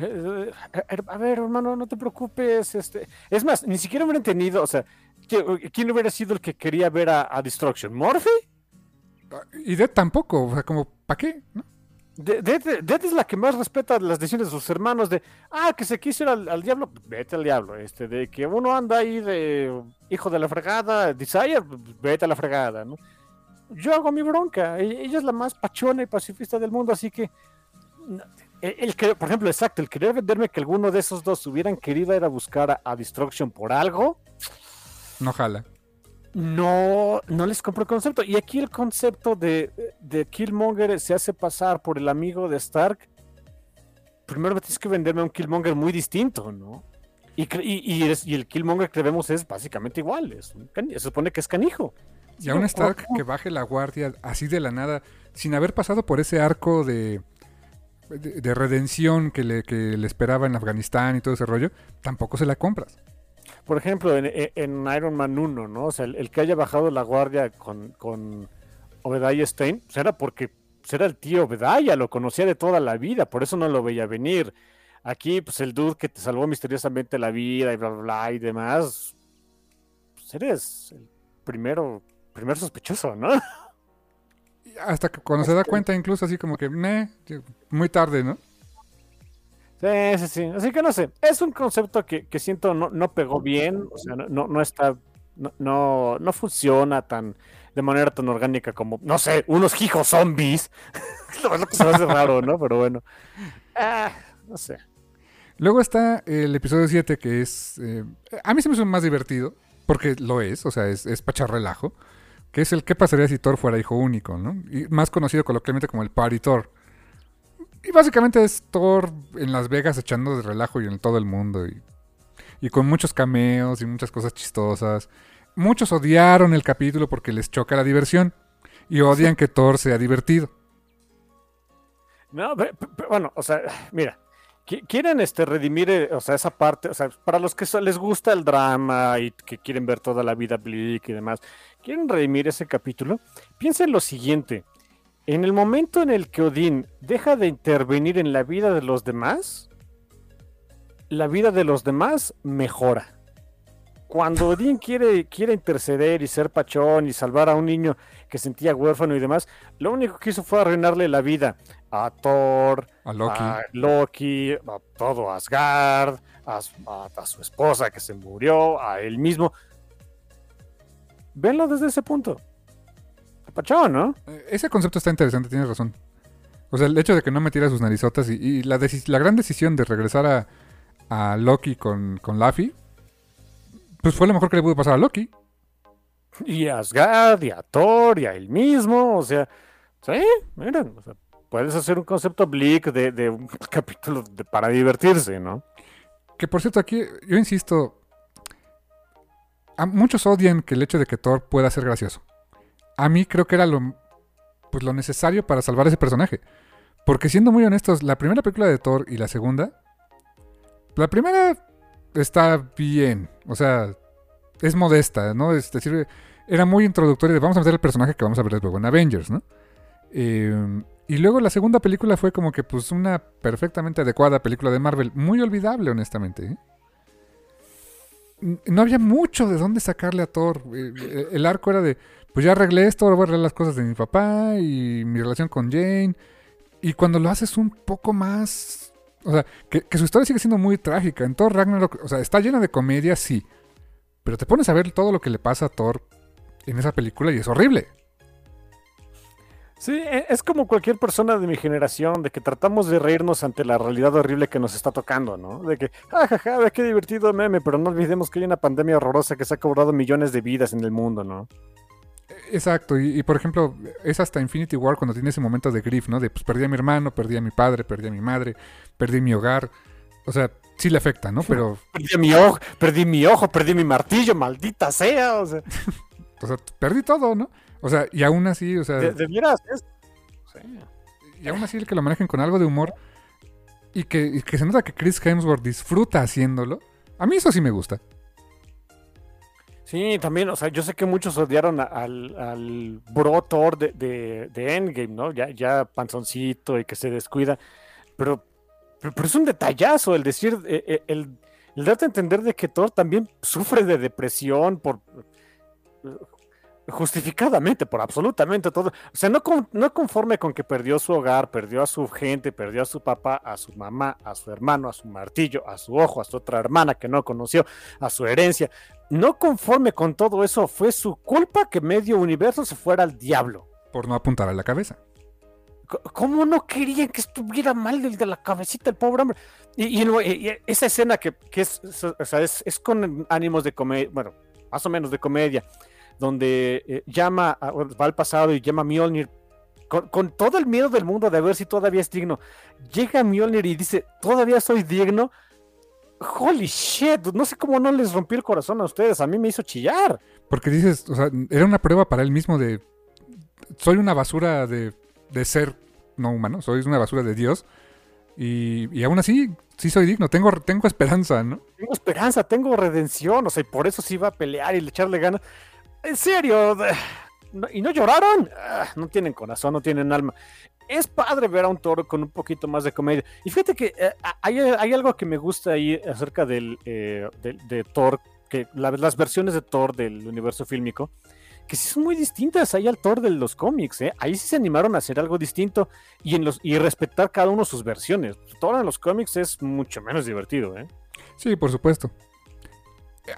Eh, eh, A ver, hermano, no te preocupes. Este... Es más, ni siquiera hubiera entendido, o sea, ¿qui- ¿quién hubiera sido el que quería ver a, a Destruction? ¿Morphy? Y Dead tampoco. O sea, como, ¿para qué? ¿No? De- Dead, es la que más respeta las decisiones de sus hermanos de, ah, que se quiso ir al, al diablo, vete al diablo, este, de que uno anda ahí de hijo de la fregada, Desire, vete a la fregada, ¿no? Yo hago mi bronca, e- ella es la más pachona y pacifista del mundo, así que, el, el que, por ejemplo, exacto, el querer venderme que alguno de esos dos hubieran querido ir a buscar a, a Destruction por algo, No jala. no, no les compro el concepto. Y aquí el concepto de, de Killmonger se hace pasar por el amigo de Stark. Primero tienes que venderme un Killmonger muy distinto, ¿no? Y, y, y es- y el Killmonger que vemos es básicamente igual. Es se supone que es canijo. Y a un Stark que baje la guardia así de la nada, sin haber pasado por ese arco de, de, de redención que le, que le esperaba en Afganistán y todo ese rollo, tampoco se la compras. Por ejemplo, en, en- en Iron Man 1, ¿no? O sea, el, el que haya bajado la guardia con, con Obadiah Stein, pues era porque pues era el tío Obadiah, lo conocía de toda la vida, por eso no lo veía venir. Aquí, pues el dude que te salvó misteriosamente la vida y bla, bla, bla y demás, pues eres el primero, primer sospechoso, ¿no? Y Hasta que cuando se da cuenta, incluso así como que, "Meh, muy tarde, ¿no? Sí, sí, sí. Así que no sé. Es un concepto que, que siento no, no pegó bien. O sea, no, no, está. No, no, no funciona tan de manera tan orgánica como, no sé, unos hijos zombies. *laughs* es lo que se hace raro, ¿no? Pero bueno. Ah, no sé. Luego está el episodio 7, que es. eh, a mí se me hizo más divertido, porque lo es, o sea, es, es pachar relajo. Que es el qué pasaría si Thor fuera hijo único, ¿no? Y más conocido coloquialmente como el Party Thor. Y básicamente es Thor en Las Vegas echando de relajo y en todo el mundo. Y, y con muchos cameos y muchas cosas chistosas. Muchos odiaron el capítulo porque les choca la diversión. Y odian que Thor sea divertido. No, pe- pe- bueno, o sea, mira, qui- quieren este redimir, eh, o sea, esa parte, o sea, para los que les gusta el drama y que quieren ver toda la vida Bleak y demás, quieren redimir ese capítulo, piensen lo siguiente, en el momento en el que Odín deja de intervenir en la vida de los demás, la vida de los demás mejora. Cuando Odín quiere, quiere interceder y ser pachón y salvar a un niño que sentía huérfano y demás, lo único que hizo fue arruinarle la vida a Thor, A Loki. a Loki, a todo Asgard, a- a su esposa que se murió, a él mismo. Venlo desde ese punto. Pachón, ¿no? Eh, Ese concepto está interesante, tienes razón. O sea, el hecho de que no metiera sus narizotas y, y la, gran decisión de regresar a, a Loki con, con Laffy, pues fue lo mejor que le pudo pasar a Loki. Y a Asgard, y a Thor, y a él mismo. O sea, sí, miren, o sea, puedes hacer un concepto bleak de, de un *laughs* capítulo de- para divertirse, ¿no? Que por cierto, aquí yo insisto, a muchos odian que el hecho de que Thor pueda ser gracioso. A mí creo que era lo, pues, lo necesario para salvar ese personaje. Porque siendo muy honestos, la primera película de Thor y la segunda, la primera está bien, o sea, es modesta, ¿no? Es decir, era muy introductoria vamos a meter el personaje que vamos a ver luego en Avengers, ¿no? Eh, y luego la segunda película fue como que pues una perfectamente adecuada película de Marvel, muy olvidable honestamente. ¿eh? No había mucho de dónde sacarle a Thor. Eh, eh, El arco era de, pues ya arreglé esto, ahora voy a arreglar las cosas de mi papá y mi relación con Jane. Y cuando lo haces un poco más... O sea, que, su historia sigue siendo muy trágica. En Thor Ragnarok, o sea, está llena de comedia, sí. Pero te pones a ver todo lo que le pasa a Thor en esa película y es horrible. Sí, e- es como cualquier persona de mi generación, de que tratamos de reírnos ante la realidad horrible que nos está tocando, ¿no? De que, jajaja, ve qué divertido meme, pero no olvidemos que hay una pandemia horrorosa que se ha cobrado millones de vidas en el mundo, ¿no? Exacto, y, y, por ejemplo, es hasta Infinity War cuando tiene ese momento de grief, ¿no? De pues perdí a mi hermano, perdí a mi padre, perdí a mi madre, perdí mi hogar. O sea, sí le afecta, ¿no? Pero, *laughs* Perdí mi ojo, perdí mi ojo, perdí mi martillo, maldita sea, o sea, *laughs* o sea, perdí todo, ¿no? O sea, y aún así, o sea, de, de veras, es- sí. y aún así el que lo manejen con algo de humor y que, y que se nota que Chris Hemsworth disfruta haciéndolo, a mí eso sí me gusta. Sí, también, o sea, yo sé que muchos odiaron al, al bro Thor de, de, Endgame, ¿no? Ya, ya panzoncito y que se descuida, pero, pero, pero es un detallazo el decir, eh, eh, el, el darte a entender de que Thor también sufre de depresión por justificadamente, por absolutamente todo. O sea, no, con- no conforme con que perdió su hogar, perdió a su gente, perdió a su papá, a su mamá, a su hermano, a su martillo, a su ojo, a su otra hermana que no conoció, a su herencia. No conforme con todo eso, fue su culpa que medio universo se fuera al diablo. Por no apuntar a la cabeza. ¿Cómo no querían que estuviera mal el de la cabecita, el pobre hombre? Y, esa escena que, que es, es- o sea, es, es con ánimos de comedia, bueno, más o menos de comedia, donde eh, llama, a- va al pasado y llama a Mjolnir con, con todo el miedo del mundo de ver si todavía es digno. Llega Mjolnir y dice, todavía soy digno. Holy shit, no sé cómo no les rompió el corazón a ustedes, a mí me hizo chillar. Porque dices, o sea, era una prueba para él mismo de, soy una basura de, de ser no humano, soy una basura de Dios. Y, y aún así, sí soy digno, tengo, tengo esperanza, ¿no? tengo esperanza, tengo redención, o sea, y por eso sí iba a pelear y le echarle ganas. En serio, de- no- y no lloraron, Ah, no tienen corazón, no tienen alma. Es padre ver a un toro con un poquito más de comedia. Y fíjate que eh, hay, algo que me gusta ahí acerca del, eh, de, Thor, que la- las versiones de Thor del universo fílmico, que sí son muy distintas ahí al Thor de los cómics, ¿eh? Ahí sí se animaron a hacer algo distinto y, en los, y respetar cada uno sus versiones. Thor en los cómics es mucho menos divertido, ¿eh? Sí, por supuesto.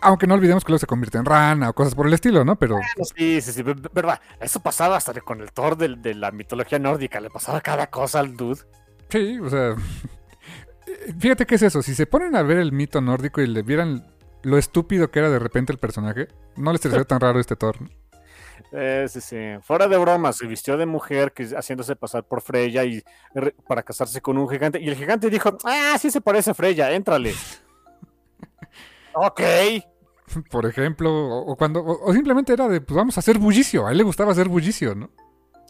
Aunque no olvidemos que luego se convierte en rana o cosas por el estilo, ¿no? Pero Sí, sí, sí, ver- verdad. Eso pasaba hasta con el Thor de, la mitología nórdica, le pasaba cada cosa al dude. sí, o sea... Fíjate qué es eso, si se ponen a ver el mito nórdico y le vieran lo estúpido que era de repente el personaje, no les sería *laughs* tan raro este Thor. Eh, sí, sí. Fuera de broma, se vistió de mujer que, haciéndose pasar por Freya y para casarse con un gigante. Y el gigante dijo, ah, sí se parece a Freya, éntrale. Ok. *laughs* Por ejemplo, o, cuando, o, simplemente era de, pues vamos a hacer bullicio. A él le gustaba hacer bullicio, ¿no?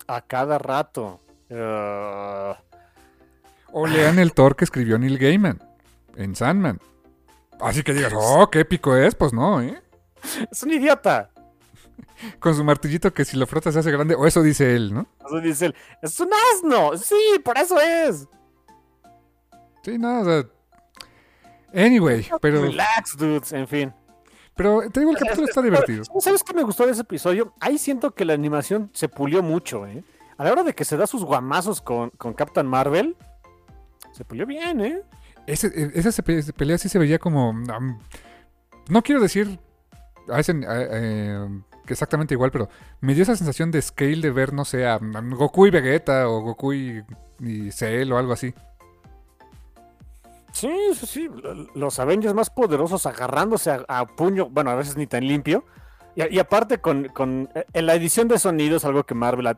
A cada rato. Uh, o lean el Thor que escribió Neil Gaiman en Sandman. Así que digas, oh, qué épico es, pues no, ¿eh? *laughs* Es un idiota. *laughs* Con su martillito que si lo frotas se hace grande, o eso dice él, ¿no? Eso dice él. Es un asno, sí, por eso es. Sí, no, o sea. Anyway, pero. Relax, dudes, en fin. Pero te digo, el capítulo está divertido. ¿Sabes qué me gustó de ese episodio? Ahí siento que la animación se pulió mucho, ¿eh? A la hora de que se da sus guamazos con, con Captain Marvel, se pulió bien, ¿eh? Ese, e, esa pelea sí se veía como. no quiero decir eh, exactamente igual, pero me dio esa sensación de scale de ver, no sé, a, Goku y Vegeta o Goku y, y Cell o algo así. Sí, sí, sí. Los Avengers más poderosos agarrándose a, puño, bueno, a veces ni tan limpio. Y, aparte con, con, eh, en la edición de sonido es algo que Marvel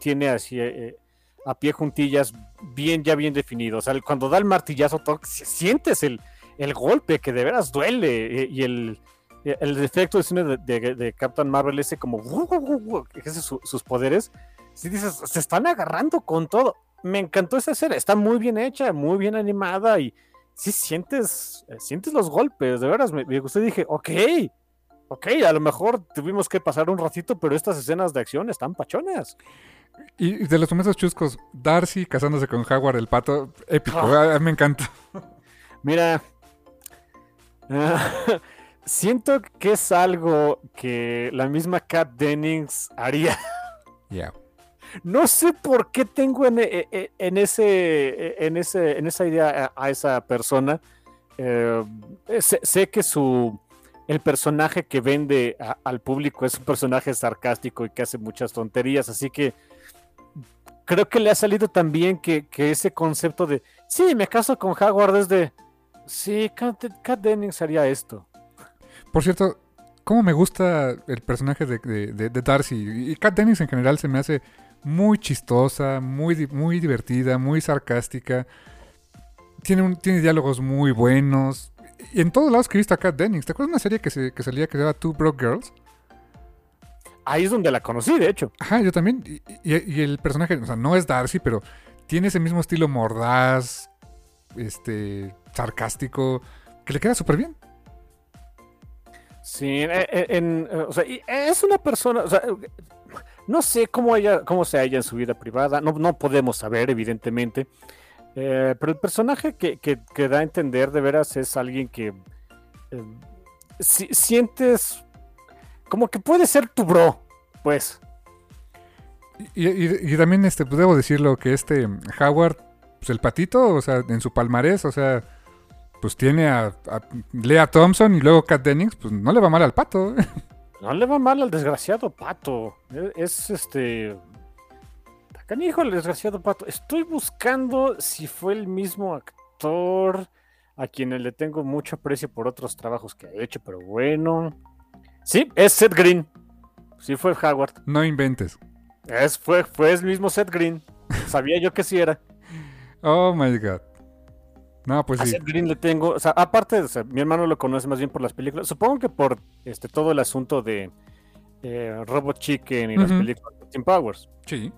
tiene así eh, a pie juntillas bien, ya bien definido. O sea, cuando da el martillazo, sientes el, el golpe que de veras duele. Eh, y el, el efecto de cine de, Captain Marvel, ese como ese sus poderes, si dices, se están agarrando con todo. Me encantó esa serie, está muy bien hecha, muy bien animada y sí sientes, eh, sientes los golpes, de veras, me, me gustó y dije, ok, ok, a lo mejor tuvimos que pasar un ratito, pero estas escenas de acción están pachonas. Y de los momentos chuscos, Darcy casándose con Howard el pato, épico, ah. me encanta. Mira, *laughs* siento que es algo que la misma Kat Dennings haría. No sé por qué tengo en, e, e, ese, en, ese, en esa idea a, esa persona. Eh, sé, que su el personaje que vende al público es un personaje sarcástico y que hace muchas tonterías, así que creo que le ha salido también que, que ese concepto de sí, me caso con Howard es de sí, Kat, Kat Dennings haría esto. Por cierto, cómo me gusta el personaje de, Darcy. Y Kat Dennings en general se me hace muy chistosa, muy, muy divertida, muy sarcástica. Tiene, un, tiene diálogos muy buenos. Y en todos lados que he visto a Kat Dennings. ¿Te acuerdas de una serie que, se, que salía que se llama Two Broke Girls? Ahí es donde la conocí, de hecho. Ajá, yo también. Y, el personaje, o sea, no es Darcy, pero tiene ese mismo estilo mordaz, este, sarcástico, que le queda súper bien. Sí, eh, eh, en, o sea, es una persona, o sea, no sé cómo, ella, cómo se halla en su vida privada, no, no podemos saber, evidentemente, pero el personaje que, que, da a entender de veras es alguien que si, sientes como que puede ser tu bro, pues. Y, también este, pues debo decirlo que este Howard, pues el patito, o sea, en su palmarés, o sea, pues tiene a, Lea Thompson y luego Kat Dennings, pues no le va mal al pato. *laughs* No le va mal al desgraciado pato. E, es, este. Canijo el desgraciado pato. Estoy buscando si fue el mismo actor a quien le tengo mucho aprecio por otros trabajos que ha hecho, pero bueno. Sí, es Seth Green. Sí fue Howard. No inventes. Es, fue, fue el mismo Seth Green. Sabía yo que sí era. *laughs* Oh my god. No, pues sí. Green le tengo, o sea, aparte, mi hermano lo conoce más bien por las películas. Supongo que por este todo el asunto de eh, Robot Chicken y las películas de Team Powers. Sí.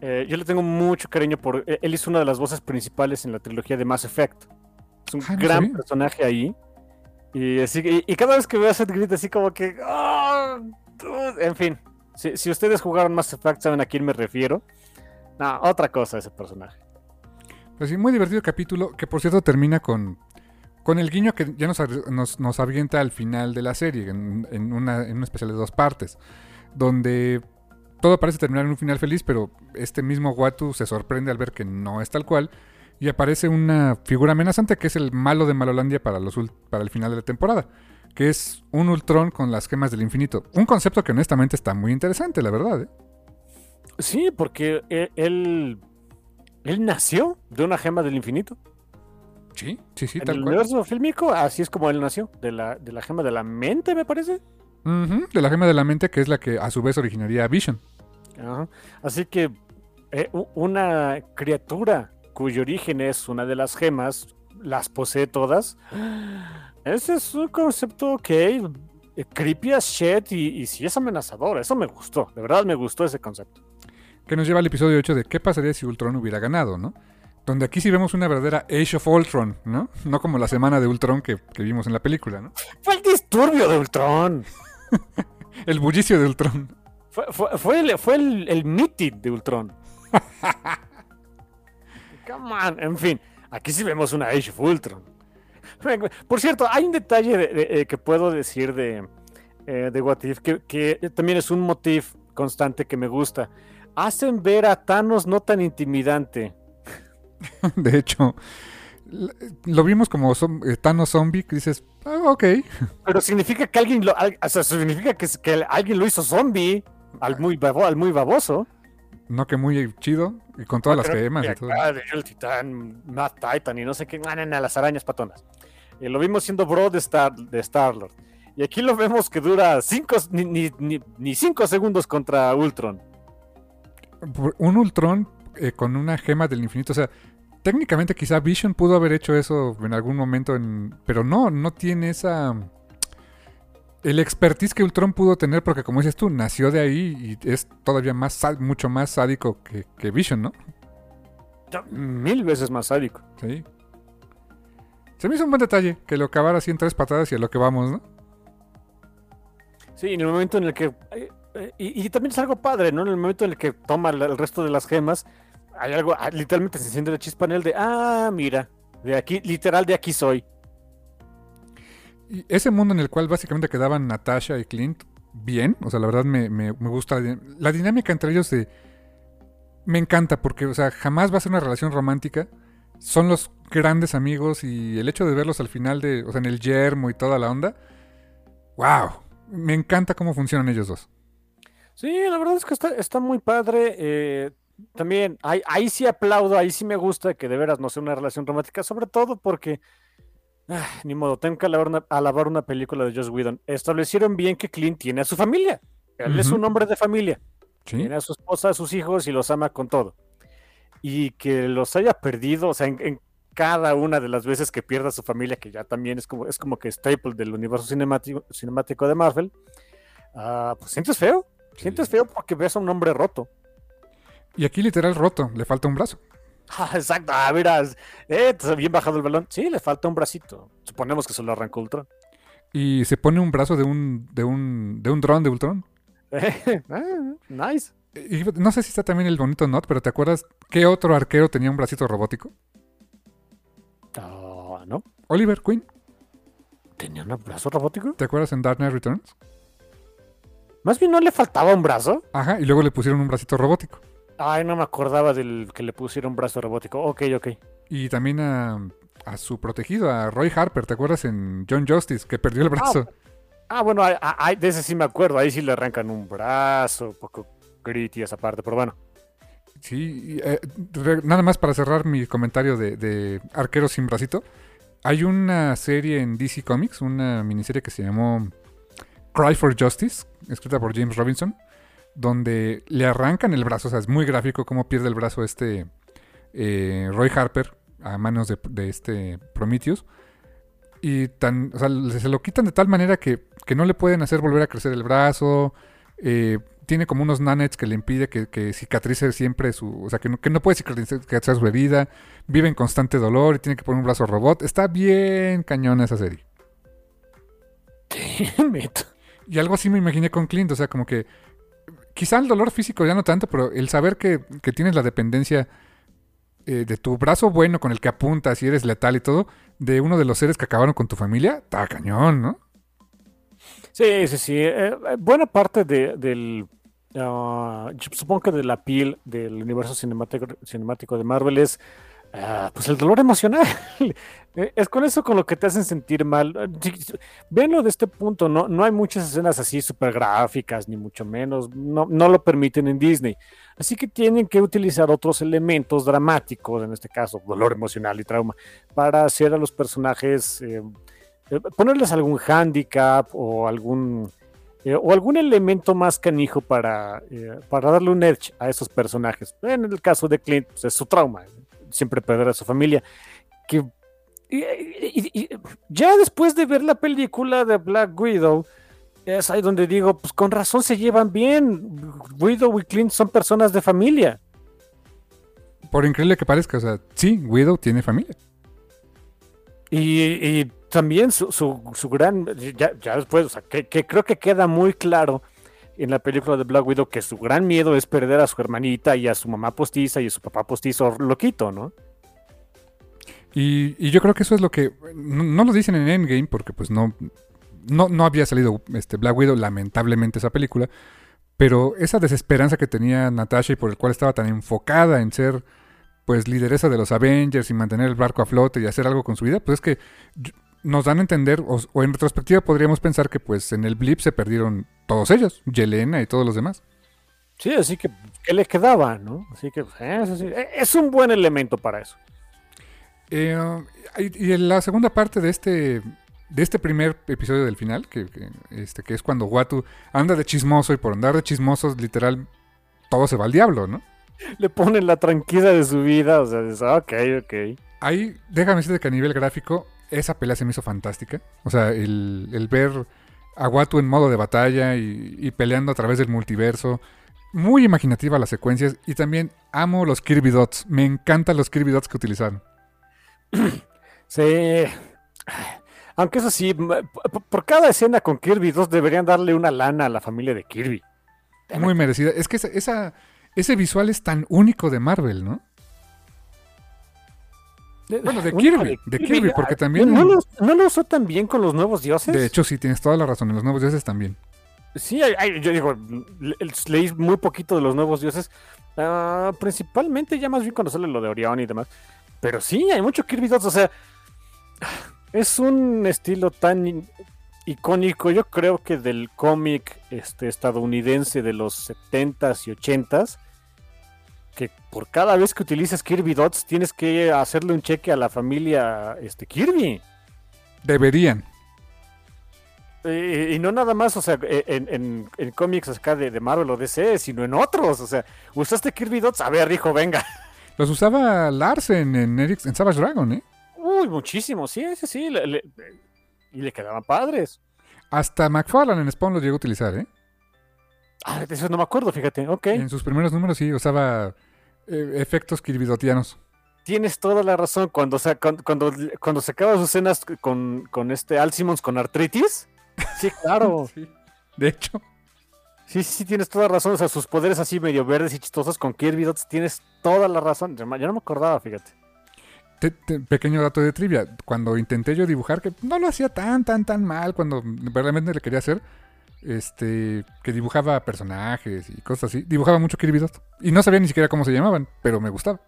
Eh, yo le tengo mucho cariño por. Eh, él hizo una de las voces principales en la trilogía de Mass Effect. Es un ah, gran personaje ahí. Y, así, y, cada vez que veo a Seth Green, así como que. ¡ah! en fin. Si, si ustedes jugaron Mass Effect, saben a quién me refiero. No, otra cosa ese personaje. Pues muy divertido capítulo, que por cierto termina con, con el guiño que ya nos, nos, avienta al final de la serie, en, en especial de dos partes, donde todo parece terminar en un final feliz, pero este mismo Watu se sorprende al ver que no es tal cual, y aparece una figura amenazante que es el malo de Malolandia para, los, para el final de la temporada, que es un Ultron con las gemas del infinito. Un concepto que honestamente está muy interesante, la verdad. ¿eh? Sí, porque e, él él nació de una gema del infinito. Sí, sí, sí, en el universo fílmico, así es como él nació, de la, de la gema de la mente, me parece. De la gema de la mente, que es la que a su vez originaría Vision. Ajá. Así que eh, una criatura cuyo origen es una de las gemas, las posee todas. *gasps* Ese es un concepto que eh, creepy as shit y, y sí es amenazador. Eso me gustó. De verdad me gustó ese concepto. Que nos lleva al episodio 8 de qué pasaría si Ultron hubiera ganado, ¿no? Donde aquí sí vemos una verdadera Age of Ultron, ¿no? No como la semana de Ultron que, que vimos en la película, ¿no? Fue el disturbio de Ultron. *laughs* El bullicio de Ultron. Fue, fue- fue el, fue el, el meeting de Ultron. *laughs* Come on. En fin, aquí sí vemos una Age of Ultron. Por cierto, hay un detalle de- de- eh, que puedo decir de, eh, de What If que, que también es un motif constante que me gusta. Hacen ver a Thanos no tan intimidante. *laughs* De hecho, lo vimos como zom- eh, Thanos zombie, que dices, "Ah, ok. *laughs* Pero significa que alguien lo, o sea, significa que, que alguien lo hizo zombie al muy, babo- al muy baboso. No que muy chido, y con todas las y que el titán, Matt Titan y no sé qué, no, las arañas patonas. Eh, lo vimos siendo bro de Star, de Star-Lord. Y aquí lo vemos que dura cinco, ni, ni, ni- ni cinco segundos contra Ultron. Un Ultron eh, con una gema del infinito, o sea, técnicamente quizá Vision pudo haber hecho eso en algún momento, en... pero no, no tiene esa... El expertise que Ultron pudo tener, porque como dices tú, nació de ahí y es todavía más, mucho más sádico que, que Vision, ¿no? Mil veces más sádico. Sí. Se me hizo un buen detalle que lo acabara así en tres patadas y a lo que vamos, ¿no? Sí, en el momento en el que. Eh, y, y también es algo padre, ¿no? En el momento en el que toma el, resto de las gemas, hay algo. ah, literalmente se enciende la chispa en él de. Ah, mira. De aquí, literal, de aquí soy. Y ese mundo en el cual básicamente quedaban Natasha y Clint bien, o sea, la verdad me, me- me gusta la dinámica entre ellos de... Me encanta porque, o sea, jamás va a ser una relación romántica. Son los grandes amigos y el hecho de verlos al final de, o sea, en el yermo y toda la onda. ¡Wow! Me encanta cómo funcionan ellos dos. Sí, la verdad es que está, está muy padre. eh, también, ahí, ahí sí aplaudo, ahí sí me gusta que de veras no sea una relación romántica, sobre todo porque, ah, ni modo, tengo que alabar una, alabar una película de Joss Whedon. Establecieron bien que Clint tiene a su familia. Él es un hombre de familia. ¿Sí? Tiene a su esposa, a sus hijos y los ama con todo. Y que los haya perdido, o sea, en, en cada una de las veces que pierda a su familia, que ya también es como, es como que staple del universo cinemático, cinemático de Marvel, ah, pues sientes feo. Sientes feo porque ves a un hombre roto. Y aquí literal roto, le falta un brazo. *laughs* Ah, exacto, ah, mira, eh, te- bien bajado el balón. Sí, le falta un bracito. Suponemos que se lo arrancó Ultron. Y se pone un brazo de un, de un, de un dron de Ultron. *laughs* Ah, nice. Y no sé si está también el bonito not, pero ¿te acuerdas qué otro arquero tenía un bracito robótico? Ah, ¿No? Oliver Queen. ¿Tenía un brazo robótico? ¿Te acuerdas en Dark Knight Returns? Más bien no le faltaba un brazo. Ajá, y luego le pusieron un bracito robótico. Ay, no me acordaba del que le pusieron un brazo robótico. Ok, ok. Y también a, a su protegido, a Roy Harper, ¿te acuerdas en John Justice, que perdió el brazo? Ah, bueno, de ese sí me acuerdo. Ahí sí le arrancan un brazo, un poco gritty esa parte, pero bueno. Sí, eh, re- nada más para cerrar mi comentario de, de Arqueros sin bracito. Hay una serie en DC Comics, una miniserie que se llamó Cry for Justice, escrita por James Robinson, donde le arrancan el brazo, o sea, es muy gráfico cómo pierde el brazo este eh, Roy Harper a manos de, este Prometheus. Y tan, o sea, se lo quitan de tal manera que, que no le pueden hacer volver a crecer el brazo. eh, tiene como unos nanets que le impide que, cicatrice siempre su... O sea, que no, que no puede cicatrizar su herida. Vive en constante dolor y tiene que poner un brazo robot. Está bien cañona esa serie. *laughs* It. Y algo así me imaginé con Clint. O sea, como que... Quizá el dolor físico ya no tanto, pero el saber que, que tienes la dependencia eh, de tu brazo bueno con el que apuntas y eres letal y todo, de uno de los seres que acabaron con tu familia, está cañón, ¿no? Sí, sí, sí. eh, eh, buena parte de, del. ah, supongo que de la piel del universo cinemático, cinemático de Marvel es. ah, pues el dolor emocional. Eh, es con eso con lo que te hacen sentir mal. Eh, Venlo de este punto, no, no hay muchas escenas así súper gráficas, ni mucho menos. No, no lo permiten en Disney. Así que tienen que utilizar otros elementos dramáticos, en este caso, dolor emocional y trauma, para hacer a los personajes. eh, ponerles algún handicap o algún o algún elemento más canijo para, para darle un edge a esos personajes. En el caso de Clint, pues, es su trauma, siempre perder a su familia. Que, y, ya después de ver la película de Black Widow, es ahí donde digo, pues con razón se llevan bien. Widow y Clint son personas de familia. Por increíble que parezca, o sea, sí, Widow tiene familia. Y, también su, su, gran, ya, después, o sea, que, creo que queda muy claro en la película de Black Widow que su gran miedo es perder a su hermanita y a su mamá postiza y a su papá postizo loquito, ¿no? Y, yo creo que eso es lo que, no, lo dicen en Endgame porque pues no, no, no había salido este Black Widow, lamentablemente, esa película, pero esa desesperanza que tenía Natasha y por el cual estaba tan enfocada en ser pues lideresa de los Avengers y mantener el barco a flote y hacer algo con su vida, pues es que nos dan a entender, o, en retrospectiva podríamos pensar que pues en el blip se perdieron todos ellos, Yelena y todos los demás. Sí, así que ¿qué le quedaba? ¿no? Así que eh, es un buen elemento para eso. Eh, y en la segunda parte de este de este primer episodio del final, que, este, que es cuando Watu anda de chismoso y por andar de chismosos, literal, todo se va al diablo, ¿no? Le ponen la tranquila de su vida, o sea, dice, ok, ok. Ahí, déjame decirte que a nivel gráfico, esa pelea se me hizo fantástica. O sea, el, ver a Watu en modo de batalla y, peleando a través del multiverso. Muy imaginativa las secuencias y también amo los Kirby Dots. Me encantan los Kirby Dots que utilizaron. *clears throat* Sí. Aunque eso sí, por cada escena con Kirby, dos deberían darle una lana a la familia de Kirby. Muy merecida. Es que esa, ese visual es tan único de Marvel, ¿no? bueno, de Kirby, de Kirby, porque también... ¿No lo, usó tan bien con los nuevos dioses? De hecho, sí, tienes toda la razón, en los nuevos dioses también. Sí, yo digo, leí muy poquito de los nuevos dioses, ah, principalmente ya más bien cuando sale lo de Orión y demás. Pero sí, hay mucho Kirby Dots, o sea, es un estilo tan icónico, yo creo que del cómic este, estadounidense de los 70s y 80s, que por cada vez que utilizas Kirby Dots tienes que hacerle un cheque a la familia este, Kirby. Deberían. y no nada más, o sea, e, en, cómics acá de, de, Marvel o DC, sino en otros. O sea, usaste Kirby Dots, a ver, hijo, venga. *laughs* Los usaba Larsen en, en Savage Dragon, ¿eh? Uy, muchísimo, sí, sí, sí. y le quedaban padres. Hasta McFarlane en Spawn lo llegó a utilizar, ¿eh? Ah, eso no me acuerdo, fíjate, ok. En sus primeros números sí usaba eh, efectos kirbidotianos. Tienes toda la razón. Cuando, se, cuando, cuando, se acaba sus escenas con, con este Al Simmons con artritis. Sí, claro. *laughs* De hecho. Sí, sí, tienes toda la razón. O sea, sus poderes así medio verdes y chistosos con Kirby Dots, tienes toda la razón. Yo no me acordaba, fíjate pequeño dato de trivia. Cuando intenté yo dibujar, que no lo hacía tan, tan, tan mal cuando realmente le quería hacer, este, que dibujaba personajes y cosas así. Dibujaba mucho Kirby Dot. Y no sabía ni siquiera cómo se llamaban, pero me gustaba.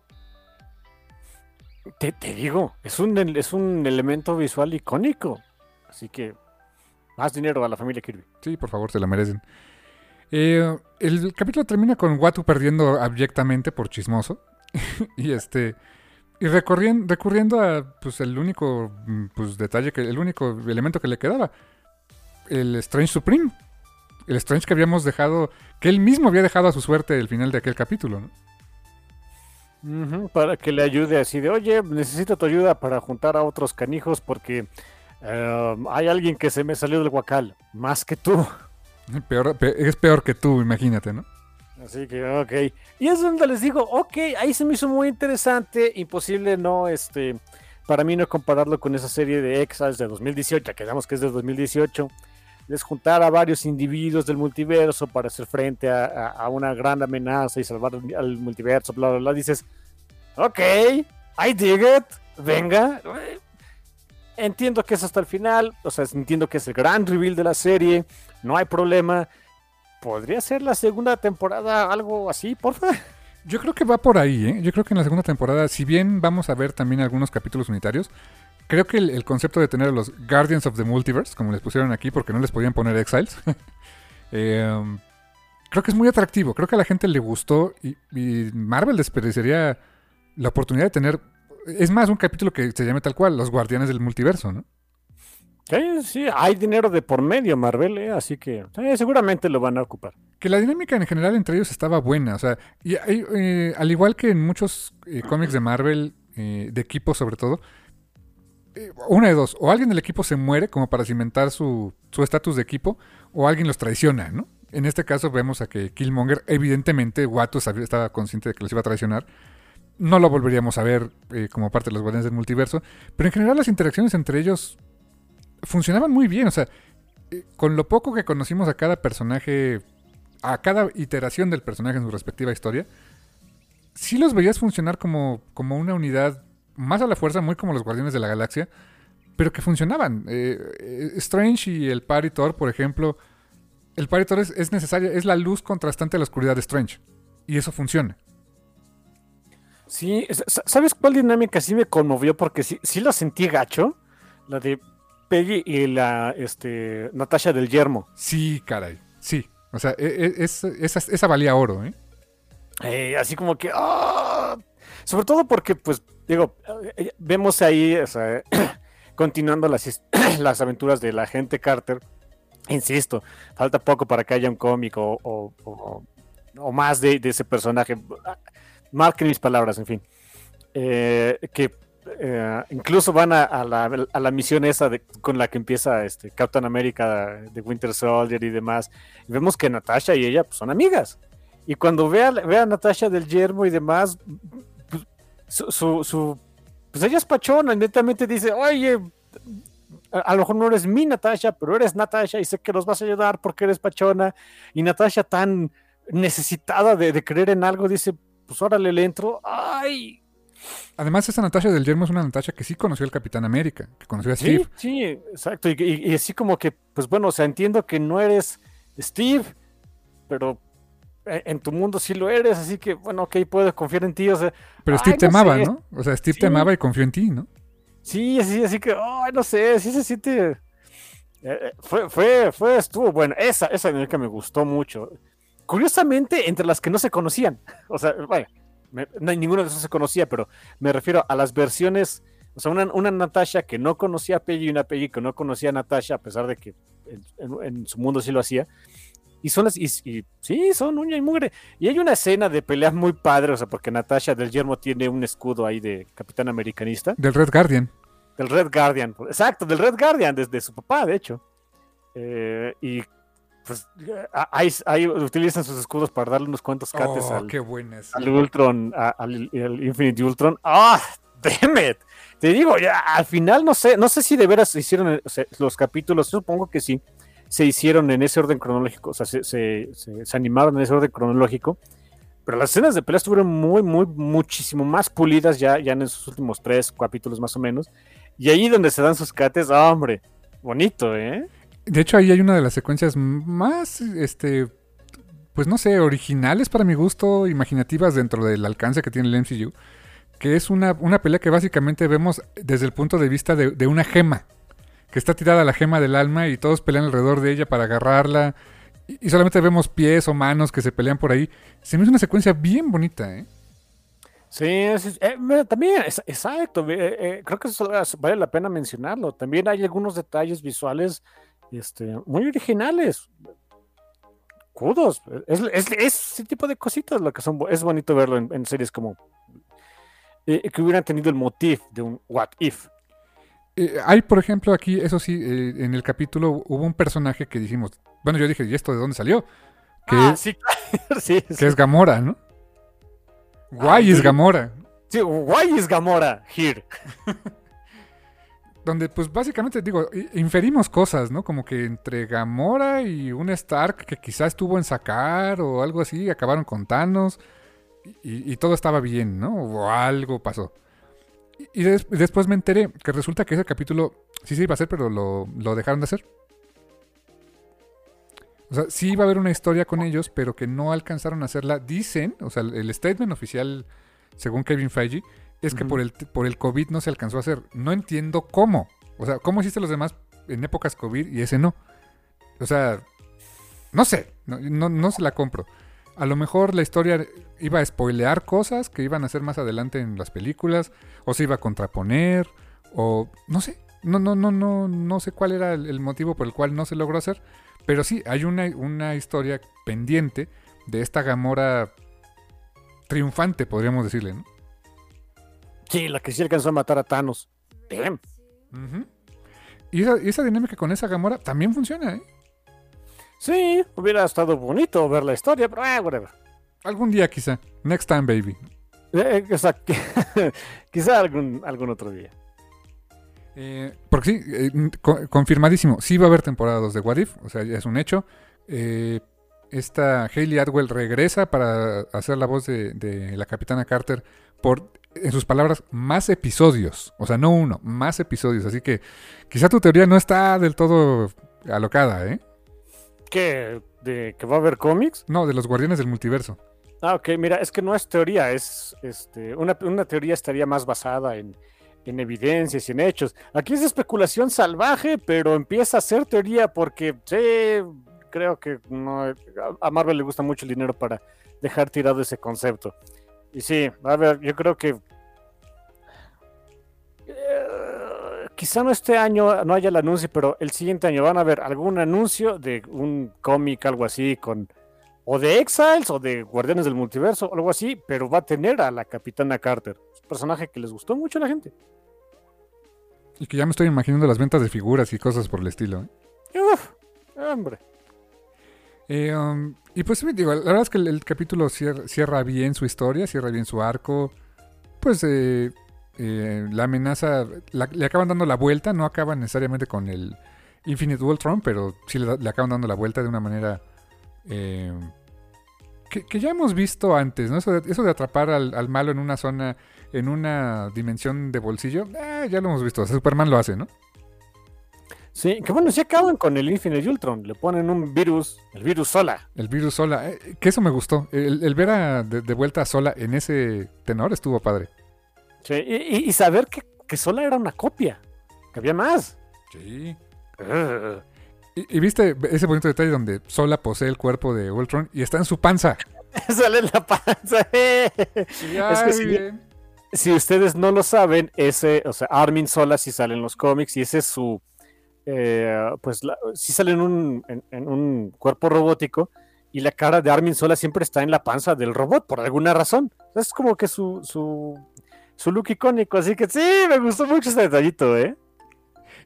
Te, digo, es un, es un elemento visual icónico. Así que más dinero a la familia Kirby. Sí, por favor, se la merecen. Eh, el capítulo termina con Watu perdiendo abyectamente por chismoso. *laughs* y este y recurriendo, recurriendo a pues el único mm, pues, detalle que, el único elemento que le quedaba. El Strange Supreme. El Strange que habíamos dejado, que él mismo había dejado a su suerte el final de aquel capítulo, para que le ayude así de, oye, necesito tu ayuda para juntar a otros canijos porque eh, hay alguien que se me salió del guacal, más que tú. Es peor que tú, imagínate, ¿no? Así que, ok. Y es donde les digo, ok, ahí se me hizo muy interesante. Imposible no, este, para mí no compararlo con esa serie de Exiles de 2018, ya quedamos que es de 2018. Es juntar a varios individuos del multiverso para hacer frente a, una gran amenaza y salvar al multiverso, bla, bla, bla. Dices, ok, I dig it, venga. Entiendo que es hasta el final, o sea, entiendo que es el gran reveal de la serie, no hay problema podría ser la segunda temporada algo así, porfa. Yo creo que va por ahí, ¿eh? Yo creo que en la segunda temporada, si bien vamos a ver también algunos capítulos unitarios, creo que el, concepto de tener a los Guardians of the Multiverse, como les pusieron aquí, porque no les podían poner Exiles, *laughs* em, creo que es muy atractivo. Creo que a la gente le gustó y, y, Marvel desperdiciaría la oportunidad de tener, es más, un capítulo que se llame tal cual, los Guardianes del Multiverso, ¿no? Sí, sí, hay dinero de por medio, Marvel, ¿eh? así que seguramente lo van a ocupar. Que la dinámica en general entre ellos estaba buena, o sea, y eh, al igual que en muchos eh, cómics de Marvel, eh, de equipo sobre todo, una de dos, o alguien del equipo se muere como para cimentar su estatus de equipo, o alguien los traiciona, ¿no? En este caso vemos a que Killmonger, evidentemente, sabía- estaba consciente de que los iba a traicionar. No lo volveríamos a ver como parte de los Guardianes del Multiverso. Pero en general las interacciones entre ellos funcionaban muy bien. O sea, eh, con lo poco que conocimos a cada personaje, a cada iteración del personaje en su respectiva historia, sí los veías funcionar como, como una unidad más a la fuerza, muy como los Guardianes de la Galaxia, pero que funcionaban. Eh, eh, Strange y el Paritor, por ejemplo, el Paritor es, es necesaria, es la luz contrastante a la oscuridad de Strange. Y eso funciona. Sí, ¿sabes cuál dinámica sí me conmovió? Porque sí, sí la sentí gacho. La de Peggy y la este, Natasha del Yermo. Sí, caray, sí. O sea, e- e- es- esa, valía oro, ¿eh? Eh, así como que. ¡ah! Sobre todo porque, pues, digo, eh, vemos ahí, o sea, *clears throat* continuando las, *clears throat* las aventuras de la gente Carter. Insisto, falta poco para que haya un cómic o, o- o- o más de, de ese personaje. Marquen mis palabras, en fin. Eh, que eh, incluso van a, la, misión esa con la que empieza este, Captain America de Winter Soldier y demás. Vemos que Natasha y ella pues, son amigas. Y cuando ve a, Natasha del Yermo y demás, pues, su, su, pues ella es pachona, netamente dice, oye, a, a lo mejor no eres mi Natasha, pero eres Natasha y sé que nos vas a ayudar porque eres pachona. Y Natasha tan necesitada de, de creer en algo, dice, pues órale, le entro. Ay, Además, esa Natasha del Yermo es una Natasha que sí conoció al Capitán América, que conoció a Steve. sí, sí, exacto. Y, y- y así como que, pues bueno, o sea, entiendo que no eres Steve, pero en en tu mundo sí lo eres, así que, bueno, ok, puedo confiar en ti, o sea, Pero Ay, Steve te no amaba, sé. ¿no? O sea, Steve Sí. te amaba y confió en ti, ¿no? Sí, así, así que, ay, no sé, sí se siente. eh, eh, fue, fue, fue, estuvo bueno. Esa, esa dinámica me gustó mucho. Curiosamente, entre las que no se conocían. *laughs* O sea, vaya, me- no, ninguna de esas se conocía, pero me refiero a las versiones. O sea, una, una Natasha que no conocía a Peggy y una Peggy que no conocía a Natasha, a pesar de que en, en- en su mundo sí lo hacía. Y son las. Y, y sí, son uña y mugre. Y hay una escena de pelea muy padre, o sea, porque Natasha del Yermo tiene un escudo ahí de capitán americanista. Del Red Guardian. Del Red Guardian, exacto, del Red Guardian, desde su papá, de hecho. Eh, y pues eh, ahí, ahí utilizan sus escudos para darle unos cuantos cates Oh, al, qué Ultron, a- al, al Infinity Ultron. ¡Ah! *laughs* ¡Damn it! Te digo, ya al final no sé, no sé si de veras se hicieron o sea, los capítulos, supongo que sí, se hicieron en ese orden cronológico, o sea, se, se- se- se animaron en ese orden cronológico. Pero las escenas de pelea estuvieron muy, muy, muchísimo más pulidas ya, ya en esos últimos tres capítulos más o menos. Y ahí donde se dan sus cates, ¡ah, hombre, bonito, ¿eh? De hecho, ahí hay una de las secuencias más, este, pues no sé, originales para mi gusto, imaginativas dentro del alcance que tiene el MCU, que es una, una pelea que básicamente vemos desde el punto de vista de, una gema, que está tirada la gema del alma y todos pelean alrededor de ella para agarrarla, y, solamente vemos pies o manos que se pelean por ahí. Se me hizo una secuencia bien bonita, ¿eh? Sí, es- eh, también, es- exacto, eh, eh, creo que eso vale la pena mencionarlo. También hay algunos detalles visuales este, muy originales. Kudos, es, es- es ese tipo de cositas lo que son, es bonito verlo en, en series como eh, que hubieran tenido el motif de un what if. Eh, hay, por ejemplo, aquí, eso sí, eh, en el capítulo hubo un personaje que dijimos, bueno, yo dije, ¿y esto de dónde salió? Que, Ah, sí, claro, *laughs* sí, que sí. es Gamora, ¿no? Guay es sí. Gamora. Sí, why is Gamora here? *laughs* Donde, pues básicamente, digo, inferimos cosas, ¿no? Como que entre Gamora y un Stark que quizás estuvo en sacar o algo así, acabaron con Thanos y, todo estaba bien, ¿no? O algo pasó. Y, y des- después me enteré que resulta que ese capítulo sí se iba a hacer, pero lo, lo dejaron de hacer. O sea, sí iba a haber una historia con ellos, pero que no alcanzaron a hacerla. Dicen, o sea, el statement oficial, según Kevin Feige, es que por, el, por el COVID no se alcanzó a hacer. No entiendo cómo. O sea, ¿cómo hiciste los demás en épocas COVID y ese no? O sea, no sé, no, no, no se la compro. A lo mejor la historia iba a spoilear cosas que iban a hacer más adelante en las películas, o se iba a contraponer, o no sé. No, no, no, no, no sé cuál era el, el motivo por el cual no se logró hacer. Pero sí, hay una, una historia pendiente de esta Gamora triunfante, podríamos decirle, ¿no? Sí, la que sí alcanzó a matar a Thanos. Damn. Y esa, y esa dinámica con esa Gamora también funciona, ¿eh? Sí, hubiera estado bonito ver la historia, pero eh, whatever. Algún día quizá. Next time, baby. Eh, o sea, *laughs* quizá algún, algún otro día. Eh, porque sí, eh, co- confirmadísimo. Sí va a haber temporada 2 de What If, o sea, ya es un hecho. Eh, esta Hayley Atwell regresa para hacer la voz de, de la Capitana Carter por, en sus palabras, más episodios. O sea, no uno, más episodios. Así que quizá tu teoría no está del todo alocada, ¿eh? ¿Qué? ¿De que va a haber cómics? No, de los Guardianes del Multiverso. Ah, ok, mira, es que no es teoría, es este, una, una teoría estaría más basada en, en evidencias y en hechos. Aquí es especulación salvaje, pero empieza a ser teoría porque sí, creo que no, a- a Marvel le gusta mucho el dinero para dejar tirado ese concepto. Y sí, a ver, yo creo que eh, quizá no este año no haya el anuncio, pero el siguiente año van a ver algún anuncio de un cómic, algo así, con o de Exiles o de Guardianes del Multiverso, algo así, pero va a tener a la Capitana Carter, un personaje que les gustó mucho a la gente. Y que ya me estoy imaginando las ventas de figuras y cosas por el estilo. ¿eh? Uf, hombre. Eh, um, y pues digo, la verdad es que el, capítulo cierra, bien su historia, cierra bien su arco. Pues eh, eh, la amenaza, le acaban dando la vuelta, no acaban necesariamente con el Infinite Ultron, pero sí le, acaban dando la vuelta de una manera eh, que, que ya hemos visto antes, ¿no? Eso de, eso de atrapar al, al malo en una zona, en una dimensión de bolsillo, eh, ya lo hemos visto, Superman lo hace, ¿no? Sí, que bueno, si acaban con el Infinite Ultron, le ponen un virus, el virus sola. El virus sola, eh, que eso me gustó. El, el ver a, de, de vuelta a sola en ese tenor estuvo padre. Sí, y, saber que, que sola era una copia, que había más. Sí. Y, y viste ese bonito detalle donde Sola posee el cuerpo de Ultron y está en su panza. *laughs* Sale en la panza. *laughs* Es que bien. si ustedes no lo saben, ese, o sea, Armin Sola sí sale en los cómics y ese es su, eh, pues la- sí sale en un, un cuerpo robótico y la cara de Armin Sola siempre está en la panza del robot por alguna razón. Es como que su, su, su look icónico, así que sí, me gustó mucho ese detallito, ¿eh?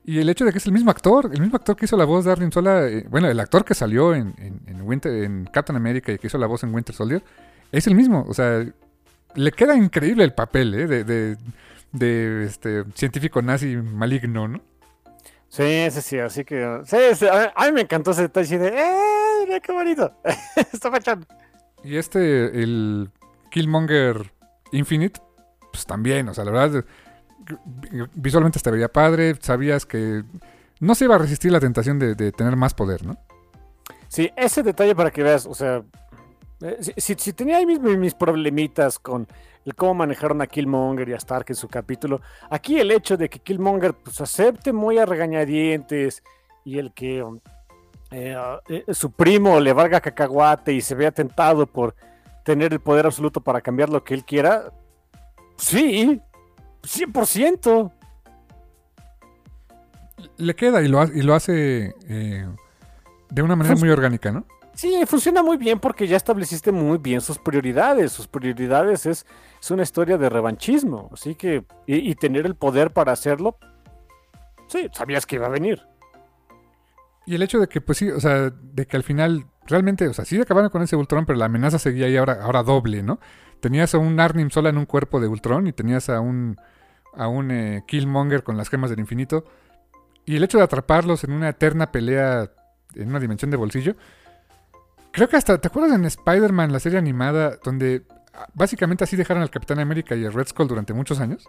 Y el hecho de que es el mismo actor, el mismo actor que hizo la voz de Armin Sola, eh, bueno, el actor que salió en, en, en Winter, en Captain America y que hizo la voz en Winter Soldier, es el mismo. O sea, le queda increíble el papel ¿eh? de, de, de, este científico nazi maligno, ¿no? Sí, sí, sí, así que sí, sí, a, mí, a mí me encantó ese detalle así de, ¡eh! Mira qué bonito! *laughs* Está fachón. Y este, el Killmonger Infinite, pues también, o sea, la verdad, visualmente te veía padre, sabías que no se iba a resistir la tentación de, de tener más poder, ¿no? Sí, ese detalle para que veas, o sea, eh, si, si- si tenía ahí mis, mis problemitas con el cómo manejaron a Killmonger y a Stark en su capítulo, aquí el hecho de que Killmonger pues acepte muy a regañadientes y el que eh, eh, su primo le valga cacahuate y se vea tentado por tener el poder absoluto para cambiar lo que él quiera, sí, 100%. Le queda y lo, y lo hace eh, de una manera muy orgánica, ¿no? Sí, funciona muy bien porque ya estableciste muy bien sus prioridades. Sus prioridades es, es una historia de revanchismo. Así que, y, y tener el poder para hacerlo, sí, sabías que iba a venir. Y el hecho de que, pues sí, o sea, de que al final, realmente, o sea, sí acabaron con ese Ultron, pero la amenaza seguía ahí ahora, ahora doble, ¿no? Tenías a un Arnim sola en un cuerpo de Ultron y tenías a un, a un eh, Killmonger con las gemas del infinito. Y el hecho de atraparlos en una eterna pelea en una dimensión de bolsillo. Creo que hasta, ¿te acuerdas en Spider-Man, la serie animada, donde ah, básicamente así dejaron al Capitán América y al Red Skull durante muchos años?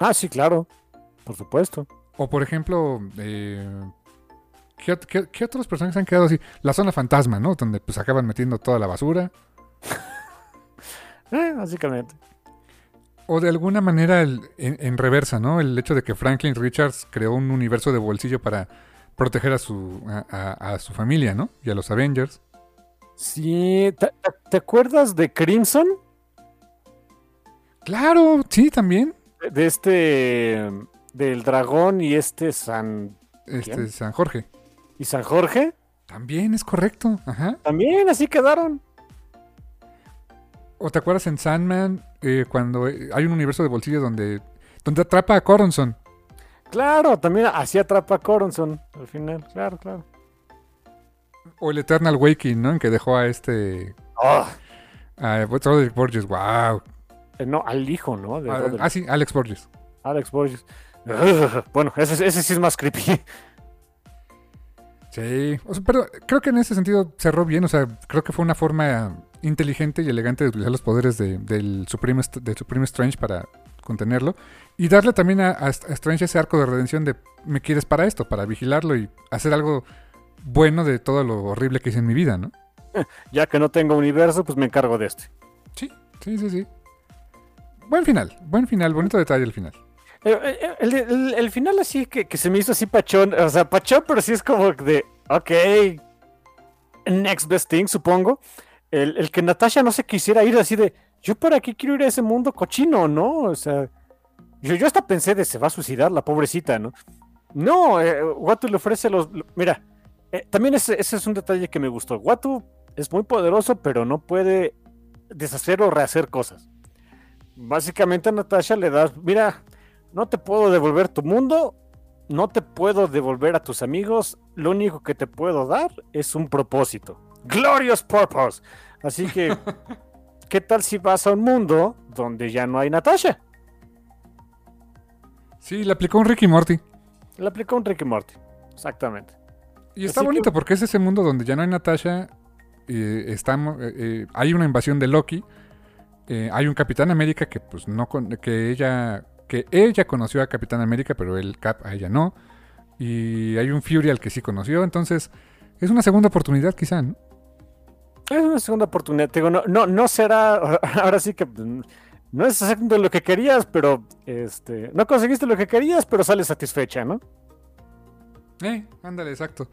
Ah, sí, claro. Por supuesto. O por ejemplo, eh, ¿qué, qué- qué otros personajes han quedado así? La zona fantasma, ¿no? Donde pues acaban metiendo toda la basura. *laughs* Eh, básicamente. O de alguna manera el- en, en reversa, ¿no? El hecho de que Franklin Richards creó un universo de bolsillo para proteger a su, a, a- a su familia, ¿no? Y a los Avengers. Sí, ¿te, acuerdas de Crimson? Claro, sí, también. De este del dragón y este San... Este, ¿Quién? San Jorge. ¿Y San Jorge? También es correcto. Ajá. También así quedaron. ¿O te acuerdas en Sandman eh, cuando eh, hay un universo de bolsillo donde, donde atrapa a Coronson? Claro, también así atrapa a Coronson al final. Claro, claro. O el Eternal Waking, ¿no? En que dejó a este... Oh, A Roderick Borges. ¡Wow! eh, no, al hijo, ¿no? De Ah, ah, sí, Alex Borges. Alex Borges. Ugh, bueno, ese, ese sí es más creepy. Sí, o sea, pero creo que en ese sentido cerró bien, o sea, creo que fue una forma inteligente y elegante de utilizar los poderes de- del, Supreme, del Supreme Strange para contenerlo y darle también a Strange ese arco de redención de me quieres para esto, para vigilarlo y hacer algo bueno de todo lo horrible que hice en mi vida, ¿no? *laughs* Ya que no tengo universo, pues me encargo de este. Sí, sí, sí, sí. Buen final, buen final, bonito detalle el final. Eh, eh, El, el- el final así que, que se me hizo así pachón, o sea, pachón, pero sí es como de, ok, next best thing, supongo. El, el que Natasha no se quisiera ir así de, yo para qué quiero ir a ese mundo cochino, ¿no? O sea, yo, yo hasta pensé de se va a suicidar la pobrecita, ¿no? No, eh, Watu le ofrece los... lo- Mira, eh, también ese, ese es un detalle que me gustó. Watu es muy poderoso, pero no puede deshacer o rehacer cosas. Básicamente a Natasha le das, mira, no te puedo devolver tu mundo, no te puedo devolver a tus amigos, lo único que te puedo dar es un propósito. Glorious Purpose. Así que, *laughs* ¿qué tal si vas a un mundo donde ya no hay Natasha? Sí, le aplicó un Ricky Morty. Le aplicó un Ricky Morty. Exactamente. Y está Así que- bonito porque es ese mundo donde ya no hay Natasha, eh, estamos, eh, eh, hay una invasión de Loki, eh, hay un Capitán América que pues no con- que ella que ella conoció a Capitán América, pero el Cap a ella no, y hay un Fury al que sí conoció, entonces es una segunda oportunidad quizá, ¿no? Es una segunda oportunidad. Te digo, no, no, no será. *laughs* Ahora sí que mm, no es exactamente lo que querías, pero este. No conseguiste lo que querías, pero sales satisfecha, ¿no? Eh, ándale, exacto.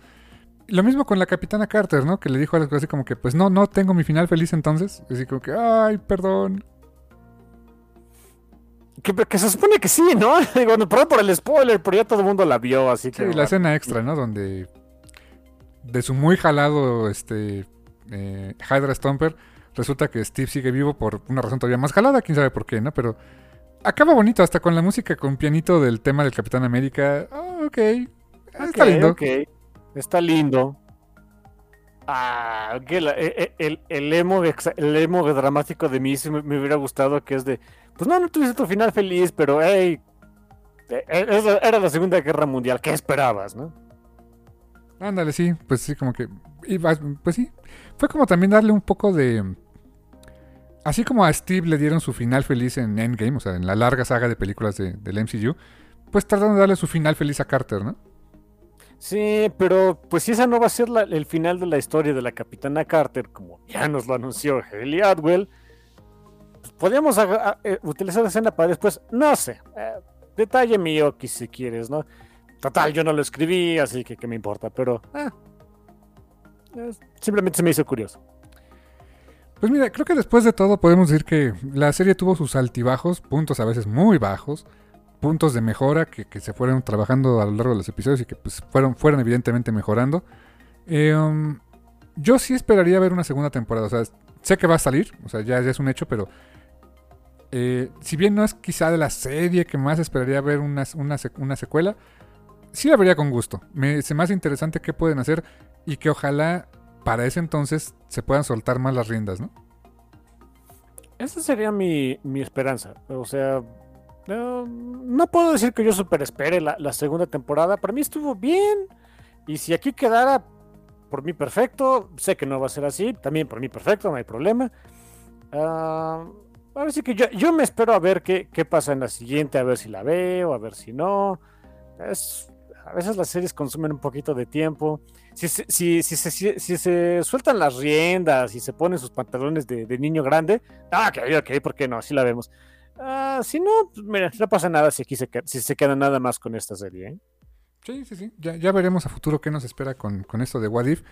Lo mismo con la Capitana Carter, ¿no? Que le dijo algo así como que, pues no, no tengo mi final feliz entonces. Así como que, ay, perdón. Que, que se supone que sí, ¿no? *laughs* Digo, no, perdón por el spoiler, pero ya todo el mundo la vio, así que. Sí, la escena extra, ¿no? Donde de su muy jalado este eh, Hydra Stomper resulta que Steve sigue vivo por una razón todavía más jalada, quién sabe por qué, ¿no? Pero acaba bonito, hasta con la música con pianito del tema del Capitán América. Ah, ok, está Ok, lindo. Está lindo. Ah, ok, la- eh, eh, el, el, emo, el emo dramático de mí sí me, me hubiera gustado, que es de. Pues no, no tuviste tu final feliz, pero hey. esa Era la Segunda Guerra Mundial, ¿qué esperabas, no? Ándale, sí, pues sí, como que. pues sí. Fue como también darle un poco de. Así como a Steve le dieron su final feliz en Endgame, o sea, en la larga saga de películas de- del MCU, pues trataron de darle su final feliz a Carter, ¿no? Sí, pero pues si esa no va a ser la- el final de la historia de la Capitana Carter, como ya nos lo anunció Haley Atwell, pues, eh, utilizar la escena para después, no sé, eh, detalle mío si quieres, ¿no? Total, yo no lo escribí, así que qué me importa, pero eh, simplemente se me hizo curioso. Pues mira, creo que después de todo podemos decir que la serie tuvo sus altibajos, puntos a veces muy bajos, puntos de mejora que, que se fueron trabajando a lo largo de los episodios y que pues fueron, fueron evidentemente mejorando. Eh, um, yo sí esperaría ver una segunda temporada, o sea, sé que va a salir, o sea, ya, es un hecho, pero eh, si bien no es quizá de la serie que más esperaría ver una, una, una secuela, sí la vería con gusto. Me, se hace interesante qué pueden hacer y que ojalá para ese entonces se puedan soltar más las riendas, ¿no? Esa sería mi, mi esperanza. O sea, no, no puedo decir que yo super espere la, segunda temporada. Para mí estuvo bien. Y si aquí quedara, por mí perfecto. Sé que no va a ser así. También por mí perfecto, no hay problema. Ah, ahora sí que yo, yo me espero a ver qué, qué pasa en la siguiente, a ver si la veo, a ver si no. A veces las series consumen un poquito de tiempo. Si si, si, si- se sueltan las riendas y se ponen sus pantalones de, de niño grande, ah, ok, ok, ¿por qué no? Así la vemos. Ah, si no, pues mira, no pasa nada si aquí se, si se queda nada más con esta serie. ¿eh? Sí, sí, sí. Ya, ya veremos a futuro qué nos espera con, con esto de What If.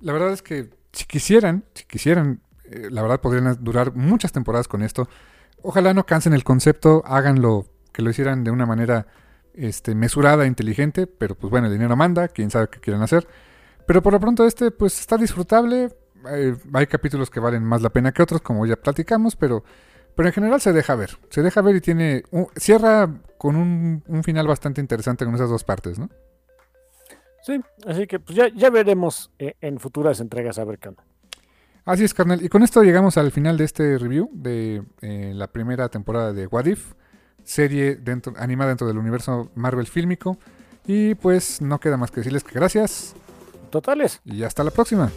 La verdad es que si quisieran, si quisieran, eh, la verdad podrían durar muchas temporadas con esto. Ojalá no cansen el concepto, háganlo, que lo hicieran de una manera este, mesurada, inteligente, pero pues bueno, el dinero manda, quién sabe qué quieren hacer. Pero por lo pronto este pues está disfrutable, eh, hay capítulos que valen más la pena que otros, como ya platicamos, pero, pero en general se deja ver, se deja ver y tiene, cierra con un, un, final bastante interesante con esas dos partes, ¿no? Sí, así que pues ya, ya veremos eh, en futuras entregas a ver qué onda. Así es, carnal. Y con esto llegamos al final de este review de eh, la primera temporada de What If, serie dentro, animada dentro del universo Marvel fílmico. Y pues no queda más que decirles que gracias. Totales. Y hasta la próxima.